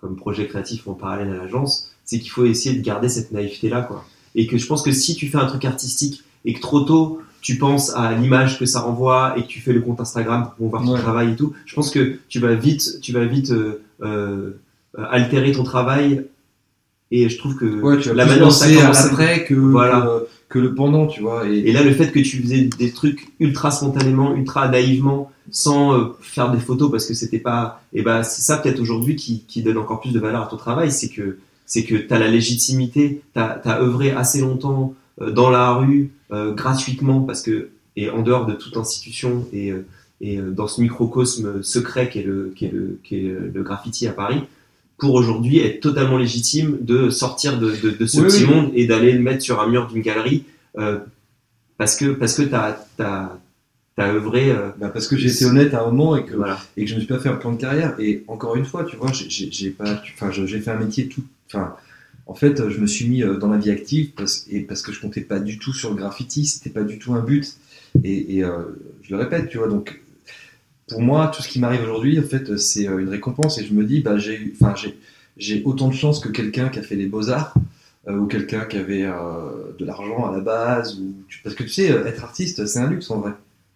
comme projet créatif en parallèle à l'agence, c'est qu'il faut essayer de garder cette naïveté-là. quoi. Et que je pense que si tu fais un truc artistique et que trop tôt, tu penses à l'image que ça renvoie et que tu fais le compte Instagram pour voir ton Ouais. travail et tout, je pense que tu vas vite, tu vas vite euh, altérer ton travail. Et je trouve que ouais, tu vas la manière penser à l'après que, Voilà. que que le pendant, tu vois. Et, Et là, le fait que tu faisais des trucs ultra spontanément, ultra naïvement, sans euh, faire des photos parce que c'était pas, et ben c'est ça peut-être aujourd'hui qui, qui donne encore plus de valeur à ton travail, c'est que c'est que t'as la légitimité, t'as as œuvré assez longtemps euh, dans la rue euh, gratuitement parce que et en dehors de toute institution et et dans ce microcosme secret qu'est le qu'est le qu'est le graffiti à Paris pour aujourd'hui être totalement légitime de sortir de, de, de ce Oui, petit oui. monde et d'aller le mettre sur un mur d'une galerie euh, parce que parce que t'as t'as t'as œuvré euh, Bah, parce que j'ai été honnête à un moment et que, voilà et que je me suis pas fait un plan de carrière. Et encore une fois, tu vois, j'ai- pas, enfin, j'ai fait un métier tout, enfin, en fait, je me suis mis euh, dans la vie active parce, et parce que je comptais pas du tout sur le graffiti, c'était pas du tout un but. Et, et, euh, je le répète, tu vois, donc pour moi, tout ce qui m'arrive aujourd'hui, en fait, c'est euh, une récompense et je me dis, bah, j'ai, eu- enfin, j'ai, j'ai autant de chance que quelqu'un qui a fait les beaux arts. euh, ou quelqu'un qui avait euh, de l'argent à la base, ou tu- parce que tu sais, euh, être artiste, c'est un luxe en vrai.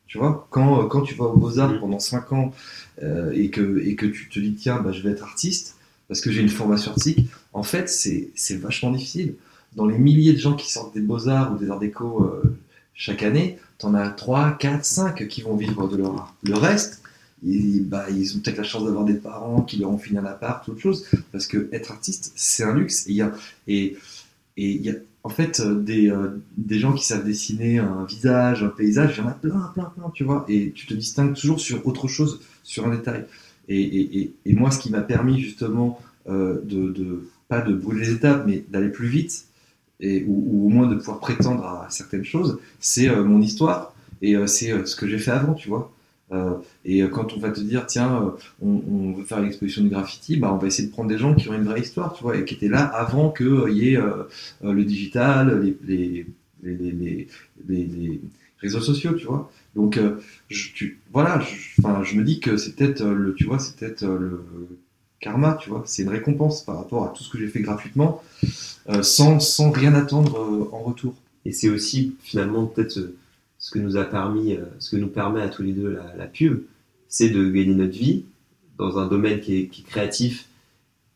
Tu vois, quand, euh, quand tu vas aux Beaux-Arts pendant 5 ans euh, et, que, et que tu te dis, tiens, bah, je vais être artiste parce que j'ai une formation artistique, en fait, c'est c'est vachement difficile. Dans les milliers de gens qui sortent des Beaux-Arts ou des Arts Déco euh, chaque année, t'en as 3, 4, 5 qui vont vivre de leur art. Le reste, ils, bah, ils ont peut-être la chance d'avoir des parents qui leur ont fini un appart autre chose, parce que être artiste, c'est un luxe. Et il y a, en fait euh, des, euh, des gens qui savent dessiner un visage, un paysage, il y en a plein, plein, plein, tu vois. Et tu te distingues toujours sur autre chose, sur un détail. Et moi, ce qui m'a permis justement euh, de, de, pas de brûler les étapes, mais d'aller plus vite, et, ou, ou au moins de pouvoir prétendre à certaines choses, c'est euh, mon histoire et euh, c'est euh, ce que j'ai fait avant, tu vois. Euh, et euh, quand on va te dire, tiens, euh, on, on veut faire l'exposition de graffiti, bah, on va essayer de prendre des gens qui ont une vraie histoire, tu vois, et qui étaient là avant qu'il y ait euh, euh, le digital, les, les, les, les, les, réseaux sociaux, tu vois. Donc, euh, je, tu, voilà, je, je me dis que c'est peut-être euh, le, tu vois, c'est peut-être euh, le karma, tu vois. C'est une récompense par rapport à tout ce que j'ai fait gratuitement, euh, sans, sans rien attendre euh, en retour. Et c'est aussi finalement peut-être euh, ce que nous a permis, euh, ce que nous permet à tous les deux la, la pub, c'est de gagner notre vie dans un domaine qui est, qui est créatif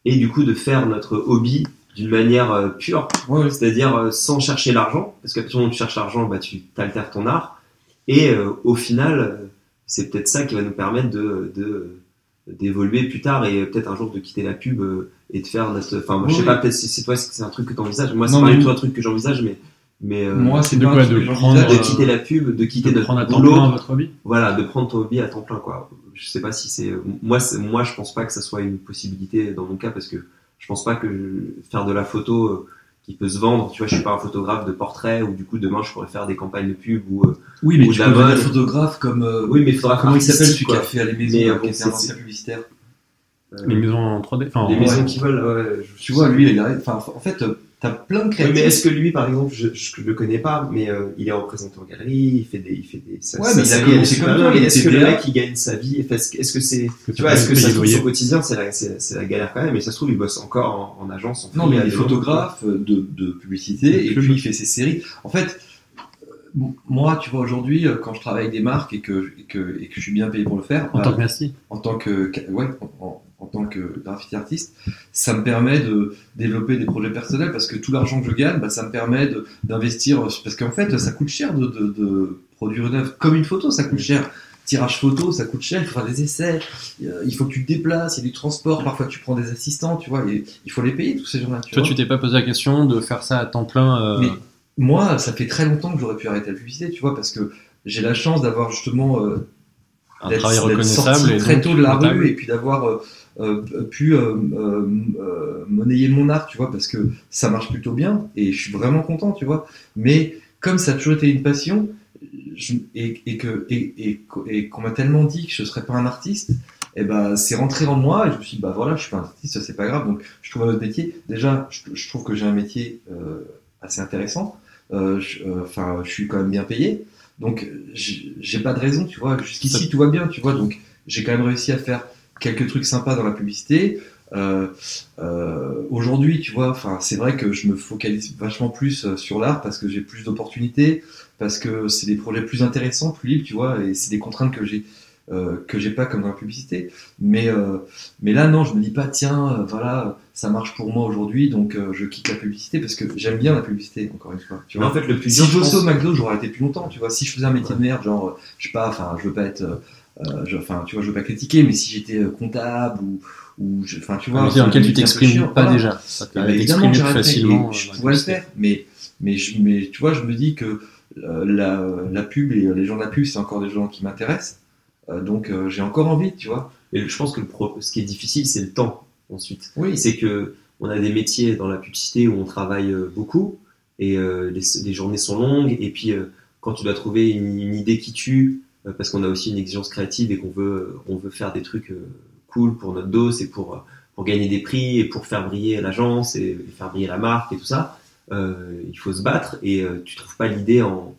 et du coup de faire notre hobby d'une manière euh, pure, Ouais, c'est-à-dire euh, sans chercher l'argent, parce qu'à partir du moment où tu cherches l'argent, bah, tu t'altères ton art. Et euh, au final, c'est peut-être ça qui va nous permettre de, de d'évoluer plus tard et peut-être un jour de quitter la pub euh, et de faire enfin moi, je sais Oui. pas peut-être si c'est toi si c'est un truc que tu envisages moi c'est pas du tout un truc que j'envisage mais mais euh, Moi, c'est de quoi, de prendre, euh, quitter la pub, de quitter de notre prendre à temps boulot, plein votre hobby voilà, de prendre ton hobby à temps plein quoi. Je sais pas si c'est moi, c'est- moi je pense pas que ça soit une possibilité dans mon cas parce que je pense pas que faire de la photo euh, qui peut se vendre, tu vois, je suis pas un photographe de portrait ou du coup demain je pourrais faire des campagnes de pub ou euh, Oui, mais Ou tu de peux la devenir mode. photographe comme. euh, oui, mais il faudra Comment il s'appelle celui qui a fait les maisons, Mais, euh, bon, qui un ancien publicitaire Euh, Les maisons en 3D enfin, les en- maisons ouais. qui volent, ouais, je- Tu vois, lui, il a, enfin, en fait, euh, t'as plein de Oui, créatifs. mais est-ce que lui, par exemple, je, je, le connais pas, mais euh, il est représenté en galerie, il fait des, il fait des. Ça, Ouais, ça- mais il a ça y est, commencé super comme bien, toi, mais Est-ce que le mec il gagne sa vie Est-ce que est-ce que c'est, tu vois, est-ce que ça se trouve son quotidien, c'est la, c'est, c'est la galère quand même, et ça se trouve il bosse encore en, en agence. En Non, mais il est photographe de, de publicité et puis il fait ses séries. En fait, euh, moi, tu vois, aujourd'hui, euh, quand je travaille avec des marques et que, et que, et que je suis bien payé pour le faire, En bah, tant que nasty. en tant que, ouais, en, en- en tant que graffiti artiste, ça me permet de développer des projets personnels parce que tout l'argent que je gagne, bah, ça me permet d'investir. Parce qu'en fait, ça coûte cher de, de, de produire une œuvre. Comme une photo, ça coûte cher. Tirage photo, ça coûte cher, il faut faire des essais, euh, il faut que tu te déplaces, il y a du transport, parfois tu prends des assistants, tu vois, et il faut les payer tous ces gens-là. Toi, vois. tu t'es pas posé la question de faire ça à temps plein euh, Mais moi, ça fait très longtemps que j'aurais pu arrêter la publicité, tu vois, parce que j'ai la chance d'avoir justement euh, un travail reconnaissable sorti et très tôt de la rue et puis d'avoir euh, euh, pu euh, euh, euh, monnayer mon art, tu vois, parce que ça marche plutôt bien et je suis vraiment content, tu vois. Mais comme ça a toujours été une passion je- et, et que et, et, et qu'on m'a tellement dit que je serais pas un artiste, et ben c'est rentré en moi et je me suis dit bah voilà, je suis pas un artiste, c'est pas grave. Donc je trouve un autre métier. Déjà, je, je trouve que j'ai un métier euh, assez intéressant. Euh, je- euh, Enfin, je suis quand même bien payé. Donc, j'ai pas de raison, tu vois. Jusqu'ici, tout va bien, tu vois. Donc, j'ai quand même réussi à faire quelques trucs sympas dans la publicité. Euh, euh, Aujourd'hui, tu vois, enfin, c'est vrai que je me focalise vachement plus euh, sur l'art parce que j'ai plus d'opportunités, parce que c'est des projets plus intéressants, plus libres, tu vois, et c'est des contraintes que j'ai euh, que j'ai pas comme dans la publicité. Mais mais là, non, je me dis pas, tiens, voilà, ça marche pour moi aujourd'hui, donc je quitte la publicité parce que j'aime bien la publicité, encore une fois. Tu Mais vois. en fait, le plus Si je bossais pense- au McDo, j'aurais arrêté plus longtemps, tu vois. Si je faisais un métier de merde, genre, je sais pas, enfin, je veux pas être, je- enfin, tu vois, je veux pas critiquer, mais si j'étais euh, comptable ou, ou, je- enfin, tu vois, Un métier dans lequel tu t'exprimes pas voilà. déjà. Ça ben, permet évidemment, facilement. et je euh, pourrais le faire, mais, mais, je, mais tu vois, je me dis que euh, la, la pub et les gens de la pub, c'est encore des gens qui m'intéressent. Euh, donc, euh, j'ai encore envie, tu vois. Et je pense que le pro- ce qui est difficile, c'est le temps ensuite. Oui. C'est que on a des métiers dans la publicité où on travaille euh, beaucoup et euh, les, les journées sont longues. Et puis euh, quand tu dois trouver une, une idée qui tue, euh, parce qu'on a aussi une exigence créative et qu'on veut, on veut faire des trucs euh, cool pour notre dos, et pour, euh, pour gagner des prix et pour faire briller l'agence et, faire briller la marque et tout ça, euh, il faut se battre et euh, tu trouves pas l'idée en,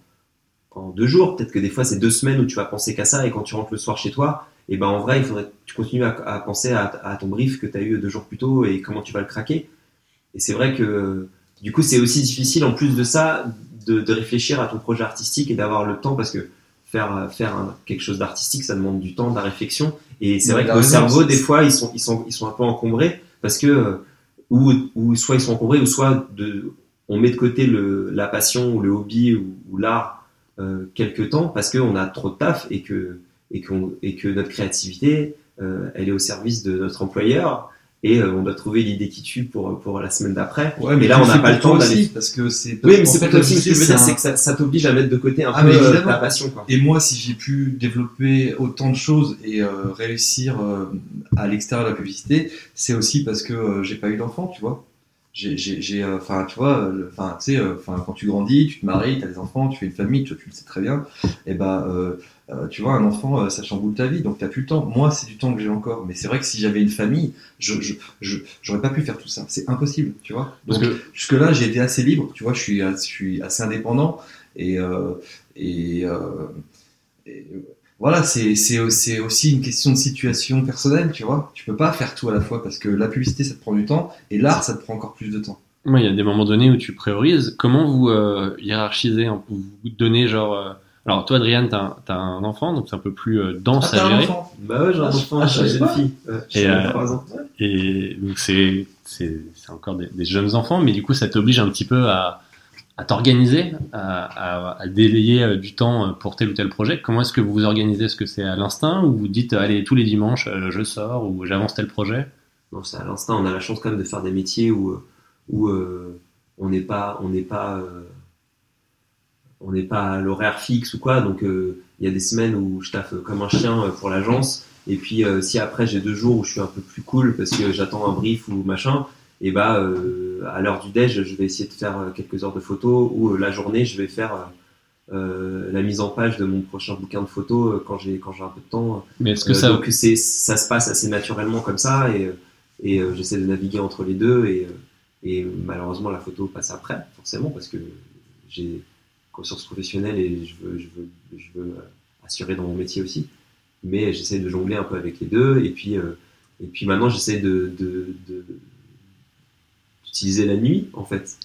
en deux jours. Peut-être que des fois c'est deux semaines où tu vas penser qu'à ça et quand tu rentres le soir chez toi, et ben en vrai il faudrait que tu continues à, à penser à, à ton brief que tu as eu deux jours plus tôt et comment tu vas le craquer. Et c'est vrai que du coup c'est aussi difficile en plus de ça de, de réfléchir à ton projet artistique et d'avoir le temps parce que faire faire un- quelque chose d'artistique ça demande du temps, de la réflexion. Et c'est vrai que nos cerveaux des fois ils sont ils sont ils sont un peu encombrés parce que euh, ou, ou soit ils sont encombrés ou soit de on met de côté le, la passion ou le hobby ou, ou l'art euh, quelque temps parce qu'on a trop de taf et que et, qu'on et que notre créativité euh, elle est au service de notre employeur et euh, on doit trouver l'idée qui tue pour pour la semaine d'après Ouais, mais là on n'a pas le temps d'aller parce que c'est. oui mais c'est pas aussi ce que je veux dire c'est que ça, ça t'oblige à mettre de côté un Ah, peu euh, ta passion quoi Et moi, si j'ai pu développer autant de choses et euh, réussir euh, à l'extérieur de la publicité, c'est aussi parce que euh, j'ai pas eu d'enfant, tu vois. J'ai, j'ai, j'ai, euh, enfin, tu vois, euh, enfin, tu sais, euh, enfin, quand tu grandis, tu te maries, tu as des enfants, tu fais une famille, tu le sais très bien. Et ben, euh, euh, tu vois, un enfant, ça chamboule ta vie, donc t'as plus le temps. Moi, c'est du temps que j'ai encore, mais c'est vrai que si j'avais une famille, je, j'aurais pas pu faire tout ça. C'est impossible, tu vois. Donc, que jusque là, j'ai été assez libre, tu vois, je suis, je suis assez indépendant et euh, et, euh, et, voilà, c'est c'est c'est aussi une question de situation personnelle, tu vois. Tu peux pas faire tout à la fois parce que la publicité ça te prend du temps et l'art ça te prend encore plus de temps. moi, il y a des moments donnés où tu priorises. Comment vous euh, hiérarchisez un peu, Vous donnez genre. euh, Alors, toi, Adrien, t'as un, t'as un enfant, donc c'est un peu plus euh, dense Ah, t'as à un gérer. enfant bah ouais j'ai un Ah, enfant ah, j'ai une fille ouais, Et, euh. Et donc, c'est c'est c'est encore des, des jeunes enfants, mais du coup, ça t'oblige un petit peu à, à t'organiser, à, à, délayer euh, du temps euh, pour tel ou tel projet. Comment est-ce que vous vous organisez? Est-ce que c'est à l'instinct ou vous dites, allez, tous les dimanches, euh, je sors ou j'avance tel projet? Non, c'est à l'instinct. On a la chance quand même de faire des métiers où, où euh, on n'est pas, on n'est pas, euh, on n'est pas à l'horaire fixe ou quoi. Donc il y a des semaines où je taffe comme un chien pour l'agence. Et puis si après j'ai deux jours où je suis un peu plus cool parce que j'attends un brief ou machin, et bah euh, à l'heure du déj, je vais essayer de faire euh, quelques heures de photos ou euh, la journée, je vais faire euh, la mise en page de mon prochain bouquin de photos quand j'ai quand j'ai un peu de temps. Mais est-ce que ça. Donc c'est, ça se passe assez naturellement comme ça et, et j'essaie de naviguer entre les deux et, Et malheureusement, la photo passe après, forcément, parce que j'ai conscience professionnelle et je veux, je veux, je veux assurer dans mon métier aussi. Mais j'essaie de jongler un peu avec les deux. Et puis, euh, et puis maintenant, j'essaie de, de, de- la nuit, en fait.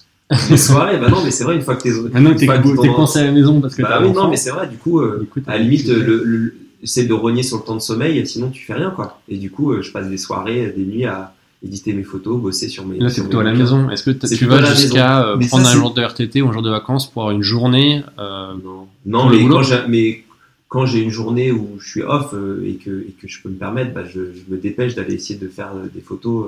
Les soirées, bah non, mais c'est vrai, une fois que t'es. Maintenant, une t'es coincé à la maison parce que Bah oui, non, mais c'est vrai, du coup, euh, coup, à la limite, le, le- essaie de rogner sur le temps de sommeil, sinon tu fais rien, quoi. Et du coup, euh, je passe des soirées, des nuits à éditer mes photos, bosser sur mes. Là, c'est plutôt à la maison. Est-ce que C'est tu vas jusqu'à euh, prendre ça, un c'est- jour de RTT ou un jour de vacances pour avoir une journée euh, Non, non mais, quand j'ai, mais quand j'ai une journée où je suis off euh, et, que, et que je peux me permettre, bah, je, je me dépêche d'aller essayer de faire euh, des photos.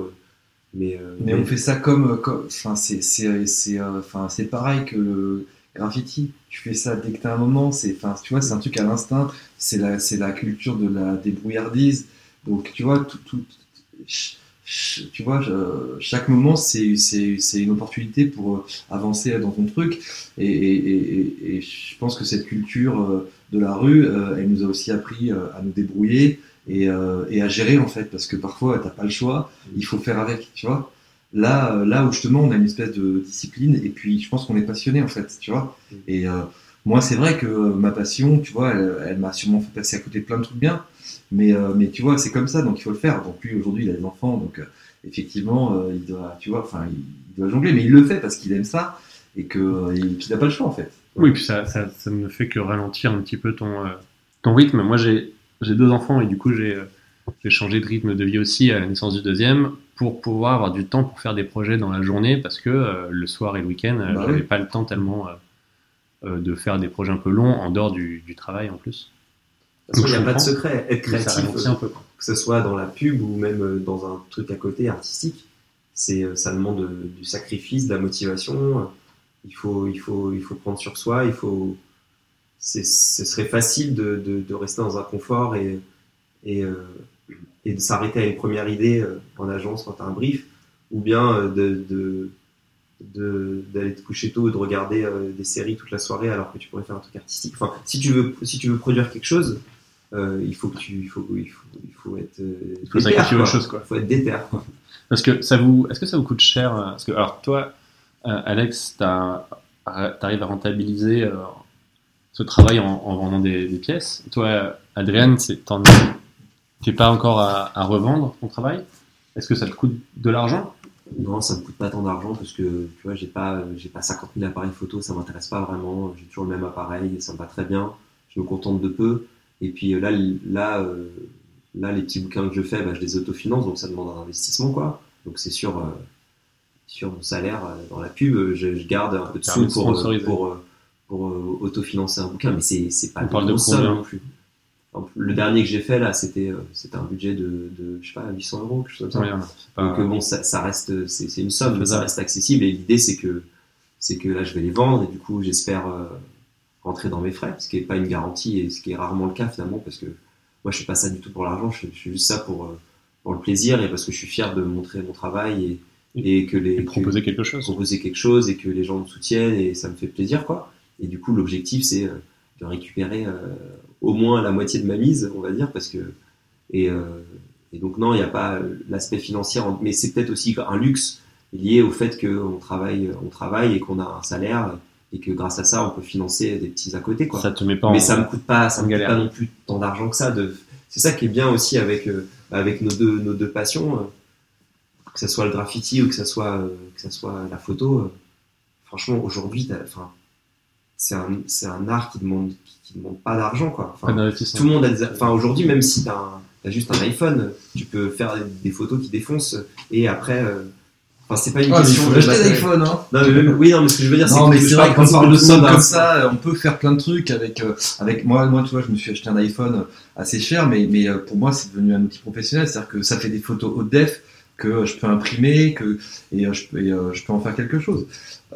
Euh, mais, euh, Mais on fait ça comme, comme- enfin c'est c'est c'est euh, enfin c'est pareil que le graffiti. Tu fais ça dès que t'as un moment. C'est enfin tu vois c'est un truc à l'instinct. C'est la c'est la culture de la débrouillardise. Donc tu vois tout tout tu vois chaque moment c'est c'est c'est une opportunité pour euh, avancer dans ton truc. Et et, et, et- je pense que cette culture euh, de la rue, euh, elle nous a aussi appris euh, à nous débrouiller et, euh, et à gérer en fait parce que parfois t'as pas le choix il faut faire avec, tu vois. Là, euh, là où justement on a une espèce de discipline et puis je pense qu'on est passionné en fait, tu vois. Mm. Et euh, moi, c'est vrai que ma passion, tu vois, elle, elle m'a sûrement fait passer à côté de plein de trucs bien, mais euh, mais tu vois, c'est comme ça, donc il faut le faire. Donc lui aujourd'hui, il a des enfants, donc effectivement, il doit, tu vois, enfin, il, il doit jongler, mais il le fait parce qu'il aime ça et que qu'il n'a pas le choix en fait. Oui, puis ça, ça, ça ne fait que ralentir un petit peu ton, ton rythme. Moi, j'ai j'ai deux enfants et du coup, j'ai euh, j'ai changé de rythme de vie aussi à la naissance du deuxième pour pouvoir avoir du temps pour faire des projets dans la journée parce que euh, le soir et le week-end, euh, Bah j'avais oui. pas le temps tellement euh, de faire des projets un peu longs en dehors du, du travail en plus. il n'y a pas de secret. Être créatif, un peu. que ce soit dans la pub ou même dans un truc à côté artistique, c'est ça demande du sacrifice, de la motivation. Il faut, il faut, il faut prendre sur soi. Il faut. Ce serait facile de, de, de rester dans un confort et et, euh, et de s'arrêter à une première idée euh, en agence quand tu as un brief, ou bien euh, de de- d'aller te coucher tôt et de regarder des séries toute la soirée alors que tu pourrais faire un truc artistique. Enfin, si tu veux, si tu veux produire quelque chose, euh, il faut que tu, il faut, il faut, il faut être. Il faut sacrifier quoi. autre chose, quoi. Il faut être déter. quoi. Parce que ça vous, est-ce que ça vous coûte cher Parce que alors toi, euh, Alex, t'arrives à rentabiliser ce travail en, en vendant des, des pièces. Toi, Adrien, t'es pas encore à, à revendre ton travail? Est-ce que ça te coûte de l'argent? Non, ça me coûte pas tant d'argent parce que tu vois, j'ai pas, j'ai pas 50 000 appareils photo, ça m'intéresse pas vraiment. J'ai toujours le même appareil, ça me va très bien. Je me contente de peu. Et puis euh, là, là, euh, là, les petits bouquins que je fais, bah, je les autofinance, donc ça demande un investissement, quoi. Donc c'est sur, euh, sur mon salaire euh, dans la pub, je, je garde un peu de sous pour, pour, euh, autofinancer un bouquin, mais c'est, c'est pas On parle de combien non plus. Le dernier que j'ai fait là, c'était, euh, c'était un budget de, de, je sais pas, 800 euros, quelque chose comme ça. Ouais, pas- Donc euh, bon, ça, ça reste, c'est une somme, mais ça reste accessible. Et l'idée, c'est que, c'est que là, je vais les vendre et du coup, j'espère euh, rentrer dans mes frais, ce qui n'est pas une garantie et ce qui est rarement le cas finalement, parce que moi, je fais pas ça du tout pour l'argent. Je, je fais juste ça pour euh, pour le plaisir et parce que je suis fier de montrer mon travail et, et que les et proposer quelque que- chose. proposer quelque chose et que les gens me soutiennent et ça me fait plaisir quoi. Et du coup, l'objectif, c'est euh, de récupérer euh, au moins la moitié de ma mise, on va dire, parce que et, euh, et donc non, il n'y a pas l'aspect financier, en- mais c'est peut-être aussi un luxe lié au fait qu'on travaille, on travaille et qu'on a un salaire et que grâce à ça, on peut financer des petits à côté quoi. Ça te met pas en Mais ça me coûte pas, ça en me coûte pas non plus tant d'argent que ça. De... C'est ça qui est bien aussi avec euh, avec nos deux nos deux passions, euh, que ce soit le graffiti ou que ce soit euh, que ça soit la photo. franchement, aujourd'hui, enfin, c'est un c'est un art qui demande qui, qui demande pas d'argent quoi. Enfin, tout le monde a des... enfin aujourd'hui même si t'as un- t'as juste un iPhone tu peux faire des, photos qui défoncent et après euh, enfin c'est pas une Ah, question de acheter l'iPhone, hein. non mais même- oui non mais ce que je veux dire Non, mais que c'est vrai quand comme on parle de somme comme hein. ça, on peut faire plein de trucs avec, euh, avec moi, moi, tu vois, je me suis acheté un iPhone assez cher, mais, mais euh, pour moi, c'est devenu un outil professionnel, c'est-à-dire que ça fait des photos haute def que je peux imprimer, que et, euh, je, peux, et, je peux en faire quelque chose.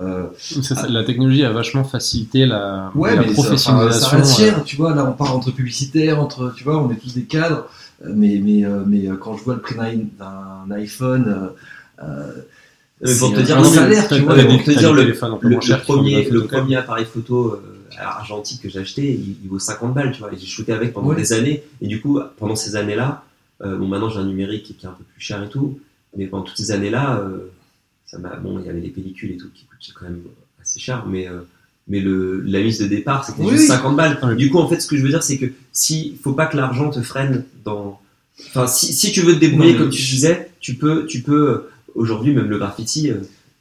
Euh, ça, la technologie a vachement facilité la, ouais, la mais ça, enfin, professionnalisation. ça reste euh, cher, tu vois. Là, on part entre publicitaires, entre, tu vois, on est tous des cadres, mais mais mais quand je vois le prix d'un iPhone. euh, pour te dire, mais salaire, tu vois. pour te dire, le- le, le premier, le premier appareil photo argentique que j'ai acheté, il, il vaut 50 balles, tu vois. Et j'ai shooté avec pendant Ouais. des années. Et du coup, pendant ces années-là, bon, maintenant j'ai un numérique qui est un peu plus cher et tout, mais pendant toutes ces années-là, euh, ça m'a, bon, il y avait les pellicules et tout qui coûtent quand même assez cher, mais, euh, mais le, la mise de départ, c'était Oui, juste oui. 50 balles. Oui. Du coup, en fait, ce que je veux dire, c'est que si, faut pas que l'argent te freine dans, enfin, si, si tu veux te débrouiller, Non, comme tu disais, tu peux, tu peux, euh, aujourd'hui, même le graffiti, euh,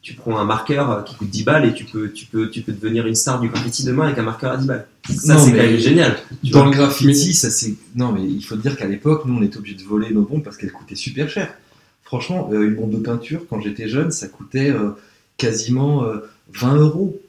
tu prends un marqueur euh, qui coûte 10 balles et tu peux, tu peux, tu peux devenir une star du graffiti demain avec un marqueur à 10 balles. Ça, c'est quand même génial. Dans le graffiti, ça c'est. Non, mais il faut dire qu'à l'époque, nous, on était obligés de voler nos bombes parce qu'elles coûtaient super cher. Franchement, euh, une bombe de peinture, quand j'étais jeune, ça coûtait euh, quasiment euh, 20 euros.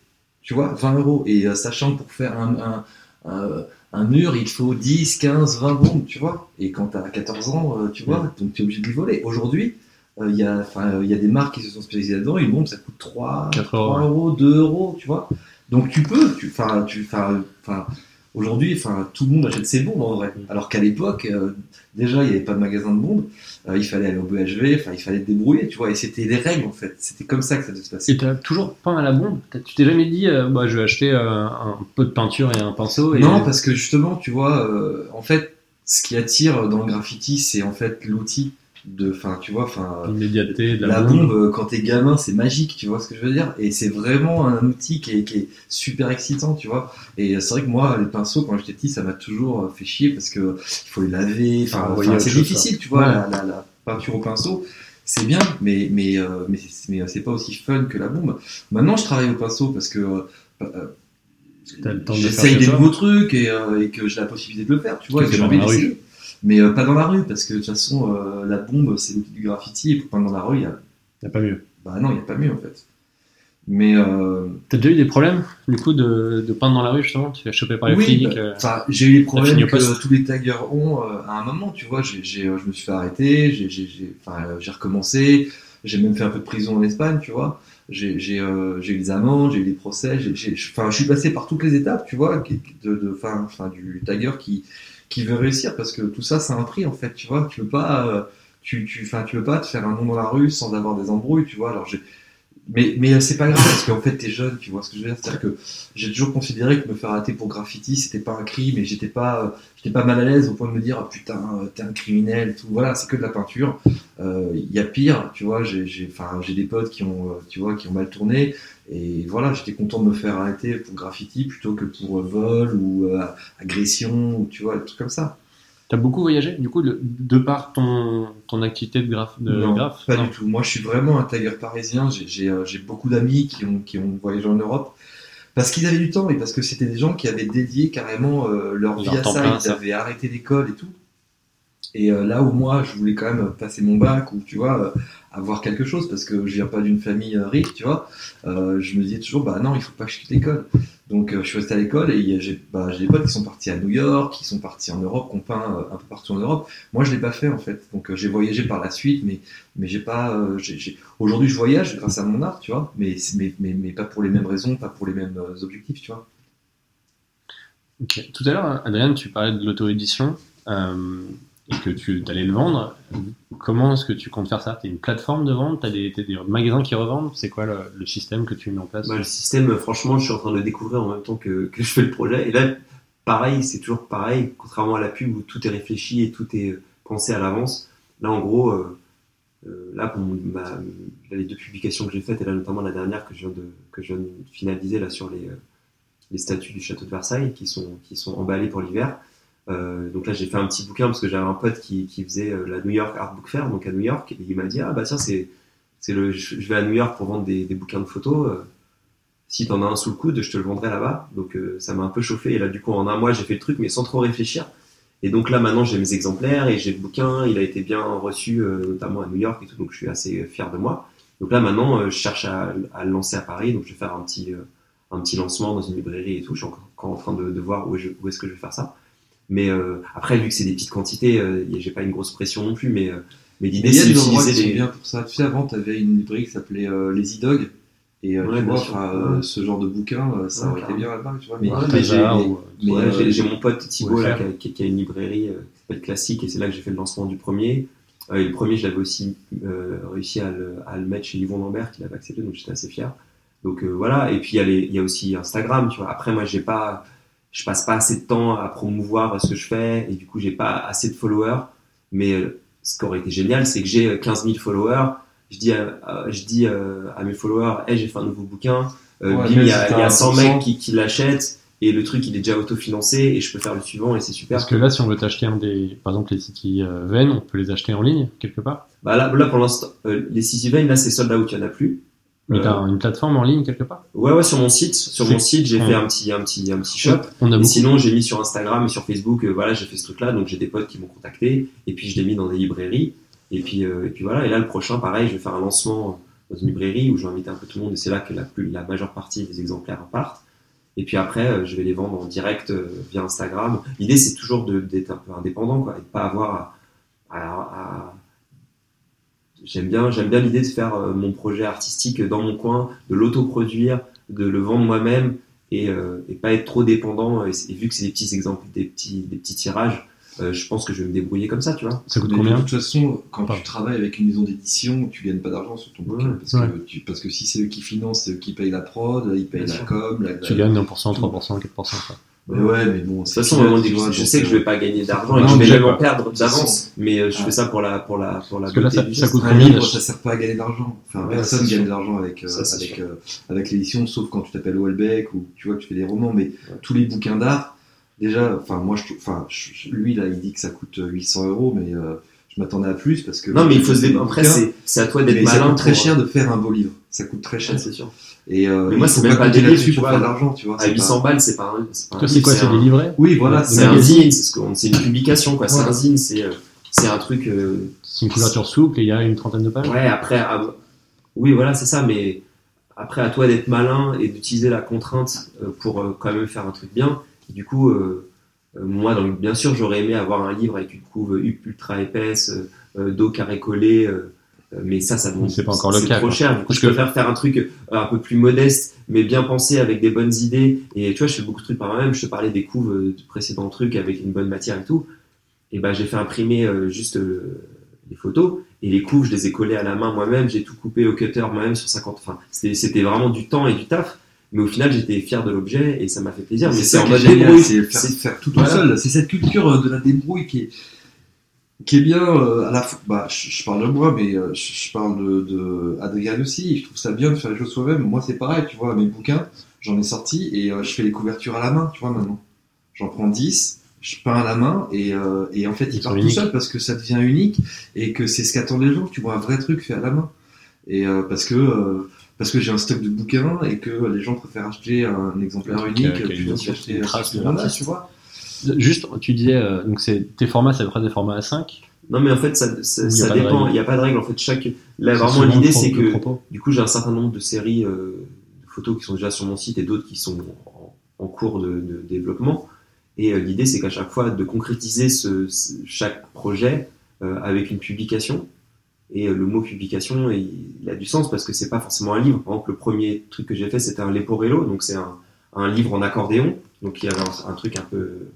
Tu vois, 20 euros. Et sachant que pour faire un, un, un- un mur, il faut 10, 15, 20 bombes, tu vois. Et quand t'as 14 ans, tu vois, donc tu es obligé de les voler. Aujourd'hui, il y, a, euh, il y a des marques qui se sont spécialisées là-dedans. Une bombe, ça coûte 3, 4 3 euros, euros, 2 euros, tu vois. Donc tu peux, tu, enfin, tu, enfin, enfin, aujourd'hui, enfin, tout le monde achète ses bombes en vrai. Alors qu'à l'époque, euh, déjà, il n'y avait pas de magasin de bombes, euh, il fallait aller au BHV, enfin, il fallait te débrouiller, tu vois, et c'était des règles en fait. C'était comme ça que ça devait se passer. Et t'as toujours peint à la bombe? Tu t'es jamais dit, euh, bah, je vais acheter euh, un pot de peinture et un pinceau et... Non, parce que justement, tu vois, euh, en fait, ce qui attire dans le graffiti, c'est en fait l'outil de, enfin, tu vois, enfin. l'immédiateté La la, bombe, euh, quand t'es gamin, c'est magique, tu vois ce que je veux dire? Et c'est vraiment un outil qui est, qui est super excitant, tu vois? Et c'est vrai que moi, les pinceaux, quand j'étais petit, ça m'a toujours euh, fait chier parce que il faut les laver, enfin, c'est difficile, tu vois, Ouais. la, la- la peinture au pinceau. C'est bien, mais, mais, euh, mais, c'est- mais c'est pas aussi fun que la bombe. Maintenant, je travaille au pinceau parce que euh, faire j'essaye des nouveaux trucs et, euh, et que j'ai la possibilité de le faire, tu vois, que j'ai envie d'essayer. Mais euh, pas dans la rue, parce que de toute façon, euh, la bombe, c'est l'outil du graffiti, et pour peindre dans la rue, il y a Y a pas mieux. bah non, il n'y a pas mieux en fait. Mais euh, T'as déjà eu des problèmes, du coup, de, de peindre dans la rue, justement? Tu te fais choper par les oui, flics bah, euh, enfin, j'ai eu les problèmes que poste. tous les taggers ont euh, à un moment, tu vois. J'ai, j'ai, euh, je me suis fait arrêter, j'ai, j'ai, j'ai, enfin, j'ai recommencé, j'ai même fait un peu de prison en Espagne, tu vois. J'ai, j'ai, euh, j'ai eu des amendes, j'ai eu des procès, j'ai, j'ai, enfin, je suis passé par toutes les étapes, tu vois, de, de, enfin, enfin, du tagger qui, qui veut réussir parce que tout ça, c'est un prix en fait, tu vois. Tu veux pas, euh, tu, tu, tu veux pas te faire un nom dans la rue sans avoir des embrouilles, tu vois. Alors j'ai mais, mais euh, c'est pas grave parce qu'en fait t'es jeune, tu vois ce que je veux dire. C'est-à-dire que j'ai toujours considéré que me faire arrêter pour graffiti c'était pas un crime et j'étais pas, euh, j'étais pas mal à l'aise au point de me dire ah, putain euh, t'es un criminel, tout. Voilà, c'est que de la peinture. Il y a pire, tu vois. J'ai, j'ai, enfin j'ai des potes qui ont, tu vois, qui ont mal tourné et voilà, j'étais content de me faire arrêter pour graffiti plutôt que pour euh, vol ou euh, agression ou tu vois, des trucs comme ça. T'as beaucoup voyagé, du coup, de, de par ton, ton activité de graphe, de non, graphe? pas Non. du tout. Moi, je suis vraiment un tagger parisien. J'ai- euh, j'ai beaucoup d'amis qui ont, qui ont voyagé en Europe parce qu'ils avaient du temps et parce que c'était des gens qui avaient dédié carrément euh, leur vie à ça. plein Ils ça. avaient arrêté l'école et tout. Et euh, là où moi, je voulais quand même passer mon bac ou tu vois, euh, avoir quelque chose parce que je viens pas d'une famille euh, riche, tu vois. je me disais toujours, bah non, il faut pas que je quitte l'école. Donc je suis resté à l'école et bah, j'ai des potes qui sont partis à New York, qui sont partis en Europe, qui ont peint un peu partout en Europe. Moi, je l'ai pas fait en fait. Donc j'ai voyagé par la suite, mais mais j'ai pas. Aujourd'hui, je voyage grâce à mon art, tu vois, mais mais mais, mais pas pour les mêmes raisons, pas pour les mêmes objectifs, tu vois. Ok. Tout à l'heure, Adrien, tu parlais de l'auto-édition et que tu allais le vendre. Comment est-ce que tu comptes faire ça? T'as une plateforme de vente? Des, t'as des magasins qui revendent? C'est quoi le, le système que tu mets en place? Bah, le système, franchement, je suis en train de le découvrir en même temps que, que je fais le projet. Et là, pareil, c'est toujours pareil, contrairement à la pub où tout est réfléchi et tout est euh, pensé à l'avance. Là, en gros, euh, euh, là, pour ma- les deux publications que j'ai faites, et là, notamment la dernière que je viens de, que je viens de finaliser là, sur les, euh, les statues du château de Versailles qui sont, qui sont emballées pour l'hiver. Euh, donc là, j'ai fait un petit bouquin parce que j'avais un pote qui, qui faisait euh, la New York Art Book Fair, donc à New York, et il m'a dit Ah, bah tiens, c'est, c'est le, je vais à New York pour vendre des, des bouquins de photos. euh, si t'en as un sous le coude, je te le vendrai là-bas. Donc euh, ça m'a un peu chauffé. Et là, du coup, en un mois, j'ai fait le truc, mais sans trop réfléchir. Et donc là, maintenant, j'ai mes exemplaires et j'ai le bouquin. Il a été bien reçu, euh, notamment à New York et tout. Donc je suis assez fier de moi. Donc là, maintenant, je cherche à, à le lancer à Paris. Donc je vais faire un petit, un petit lancement dans une librairie et tout. Je suis encore, en train de, de voir où, où est-ce que je vais faire ça. Mais euh, après, vu que c'est des petites quantités, euh, j'ai pas une grosse pression non plus. Mais, euh, mais l'idée, c'est des d'utiliser sont les. bien pour ça. Tu sais, avant, tu avais une librairie qui s'appelait euh, Les E-Dog. Et euh, Ouais, tu vois, Ouais. ce genre de bouquin, ça Ouais, aurait été bien là-bas, tu vois. Mais, mais j'ai- mon pote là, faire. qui, a, qui- qui a une librairie qui s'appelle Classique et c'est là que j'ai fait le lancement du premier. Et le premier, je l'avais aussi réussi à le, à le mettre chez Yvon Lambert qui l'avait accepté, donc j'étais assez fier. Donc voilà, et puis il y, y a aussi Instagram, tu vois. Après, moi, j'ai pas, je passe pas assez de temps à promouvoir ce que je fais et du coup, j'ai pas assez de followers. Mais euh, ce qui aurait été génial, c'est que j'ai 15 000 followers je dis à, je dis euh, à mes followers, hey, j'ai fait un nouveau bouquin, euh, Ouais, bim, mais il y a, c'est il y a un 100 pourcent. mecs qui, qui l'achètent et le truc il est déjà autofinancé et je peux faire le suivant et c'est super. Parce que là, si on veut t'acheter un des, par exemple, les City euh, Ven, on peut les acheter en ligne quelque part. Bah là, là pour l'instant, euh, les City Vein, là c'est sold out, il y en a plus. Mais Euh, t'as une plateforme en ligne quelque part? Ouais, ouais, sur mon site, sur mon site, j'ai Ouais. fait un petit, un petit, un petit shop. On a Et beaucoup. sinon, j'ai mis sur Instagram et sur Facebook, euh, voilà, j'ai fait ce truc-là, donc j'ai des potes qui m'ont contacté, et puis je l'ai mis dans des librairies, et puis, euh, et puis voilà. Et là, le prochain, pareil, je vais faire un lancement dans une librairie où je vais inviter un peu tout le monde, et c'est là que la, plus, la majeure partie des exemplaires partent. Et puis après, euh, je vais les vendre en direct euh, via Instagram. L'idée, c'est toujours d'être un peu indépendant, quoi, et de pas avoir à. à- à- J'aime bien, j'aime bien l'idée de faire euh, mon projet artistique dans mon coin, de l'autoproduire, de le vendre moi-même et, euh, et pas être trop dépendant. Et, c'est- et vu que c'est des petits exemples, des petits, des petits tirages, euh, je pense que je vais me débrouiller comme ça, tu vois. Ça coûte Mais combien De toute façon, quand Pardon. tu travailles avec une maison d'édition, tu gagnes pas d'argent sur ton bouquin. Ouais, parce, ouais. que tu- parce que si c'est eux qui financent, c'est eux qui payent la prod, ils payent Bien la sûr. com, la. Tu gagnes 1%, 3%, 4%. quoi. Mais ouais, mais bon. De toute façon, vraiment, je sais que je vais pas gagner d'argent et que je vais même en perdre d'avance, mais euh, je Ah. fais ça pour la, pour la, pour la Parce que là, beauté ça- coûte Un combien livre, d'acheter ça sert pas à gagner d'argent. Enfin, Ouais, personne gagne l'argent avec, euh, Ça, avec, euh, avec l'édition, sauf quand tu t'appelles Houellebecq ou tu vois, tu fais des romans. Mais tous les bouquins d'art, déjà, enfin, moi, je, trouve- enfin, je- lui, là, il dit que ça coûte 800 euros, mais euh, je m'attendais à plus parce que. Non, mais il faut se dé... Après, c'est, c'est à toi d'être mais ça malin. coûte très cher de faire un beau livre. Ça coûte très cher. c'est sûr. Et euh, Mais moi, c'est même pas compter des livres, là-dessus tu pour vois. faire de l'argent, tu vois. À c'est 800 pas- balles, c'est pas un, Toi, c'est quoi C'est un- des livrets Oui, voilà. C'est un magazine. zine, c'est, ce qu'on- c'est une publication, quoi. C'est un zine, c'est, euh, c'est un truc. euh, C'est une couverture souple et il y a une trentaine de pages. Ouais, après, à- oui, voilà, c'est ça, mais après, à toi d'être malin et d'utiliser la contrainte euh, pour euh, quand même faire un truc bien. Du coup, euh, euh, moi, donc, bien sûr, j'aurais aimé avoir un livre avec une couve ultra épaisse, euh, euh, dos carré collé, euh, euh, mais ça, ça demande. C'est pas encore le cas, trop quoi. cher. Du coup, Parce je que- préfère faire un truc euh, un peu plus modeste, mais bien pensé avec des bonnes idées. Et tu vois, je fais beaucoup de trucs par moi-même. Je te parlais des couves euh, du précédent truc avec une bonne matière et tout. Et ben, j'ai fait imprimer euh, juste euh, les photos. Et les couves, je les ai collées à la main moi-même, j'ai tout coupé au cutter moi-même sur 50. Enfin, c'était c'était vraiment du temps et du taf. Mais au final, j'étais fier de l'objet et ça m'a fait plaisir. Mais c'est ça en mode débrouille. c'est faire, C'est- faire tout tout Voilà. seul. C'est cette culture euh, de la débrouille qui est, qui est bien euh, à la fois. Bah, je, je parle de moi, mais euh, je, je parle de, de Adrien aussi. Je trouve ça bien de faire les choses soi-même. Moi, c'est pareil, tu vois, mes bouquins, j'en ai sorti et euh, je fais les couvertures à la main, tu vois, maintenant. J'en prends 10, je peins à la main et, euh, et en fait, Ils ils partent tout uniques. seul parce que ça devient unique et que c'est ce qu'attendent les gens, tu vois un vrai truc fait à la main. Et euh, parce que. Parce que j'ai un stock de bouquins et que les gens préfèrent acheter un exemplaire a- unique plutôt qu'acheter un trace de truc l'artiste. tu vois. Juste, tu disais, euh, donc c'est tes formats, c'est après des formats A5. Non, mais en fait, ça, ça, Il y a ça pas de dépend. règle. Il n'y a pas de règle. En fait, chaque. Là, vraiment, l'idée, c'est que. Du coup, j'ai un certain nombre de séries euh, de photos qui sont déjà sur mon site et d'autres qui sont en, en cours de, de développement. Et euh, l'idée, c'est qu'à chaque fois, de concrétiser ce, ce- chaque projet euh, avec une publication. Et euh, le mot publication, il, a du sens parce que c'est pas forcément un livre. Par exemple, le premier truc que j'ai fait, c'était un Leporello, donc c'est un, un livre en accordéon. Donc il y avait un, un truc un peu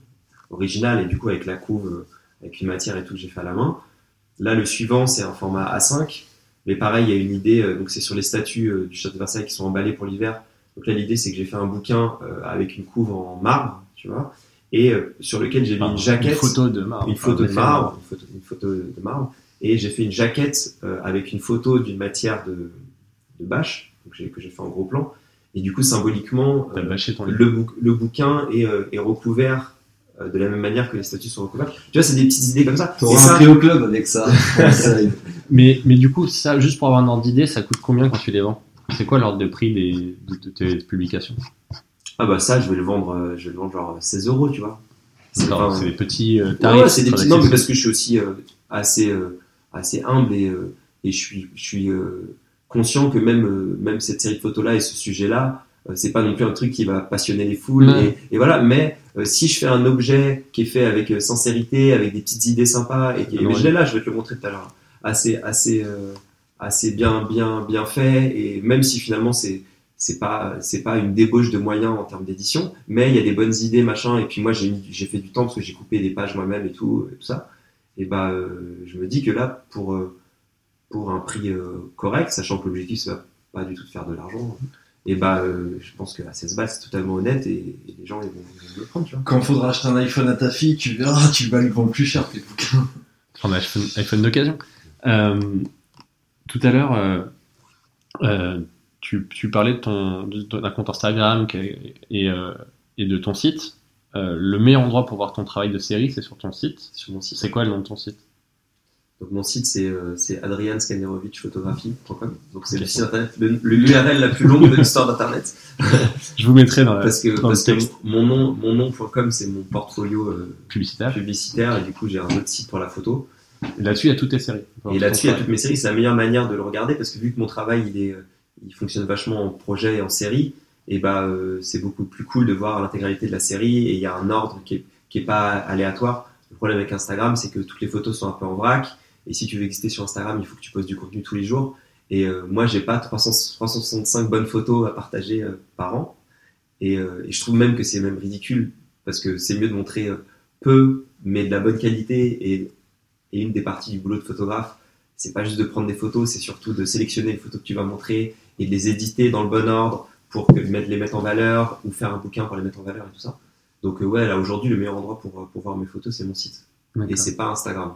original et du coup avec la couve, euh, avec une matière et tout que j'ai fait à la main. Là, le suivant, c'est un format A5. Mais pareil, il y a une idée, euh, donc c'est sur les statues du château de Versailles qui sont emballées pour l'hiver. Donc là, l'idée, c'est que j'ai fait un bouquin avec une couve en marbre, tu vois, et sur lequel j'ai mis une jaquette, Une photo de marbre. une photo de Enfin, marbre, une photo, une photo de marbre, et j'ai fait une jaquette euh, avec une photo d'une matière de, de bâche, que j'ai fait en gros plan. Et du coup, symboliquement, euh, le, bouquin est, euh, est recouvert euh, de la même manière que les statues sont recouvertes. Tu vois, c'est des petites idées comme ça. T'auras ça, un prix au club avec ça. Mais, mais du coup, ça, juste pour avoir un ordre d'idée, ça coûte combien quand tu les vends? C'est quoi l'ordre de prix des, de, tes publications? Ah bah ça, je vais le vendre, je vais le vendre genre 16 euros, tu vois. C'est des petits euh, Ouais, tarifs. ouais, c'est des petits. Non, mais parce que je suis aussi euh, assez, euh, assez humble et, euh, et je suis, je suis euh, conscient que même, euh, même cette série de photos-là et ce sujet-là, euh, c'est pas non plus un truc qui va passionner les foules. Et, et voilà, mais euh, si je fais un objet qui est fait avec euh, sincérité, avec des petites idées sympas, et qui, Ouais. mais je l'ai là, je vais te le montrer tout à l'heure, assez, assez, euh, assez bien, bien, bien fait, et même si finalement c'est c'est pas c'est pas une débauche de moyens en termes d'édition mais il y a des bonnes idées machin et puis moi j'ai j'ai fait du temps parce que j'ai coupé des pages moi-même et tout et tout ça et bah euh, je me dis que là pour euh, pour un prix euh, correct sachant que l'objectif c'est pas, pas du tout de faire de l'argent et bah euh, je pense que à 16 balles c'est totalement honnête et, et les gens ils vont, ils vont le prendre tu vois Quand faudra acheter un iPhone à ta fille, tu verras, tu vas lui vendre plus cher tes bouquins. Prendre un iPhone, iPhone d'occasion. Euh, tout à l'heure, euh, euh, tu, tu parlais de ton de- d'un compte Instagram euh, et de ton site. Euh, le meilleur endroit pour voir ton travail de série, c'est sur ton site. sur mon site. C'est quoi le nom de ton site? Donc mon site c'est euh. Donc c'est Ok. le site internet, le, le URL la plus longue de l'histoire d'internet. Je vous mettrai dans la Parce que, dans parce le que texte mon nom, mon nom.com c'est mon portfolio euh, publicitaire. publicitaire et du coup j'ai un autre site pour la photo. Et là-dessus, il y a toutes tes séries. Et là-dessus, il y a toutes mes séries. C'est la meilleure manière de le regarder parce que vu que mon travail, il est, euh, il fonctionne vachement en projet et en série, et bah, c'est beaucoup plus cool de voir l'intégralité de la série et il y a un ordre qui est, qui est pas aléatoire. Le problème avec Instagram, c'est que toutes les photos sont un peu en vrac. Et si tu veux exister sur Instagram, il faut que tu postes du contenu tous les jours. Et euh, moi, j'ai pas 300, 365 bonnes photos à partager euh, par an. Et, euh, et je trouve même que c'est même ridicule parce que c'est mieux de montrer peu, mais de la bonne qualité. Et, et une des parties du boulot de photographe, c'est pas juste de prendre des photos, c'est surtout de sélectionner les photos que tu vas montrer et de les éditer dans le bon ordre pour que, les mettre en valeur ou faire un bouquin pour les mettre en valeur et tout ça. Donc euh, ouais, là aujourd'hui, le meilleur endroit pour, pour voir mes photos, c'est mon site. Et c'est pas Instagram.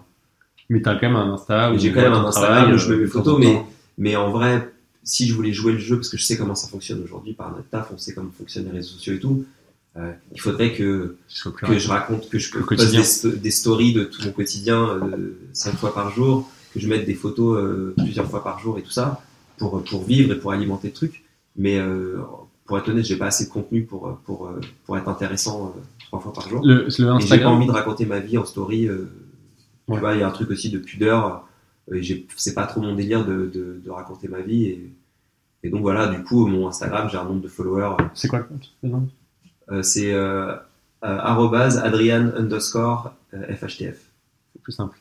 Mais t'as quand même un Insta J'ai quand même un Instagram où je mets euh, mes photos, mais-. Mais en vrai, si je voulais jouer le jeu, parce que je sais comment ça fonctionne aujourd'hui par notre taf, on sait comment fonctionnent les réseaux sociaux et tout, euh, il faudrait que, que je raconte, que je quotidien. des, sto- des stories de tout mon quotidien euh, cinq fois par jour, que je mette des photos euh, plusieurs fois par jour et tout ça, pour, pour vivre et pour alimenter le truc. Mais euh, pour être honnête, j'ai pas assez de contenu pour, pour, euh, pour être intéressant euh, trois fois par jour. Le, le Et j'ai pas Instagram, envie de raconter ma vie en story. euh, Ouais. Tu vois, il y a un truc aussi de pudeur. euh, et j'ai- c'est pas trop mon délire de, de, de raconter ma vie. Et, et donc voilà, du coup, mon Instagram, j'ai un nombre de followers. c'est quoi le compte euh, c'est euh, euh, Adrian underscore euh, FHTF. C'est plus simple.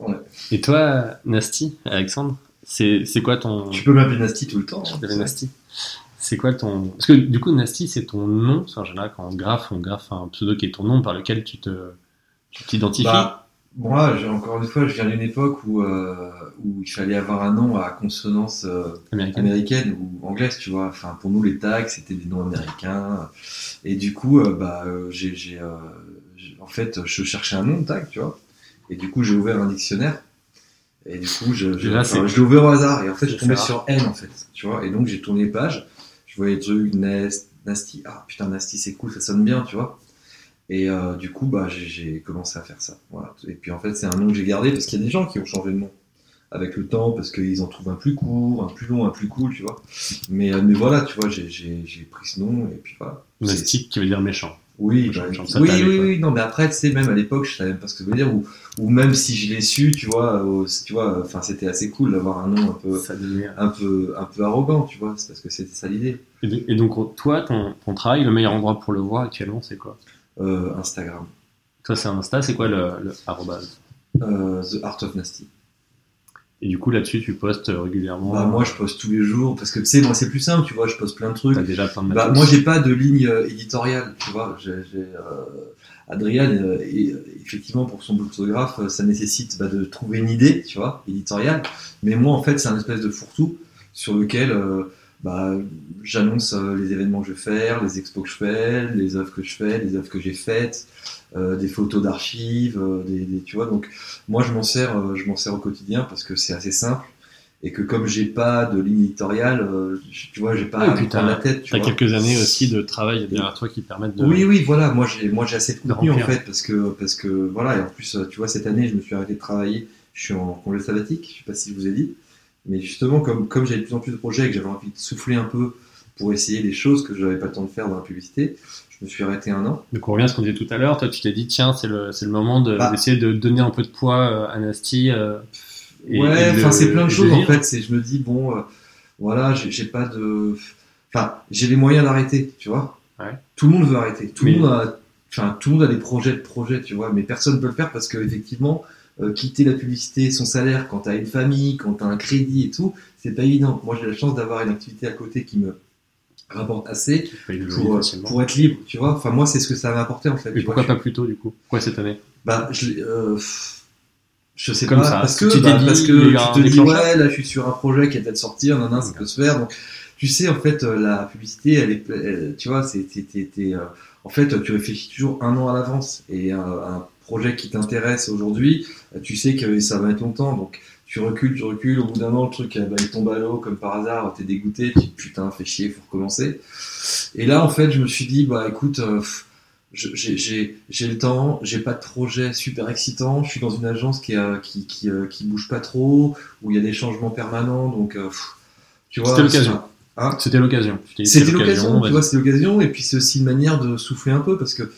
Ouais. Et toi, Nasty, Alexandre, c'est c'est quoi ton. Tu peux m'appeler Nasty tout le temps. Hein. Nasty. C'est quoi ton. Parce que du coup, Nasty, c'est ton nom. Qu'en général, quand on graphe, on graphe un pseudo qui est ton nom par lequel tu te. Tu t'identifies. Bah, moi, j'ai- encore une fois, je viens d'une époque où, euh, où il fallait avoir un nom à consonance euh, américain. américaine ou anglaise, tu vois. Enfin, pour nous, les tags, c'était des noms américains. Et du coup, euh, bah, j'ai, j'ai, j'ai- en fait, je cherchais un nom de tag, tu vois. Et du coup, j'ai ouvert un dictionnaire. Et du coup, je, je, enfin, l'ai ouvert au hasard. Et en fait, je rare. sur N, en fait, tu vois. Et donc, j'ai tourné les pages. Je voyais des trucs, Nest, Nasty. Ah, putain, Nasty, c'est cool, ça sonne bien, tu vois. Et euh, du coup, bah, j'ai, commencé à faire ça. Voilà. Et puis, en fait, c'est un nom que j'ai gardé parce qu'il y a des gens qui ont changé de nom avec le temps parce qu'ils en trouvent un plus court, un plus long, un plus cool, tu vois. Mais, euh, mais voilà, tu vois, j'ai, pris ce nom et puis voilà. Nasty qui veut dire méchant. Oui, bah, oui, oui, oui, non, mais après, tu sais, même à l'époque, je savais même pas ce que ça veut dire, ou, ou même si je l'ai su, tu vois, tu vois, enfin, c'était assez cool d'avoir un nom un peu, Ça devient- un peu, un peu arrogant, tu vois, c'est parce que c'était ça l'idée. Et, donc, toi, ton, ton travail, le meilleur endroit pour le voir actuellement, c'est quoi? Euh, Instagram, Toi, c'est Insta, c'est quoi le, le arrobase? Euh, The Art of Nasty. Et du coup, là-dessus, tu postes régulièrement. Bah, moi, je poste tous les jours, parce que, tu sais, moi, c'est plus simple, tu vois, je poste plein de trucs. Déjà plein de Bah, moi, j'ai pas de ligne euh, éditoriale, tu vois. J'ai, j'ai, euh, Adrien, euh, et, euh, effectivement, pour son photographe, euh, ça nécessite bah, de trouver une idée, tu vois, éditoriale. Mais moi, en fait, c'est un espèce de fourre-tout sur lequel bah, j'annonce les événements que je vais faire, les expos que je fais, les œuvres que je fais, les œuvres que j'ai faites, euh, des photos d'archives, euh, des, des- tu vois. Donc, moi, je m'en sers, euh, je m'en sers au quotidien parce que c'est assez simple. Et que comme j'ai pas de ligne éditoriale, euh, tu vois, j'ai pas et à puis prendre la tête. Tu T'as vois. quelques années aussi de travail derrière toi qui permettent de. Oui, oui, voilà. Moi, j'ai, moi, j'ai assez de contenu en fait parce que, parce que, voilà. Et en plus, tu vois, cette année, je me suis arrêté de travailler. Je suis en congé sabbatique. Je sais pas si je vous ai dit, mais justement, comme, comme j'avais de plus en plus de projets et que j'avais envie de souffler un peu pour essayer des choses que je n'avais pas le temps de faire dans la publicité, je me suis arrêté un an. Donc on revient à ce qu'on disait tout à l'heure. Toi, tu t'es dit, tiens, c'est le, c'est le moment de- Bah. d'essayer de donner un peu de poids euh, à Nasty. euh, et- ouais, enfin, c'est plein de choses en fait. Je me dis bon, euh, voilà, j'ai, pas de, enfin, j'ai les moyens d'arrêter, tu vois. Ouais. Tout le monde veut arrêter. Tout Mais- le monde a, enfin, tout le monde a des projets de projets, tu vois. Mais personne peut le faire parce que effectivement, euh, quitter la publicité, son salaire, quand t'as une famille, quand t'as un crédit et tout, c'est pas évident. Moi, j'ai la chance d'avoir une activité à côté qui me rapporte assez pour, euh, pour être libre, tu vois. Enfin, moi, c'est ce que ça m'a apporté en fait. Et tu pourquoi vois. pas plus tôt du coup? Pourquoi cette année? Bah, je, euh, je sais Comme pas, ça, parce que, bah, dit, parce que tu te dis, ouais, là, je suis sur un projet qui est peut-être sortir, non, non, ça peut se faire. Donc, tu sais, en fait, euh, la publicité, elle est, elle- tu vois, c'est, euh, en fait, tu réfléchis toujours un an à l'avance. Et un, un projet qui t'intéresse aujourd'hui, tu sais que ça va être longtemps. Donc, tu recules, tu recules, au bout d'un an, le truc, bah, il tombe à l'eau, comme par hasard, t'es dégoûté, tu putain, fais chier, faut recommencer. Et là, en fait, je me suis dit, bah, écoute, euh, j'ai- le temps, j'ai pas de projet super excitant, je suis dans une agence qui, a- qui, qui, euh, qui bouge pas trop, où il y a des changements permanents, donc, euh, pff, tu vois. C'était l'occasion. Hein C'était l'occasion. C'était l'occasion, tu vois, c'est l'occasion, et puis c'est aussi une manière de souffler un peu, parce que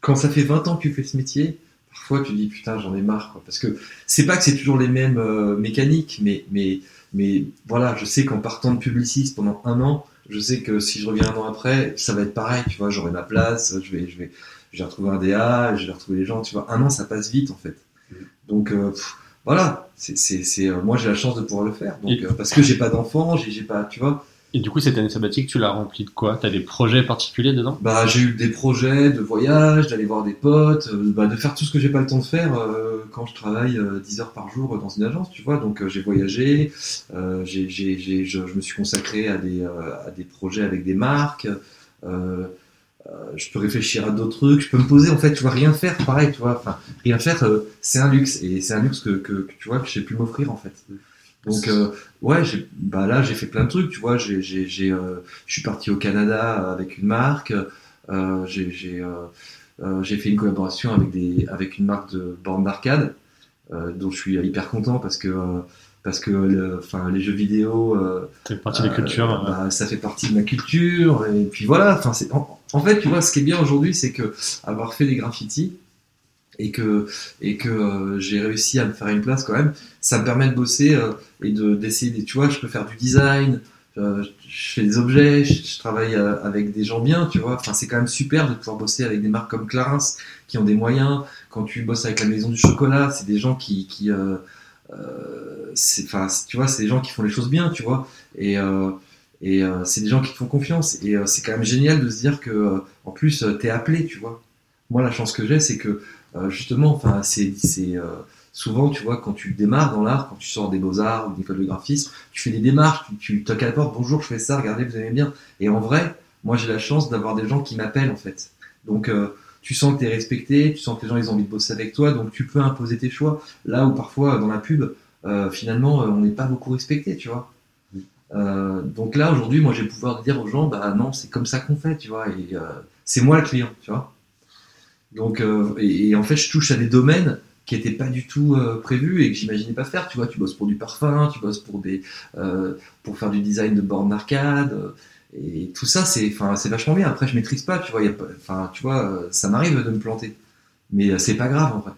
quand ça fait 20 ans que tu fais ce métier, parfois tu dis putain j'en ai marre, quoi. parce que c'est pas que c'est toujours les mêmes euh, mécaniques, mais, mais, mais voilà, je sais qu'en partant de publiciste pendant un an, je sais que si je reviens un an après, ça va être pareil, tu vois, j'aurai ma place, je vais, je vais, je vais retrouver un DA, je vais retrouver les gens, tu vois, un an ça passe vite en fait. Donc euh, pff, voilà, c'est, c'est, c'est, euh, moi j'ai la chance de pouvoir le faire, donc, euh, parce que j'ai pas d'enfants, j'ai, j'ai pas, tu vois, Et du coup, cette année sabbatique, tu l'as remplie de quoi? T'as des projets particuliers dedans? Bah, j'ai eu des projets de voyage, d'aller voir des potes, euh, bah, de faire tout ce que j'ai pas le temps de faire euh, quand je travaille euh, 10 heures par jour dans une agence, tu vois. Donc euh, j'ai voyagé, euh, j'ai, j'ai, j'ai- je, je me suis consacré à des, à des projets avec des marques. je peux réfléchir à d'autres trucs, je peux me poser en fait, tu vois, rien faire, pareil, tu vois. Enfin, rien faire, c'est un luxe et c'est un luxe que, que, que, tu vois que j'ai pu m'offrir en fait. Donc euh, ouais, j'ai, bah là j'ai fait plein de trucs, tu vois. J'ai, j'ai, j'ai, euh, je suis parti au Canada avec une marque. Euh, j'ai, j'ai, euh, euh, j'ai fait une collaboration avec des, avec une marque de bornes d'arcade, euh, dont je suis hyper content parce que euh, parce que le, enfin les jeux vidéo. euh, partie des euh, cultures. euh, bah, ça fait partie de ma culture et puis voilà enfin c'est en, en fait tu vois ce qui est bien aujourd'hui c'est que avoir fait des graffitis et que et que euh, j'ai réussi à me faire une place quand même ça me permet de bosser euh, et de d'essayer des tu vois je peux faire du design euh, je fais des objets je, travaille euh, avec des gens bien tu vois. Enfin c'est quand même super de pouvoir bosser avec des marques comme Clarins qui ont des moyens. Quand tu bosses avec la maison du chocolat c'est des gens qui qui enfin tu vois c'est des gens qui font les choses bien tu vois. Et et c'est des gens qui te font confiance. Et c'est quand même génial de se dire que en plus t'es appelé tu vois. Moi la chance que j'ai c'est que justement enfin c'est c'est souvent tu vois quand tu démarres dans l'art quand tu sors des beaux arts ou d'une école de graphisme tu fais des démarches tu, toques à la porte bonjour je fais ça regardez vous aimez bien et en vrai moi j'ai la chance d'avoir des gens qui m'appellent en fait donc euh, tu sens que tu es respecté, tu sens que les gens ils ont envie de bosser avec toi, donc tu peux imposer tes choix. Là où parfois dans la pub, euh, finalement, euh, on n'est pas beaucoup respecté, tu vois. Donc là aujourd'hui, moi j'ai le pouvoir dire aux gens, bah non, c'est comme ça qu'on fait, tu vois, et c'est moi le client, tu vois. Donc et, et en fait, je touche à des domaines qui n'étaient pas du tout euh, prévus et que j'imaginais pas faire. Tu vois, tu bosses pour du parfum, tu bosses pour des, euh, pour faire du design de bornes d'arcade. euh, et tout ça, c'est, enfin, c'est vachement bien. Après, je maîtrise pas, tu vois. Enfin, tu vois, euh, ça m'arrive de me planter, mais c'est pas grave en vrai.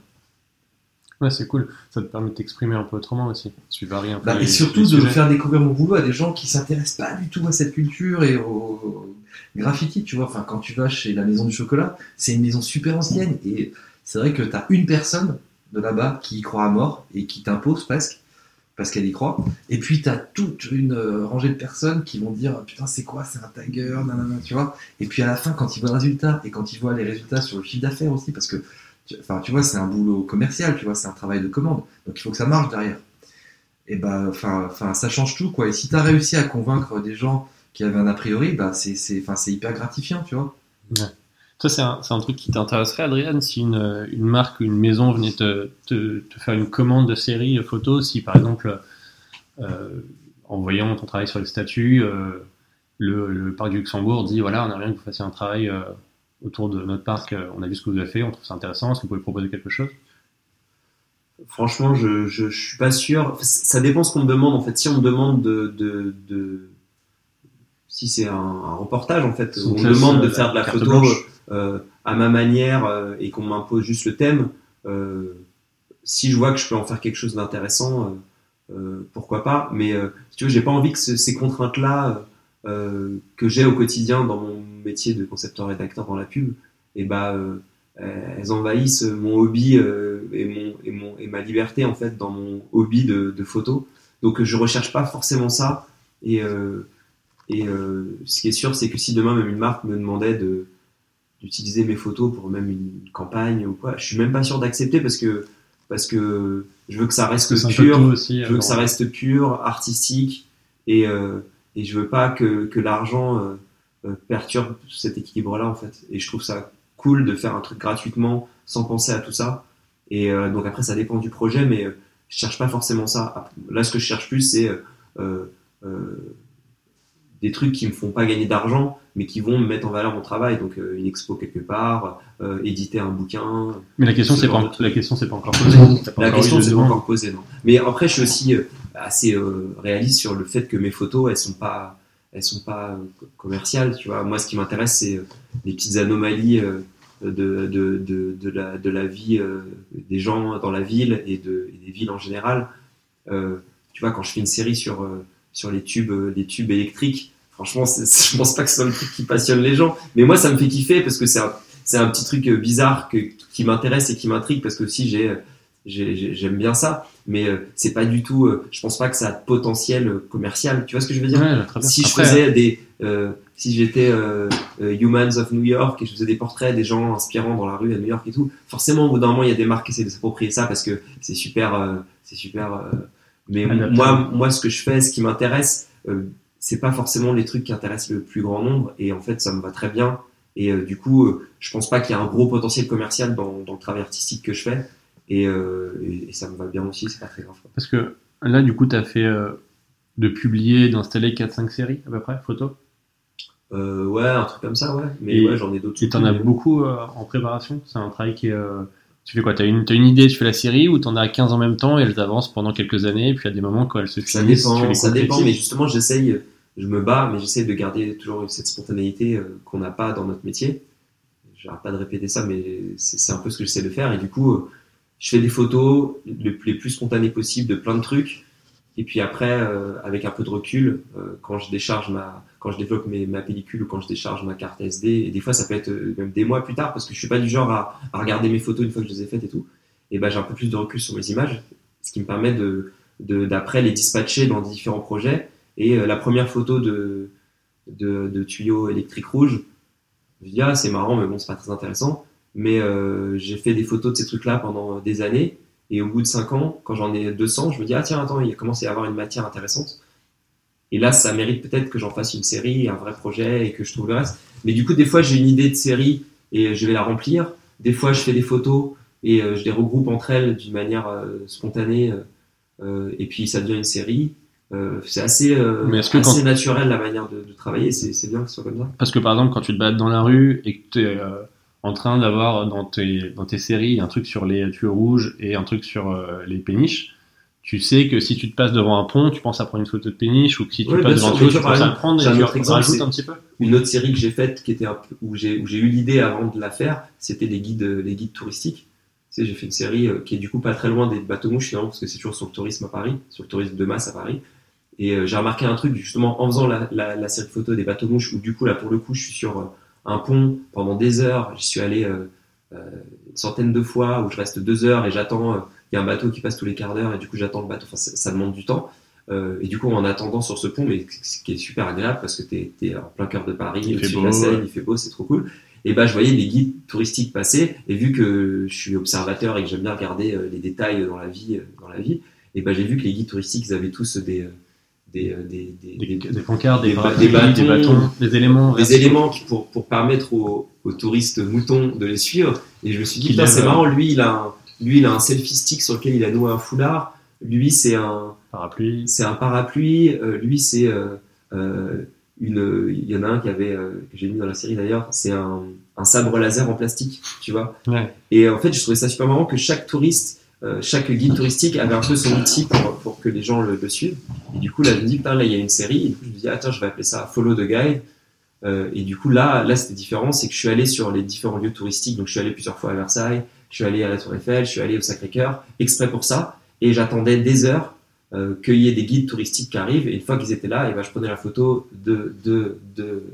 Ouais, c'est cool. Ça te permet de t'exprimer un peu autrement aussi. Tu varies un peu. Bah, les- et surtout de faire découvrir mon boulot à des gens qui s'intéressent pas du tout à cette culture et au graffiti, tu vois. Enfin, quand tu vas chez la Maison du Chocolat, c'est une maison super ancienne et c'est vrai que tu as une personne de là-bas qui y croit à mort et qui t'impose presque parce qu'elle y croit. Et puis tu as toute une euh, rangée de personnes qui vont dire putain c'est quoi, c'est un tagger, nanana, tu vois. Et puis à la fin, quand ils voient le résultat et quand ils voient les résultats sur le chiffre d'affaires aussi, parce que tu- tu vois, c'est un boulot commercial, tu vois, c'est un travail de commande. Donc il faut que ça marche derrière. Et bah, enfin, ça change tout, quoi. Et si tu as réussi à convaincre des gens qui avaient un a priori, bah, c'est hyper gratifiant, tu vois. Toi, c'est un, c'est un truc qui t'intéresserait, Adrien, si une, une marque ou une maison venait te, te, te faire une commande de série euh, photo, si par exemple, euh, en voyant ton travail sur les statuts, euh, le, le parc du Luxembourg dit voilà, on aimerait bien que vous fassiez un travail euh, autour de notre parc, on a vu ce que vous avez fait, on trouve ça intéressant, est-ce que vous pouvez proposer quelque chose? Franchement, je, je, je suis pas sûr. Ça dépend ce qu'on me demande. En fait, si on me demande de, de, de si c'est un, un reportage, en fait, on me demande de faire de la photo blanche. Euh, à ma manière euh, et qu'on m'impose juste le thème, euh, si je vois que je peux en faire quelque chose d'intéressant, pourquoi pas. Mais si tu veux, j'ai pas envie que ce- ces contraintes-là que j'ai au quotidien dans mon métier de concepteur-rédacteur dans la pub, et bah euh, elles envahissent mon hobby et, mon, et, mon, et ma liberté en fait dans mon hobby de, photo. Donc je recherche pas forcément ça. Et, ce qui est sûr, c'est que si demain même une marque me demandait de d'utiliser mes photos pour même une campagne ou quoi, je suis même pas sûr d'accepter parce que parce que je veux que ça reste pur, aussi. je veux que ça reste pur, artistique, et, euh, et je veux pas que, que l'argent euh, euh, perturbe cet équilibre-là, en fait. Et je trouve ça cool de faire un truc gratuitement, sans penser à tout ça. Et euh, donc après, ça dépend du projet, mais je cherche pas forcément ça. Là, ce que je cherche plus, c'est des trucs qui me font pas gagner d'argent, mais qui vont me mettre en valeur mon travail. Donc euh, une expo quelque part, euh, éditer un bouquin. Mais la question, Ce c'est pas, de la question, c'est pas encore posée. La encore question c'est pas encore posée, non. Mais après, je suis aussi euh, assez euh, réaliste sur le fait que mes photos, elles sont pas, elles sont pas co- commerciales. Tu vois, moi, ce qui m'intéresse, c'est euh, les petites anomalies euh, de, de, de, de la, de la vie euh, des gens dans la ville et, de, et des villes en général. Euh, tu vois, quand je fais une série sur euh, sur les tubes, euh, les tubes électriques, franchement, je pense pas que ce soit le truc qui passionne les gens. Mais moi, ça me fait kiffer parce que c'est un, c'est un petit truc euh, bizarre que, qui m'intéresse et qui m'intrigue parce que aussi j'ai, euh, j'ai- j'ai- j'aime bien ça. Mais euh, c'est pas du tout. euh, je pense pas que ça a de potentiel euh, commercial. Tu vois ce que je veux dire? Ouais. Si je faisais des, euh, si j'étais euh, euh, Humans of New York et je faisais des portraits des gens inspirants dans la rue à New York et tout, forcément au bout d'un moment il y a des marques qui essaient de s'approprier ça parce que c'est super, euh, c'est super. Mais Adaptable. moi, moi ce que je fais, ce qui m'intéresse, euh, c'est pas forcément les trucs qui intéressent le plus grand nombre et en fait ça me va très bien. Et euh, du coup, euh, je pense pas qu'il y a un gros potentiel commercial dans, dans le travail artistique que je fais et, euh, et, et ça me va bien aussi, c'est pas très grave. Parce que là, du coup, tu as fait euh, de publier, d'installer 4-5 séries à peu près, photos. Ouais, un truc comme ça, ouais. Mais Et- ouais, j'en ai d'autres. Et t'en as beaucoup en préparation? C'est un travail qui est. Tu fais quoi T'as une, t'as une idée, tu fais la série ou t'en as 15 en même temps et elles avancent pendant quelques années et puis à des moments quand elles se Ça finissent, tu dépend, ça dépend, mais justement, j'essaye, je me bats, mais j'essaye de garder toujours cette spontanéité euh, qu'on n'a pas dans notre métier. J'arrête pas de répéter ça, mais c'est un peu ce que j'essaie de faire. Et du coup, euh, je fais des photos le- les plus spontanées possibles de plein de trucs. Et puis après, euh, avec un peu de recul, euh, quand je décharge ma, quand je développe ma pellicule ou quand je décharge ma carte SD, et des fois ça peut être euh, même des mois plus tard, parce que je suis pas du genre à, regarder mes photos une fois que je les ai faites et tout. Et ben j'ai un peu plus de recul sur mes images, ce qui me permet de d'après les dispatcher dans différents projets. Et euh, la première photo de, de, de tuyau électrique rouge, je dis ah c'est marrant mais bon c'est pas très intéressant. Mais euh, j'ai fait des photos de ces trucs-là pendant des années. Et au bout de 5 ans, quand j'en ai 200, je me dis ah tiens attends il commence à y avoir une matière intéressante. Et là ça mérite peut-être que j'en fasse une série, un vrai projet et que je trouve le reste. Mais du coup des fois j'ai une idée de série et je vais la remplir. Des fois je fais des photos et euh, je les regroupe entre elles d'une manière euh, spontanée. euh, et puis ça devient une série. Euh, c'est assez, euh, Mais que assez quand- naturel la manière de, de travailler, c'est bien que ce soit comme ça. Parce que par exemple, quand tu te balades dans la rue et que tu es en train d'avoir dans tes, dans tes séries un truc sur les tuyaux rouges et un truc sur les péniches, tu sais que si tu te passes devant un pont, tu penses à prendre une photo de péniche ou que si tu Ouais, passes devant un sûr, tuyau, mais tu penses à prendre et un tu exemple, rajoutes c'est- un petit peu. Une autre série que j'ai faite, qui était un peu, où j'ai où j'ai eu l'idée avant de la faire, c'était les guides, les guides touristiques. Tu sais, j'ai fait une série euh, qui est du coup pas très loin des bateaux mouches finalement, parce que c'est toujours sur le tourisme à Paris, sur le tourisme de masse à Paris. Et euh, j'ai remarqué un truc justement en faisant la, la, la série photo des bateaux mouches, où du coup là pour le coup je suis sur euh, un pont pendant des heures, j'y suis allé euh, euh, une centaine de fois, où je reste deux heures et j'attends, euh, il y a un bateau qui passe tous les quarts d'heure et du coup j'attends le bateau, enfin ça, ça demande du temps. Euh, et du coup, en attendant sur ce pont, mais ce qui est super agréable parce que t'es es en plein cœur de Paris, Il fait de beau, la Seine, ouais. il fait beau, c'est trop cool. Et bah, je voyais des guides touristiques passer, et vu que je suis observateur et que j'aime bien regarder euh, les détails dans la vie, euh, dans la vie, et bah, j'ai vu que les guides touristiques, ils avaient tous des, des, des, des, Des, des- des pancartes, des, bâtons, des bâtons, des éléments. des éléments qui, pour, pour permettre aux, aux touristes moutons de les suivre. Et je me suis dit, c'est marrant, lui, il a un, lui, il a un selfie stick sur lequel il a noué un foulard. Lui, c'est un, Parapluie. c'est un parapluie. Euh, lui, c'est euh, euh, une. Il y en a un qui avait que j'ai mis dans la série d'ailleurs. C'est un, un sabre laser en plastique, tu vois. Ouais. Et en fait, je trouvais ça super marrant que chaque touriste, euh, chaque guide touristique avait un peu son outil pour, pour que les gens le, le suivent. Et du coup, là, je me dis, putain, là, il y a une série. Et du coup, je me dis, attends, je vais appeler ça Follow the Guide. Euh, et du coup, là, là, c'était différent. C'est que je suis allé sur les différents lieux touristiques. Donc, je suis allé plusieurs fois à Versailles. Je suis allé à la Tour Eiffel. Je suis allé au Sacré-Cœur, exprès pour ça. Et j'attendais des heures euh, qu'il y ait des guides touristiques qui arrivent. Et une fois qu'ils étaient là, et ben, je prenais la photo de, de, de,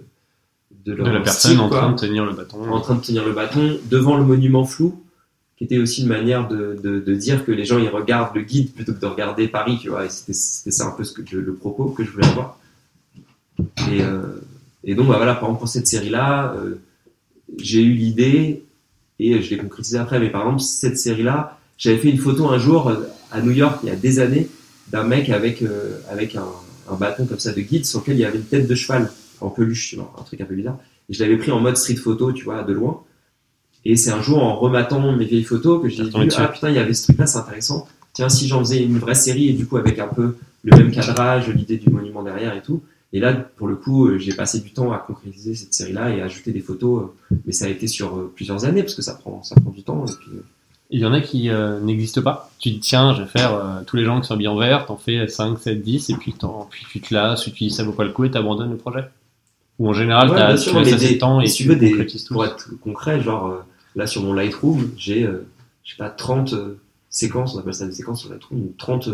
de, la personne style, en train de tenir le bâton. en train de tenir le bâton devant le monument flou, qui était aussi une manière de, de, de dire que les gens ils regardent le guide plutôt que de regarder Paris, tu vois. Et c'était ça un peu ce que, le, le propos que je voulais avoir. Et, euh, et donc bah, voilà, par exemple pour cette série-là, euh, j'ai eu l'idée et je l'ai concrétisé après. Mais par exemple cette série-là, j'avais fait une photo un jour euh, à New York il y a des années d'un mec avec euh, avec un, un bâton comme ça de guide sur lequel il y avait une tête de cheval en peluche, tu vois, un truc un peu bizarre. Et je l'avais pris en mode street photo, tu vois, de loin. Et c'est un jour en rematant mes vieilles photos que j'ai dit ah putain il y avait ce truc là c'est intéressant tiens, si j'en faisais une vraie série et du coup avec un peu le même cadrage, l'idée du monument derrière et tout. Et là, pour le coup, euh, j'ai passé du temps à concrétiser cette série-là et à ajouter des photos, euh, mais ça a été sur euh, plusieurs années parce que ça prend, ça prend du temps. Et puis, Il y en a qui euh, n'existent pas. Tu dis, tiens, je vais faire euh, tous les gens qui sont habillés en vert, t'en fais 5, 7, 10, et puis, t'en- puis tu te lasses, tu te dis ça vaut pas le coup et t'abandonnes le projet. Ou en général, Ouais, tu sûr, laisses assez de temps et si tu tu veux, des- pour être concret, genre euh, là sur mon Lightroom, j'ai, je sais pas, 30 euh, séquences, on appelle ça des séquences sur Lightroom, ou 30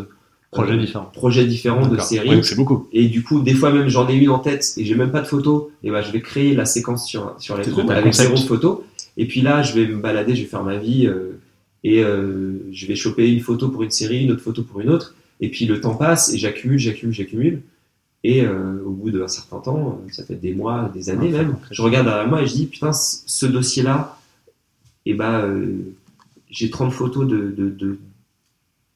euh, Projets différents. projets différents de. Ouais, donc c'est beaucoup. Et du coup, des fois même j'en ai une en tête et j'ai même pas de photo, et ben je vais créer la séquence sur, sur Lightroom T'as le avec zéro photo. Et puis là, je vais me balader, je vais faire ma vie euh, et euh, je vais choper une photo pour une série, une autre photo pour une autre. Et puis le temps passe et j'accumule, j'accumule, j'accumule. Et euh, au bout d'un certain temps, euh, ça fait des mois, des années Ouais, même, je regarde derrière moi et je dis putain, ce dossier-là, et ben euh, j'ai 30 photos de, de, de-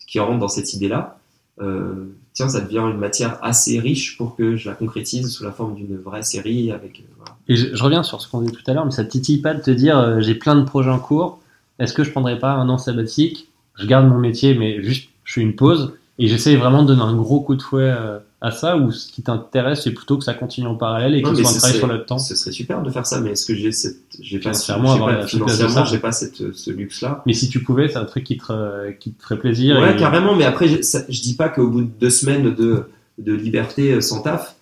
qui rentrent dans cette idée-là. Euh, tiens, ça devient une matière assez riche pour que je la concrétise sous la forme d'une vraie série avec. euh, voilà. Et je, reviens sur ce qu'on dit tout à l'heure, mais ça titille pas de te dire euh, j'ai plein de projets en cours, est-ce que je prendrais pas un an sabbatique, je garde mon métier, mais juste je fais une pause et j'essaye vraiment de donner un gros coup de fouet euh, à ça, ou ce qui t'intéresse, c'est plutôt que ça continue en parallèle et que soit un travail sur le temps. Ce serait super de faire ça, mais est-ce que j'ai cette, j'ai pas, Financièrement, pas- financièrement, j'ai pas cette, ce luxe-là. Mais si tu pouvais, c'est un truc qui te, qui te ferait plaisir. Ouais, et- carrément, mais après, je, ça- je dis pas qu'au bout de deux semaines de, de liberté euh, sans taf,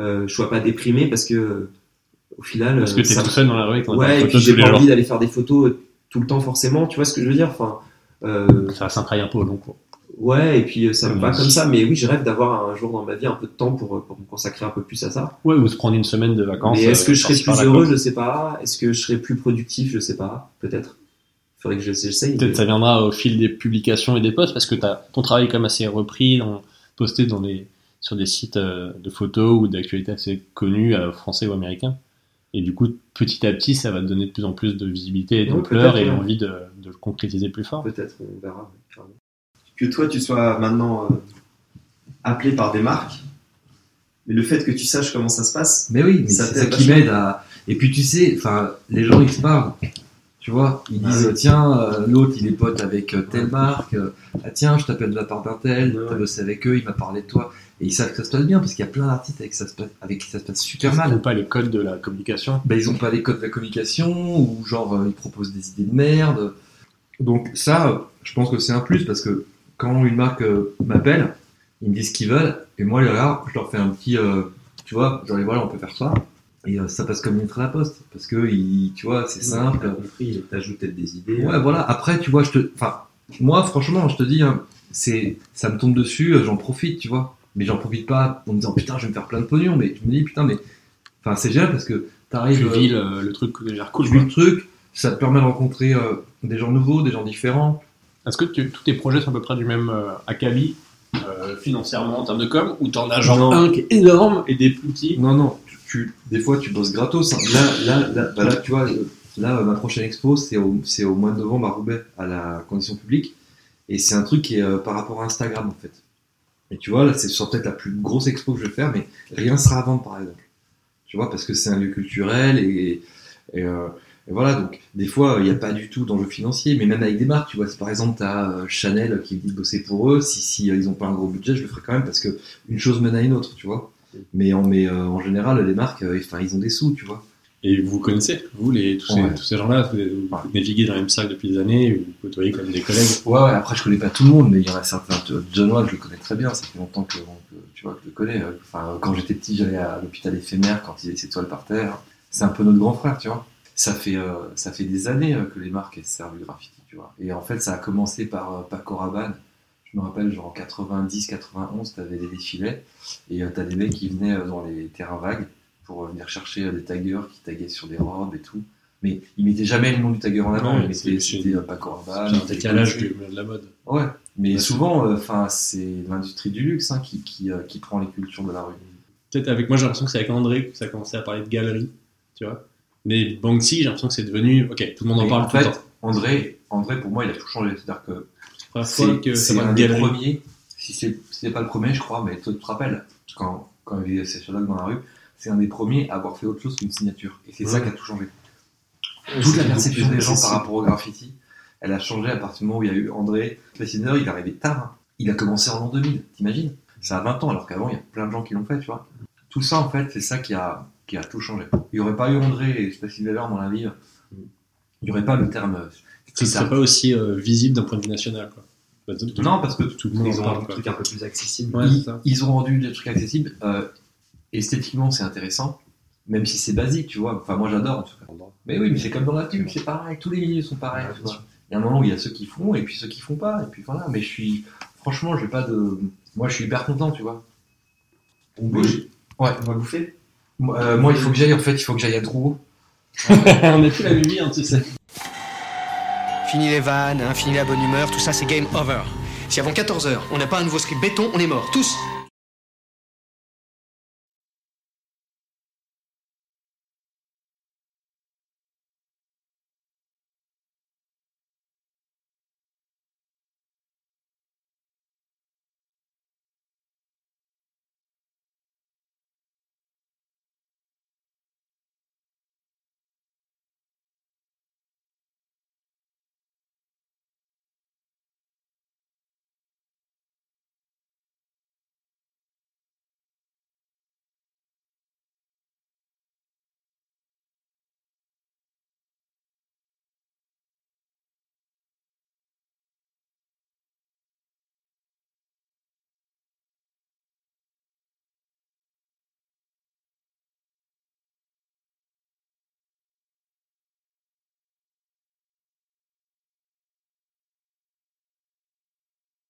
euh, je sois pas déprimé parce que, au final, Parce que euh, t'es tout seul dans la rue ton Ouais, et puis j'ai pas envie d'aller faire des photos tout le temps forcément, tu vois ce que je veux dire Enfin, euh, Ça travail un peu au long cours. Ouais, et puis euh, ça me va comme ça, mais oui, je rêve d'avoir un jour dans ma vie un peu de temps pour, euh, pour me consacrer un peu plus à ça. Ouais, ou se prendre une semaine de vacances. Mais est-ce euh, que je serais plus heureux? Je sais pas. Est-ce que je serais plus productif? Je sais pas. Peut-être. Faudrait que je- j'essaye. Peut-être mais- ça viendra au fil des publications et des posts parce que t'as- ton travail est quand même assez repris, dans, posté dans des, sur des sites de photos ou d'actualités assez connus, français ou américains. Et du coup, petit à petit, ça va te donner de plus en plus de visibilité et d'ampleur et ouais. l'envie de, de le concrétiser plus fort. Peut-être, on verra. Que toi tu sois maintenant euh, appelé par des marques, mais le fait que tu saches comment ça se passe, Mais oui, mais Ça ça qui m'aide à. Et puis tu sais, enfin, les gens ils se parlent. Tu vois, ils Ah disent oui. tiens, euh, l'autre il est pote avec euh, telle marque. euh, ah tiens, je t'appelle de la part d'un tel. Ouais, T'as bossé avec eux, il m'a parlé de toi. Et ils savent que ça se passe bien parce qu'il y a plein d'artistes avec, ça se passe- avec qui ça se passe super Ils n'ont mal. pas les codes de la communication. Ben, ils ont pas les codes de la communication ou genre ils proposent des idées de merde. Donc ça, je pense que c'est un plus parce que quand une marque euh, m'appelle, ils me disent ce qu'ils veulent et moi là, je leur fais un petit, euh, tu vois, genre voilà, on peut faire ça. Et euh, ça passe comme une lettre à la poste parce que ils- tu vois, c'est T'as simple. compris, t'ajoutes peut-être des idées. Ouais, voilà. Après, tu vois, je te, enfin, moi, franchement, je te dis, hein, c'est, ça me tombe dessus, j'en profite, tu vois. Mais j'en profite pas en me disant putain, je vais me faire plein de pognon. Mais je me dis putain, mais, enfin, c'est génial parce que t'arrives, Tu vis le, le truc de dire cool. tu vis le truc, ça te permet de rencontrer euh, des gens nouveaux, des gens différents. Est-ce que tu- tous tes projets sont à peu près du même euh, acabit euh, financièrement en termes de com ou t'en as genre Non. un qui est énorme et des plus petits Non, non, tu, tu- des fois tu bosses gratos. hein. Là, là, là, bah là, tu vois, euh, là, ma prochaine expo, c'est au, mois de novembre à Roubaix, à la condition publique. Et c'est un truc qui est euh, par rapport à Instagram, en fait. Et tu vois, là, c'est peut-être la plus grosse expo que je vais faire, mais rien sera à vendre, par exemple. Tu vois, parce que c'est un lieu culturel et, et, euh, et voilà. Donc, des fois, il n'y a pas du tout d'enjeu financier, mais même avec des marques, tu vois, si par exemple, tu as Chanel qui me dit de bosser pour eux, si, si euh, ils n'ont pas un gros budget, je le ferai quand même parce que une chose mène à une autre, tu vois. Mais en, mais, euh, en général, les marques, euh, enfin, ils ont des sous, tu vois. Et vous connaissez, vous, les, tous, ces, Ouais. tous ces gens-là, vous, vous naviguez dans le même cercle depuis des années, vous côtoyez comme des collègues. Ouais, ouais, après, je connais pas tout le monde, mais il y en a certains. John Wall, je le connais très bien, ça fait longtemps que, tu vois, que je le connais. euh. Enfin, quand j'étais petit, j'allais à l'hôpital éphémère quand il y avait ses toiles par terre. C'est un peu notre grand frère, tu vois. Ça fait, euh, ça fait des années euh, que les marques elles servent du graffiti, tu vois. Et en fait, ça a commencé par euh, Paco Rabanne. Je me rappelle, genre en 90, 91, t'avais des défilés, et euh, t'as des mecs qui venaient euh, dans les terrains vagues pour venir chercher des taggers qui taguaient sur des robes et tout. Mais ils mettaient jamais le nom du tagger en avant, Ouais, ils mettaient- c'est- c'était Paco Rabanne. Un décalage de la mode. Ouais, mais Ouais, souvent, enfin, c'est l'industrie du luxe hein, qui, qui, qui prend les cultures de la rue. Peut-être avec moi, j'ai l'impression que c'est avec André que ça a commencé à parler de galerie, tu vois. Mais Banksy, j'ai l'impression que c'est devenu. Ok, tout le monde en Et parle en tout le fait, temps. André, André, pour moi, il a tout changé. C'est-à-dire que C'est un des galerie. premiers, si c'est pas le premier, je crois, mais tu te rappelles, quand, quand il y avait sociologue dans la rue, c'est un des premiers à avoir fait autre chose qu'une signature. Et c'est ça qui a tout changé. Ouais, Toute la perception des gens par rapport au graffiti, elle a changé à partir du moment où il y a eu André. Invader, il est arrivé tard. hein. Il a commencé en l'an 2000, t'imagines? Ça a 20 ans, alors qu'avant, il y a plein de gens qui l'ont fait, tu vois. Tout ça, en fait, c'est ça qui a, qui a tout changé. Il n'y aurait pas eu André et Space Invader dans la vie. Il n'y aurait pas le terme. euh, Ce serait pas aussi euh, visible d'un point de vue national. Quoi. Bah, de- de- Non, parce que tout le monde Ils ont parle. un quoi. truc un peu plus accessible. Ouais, c'est ils, ont rendu des trucs accessibles. euh, esthétiquement, c'est intéressant, même si c'est basique, tu vois. Enfin, moi, j'adore en tout cas. Mais oui, mais c'est comme dans la pub, c'est pareil. Tous les milieux sont pareils. Ouais, tu bien vois. Il y a un moment où il y a ceux qui font et puis ceux qui font pas. Et puis voilà. Mais je suis, franchement, je vais pas de. Moi, je suis hyper content, tu vois. On bouge. Ouais. On va bouffer. Moi, euh, moi, il faut que j'aille. En fait, il faut que j'aille à Drouot. On est plus la même vie, hein, tu sais. Fini les vannes, hein, fini la bonne humeur, tout ça c'est game over. Si avant 14h on n'a pas un nouveau script béton, on est mort, tous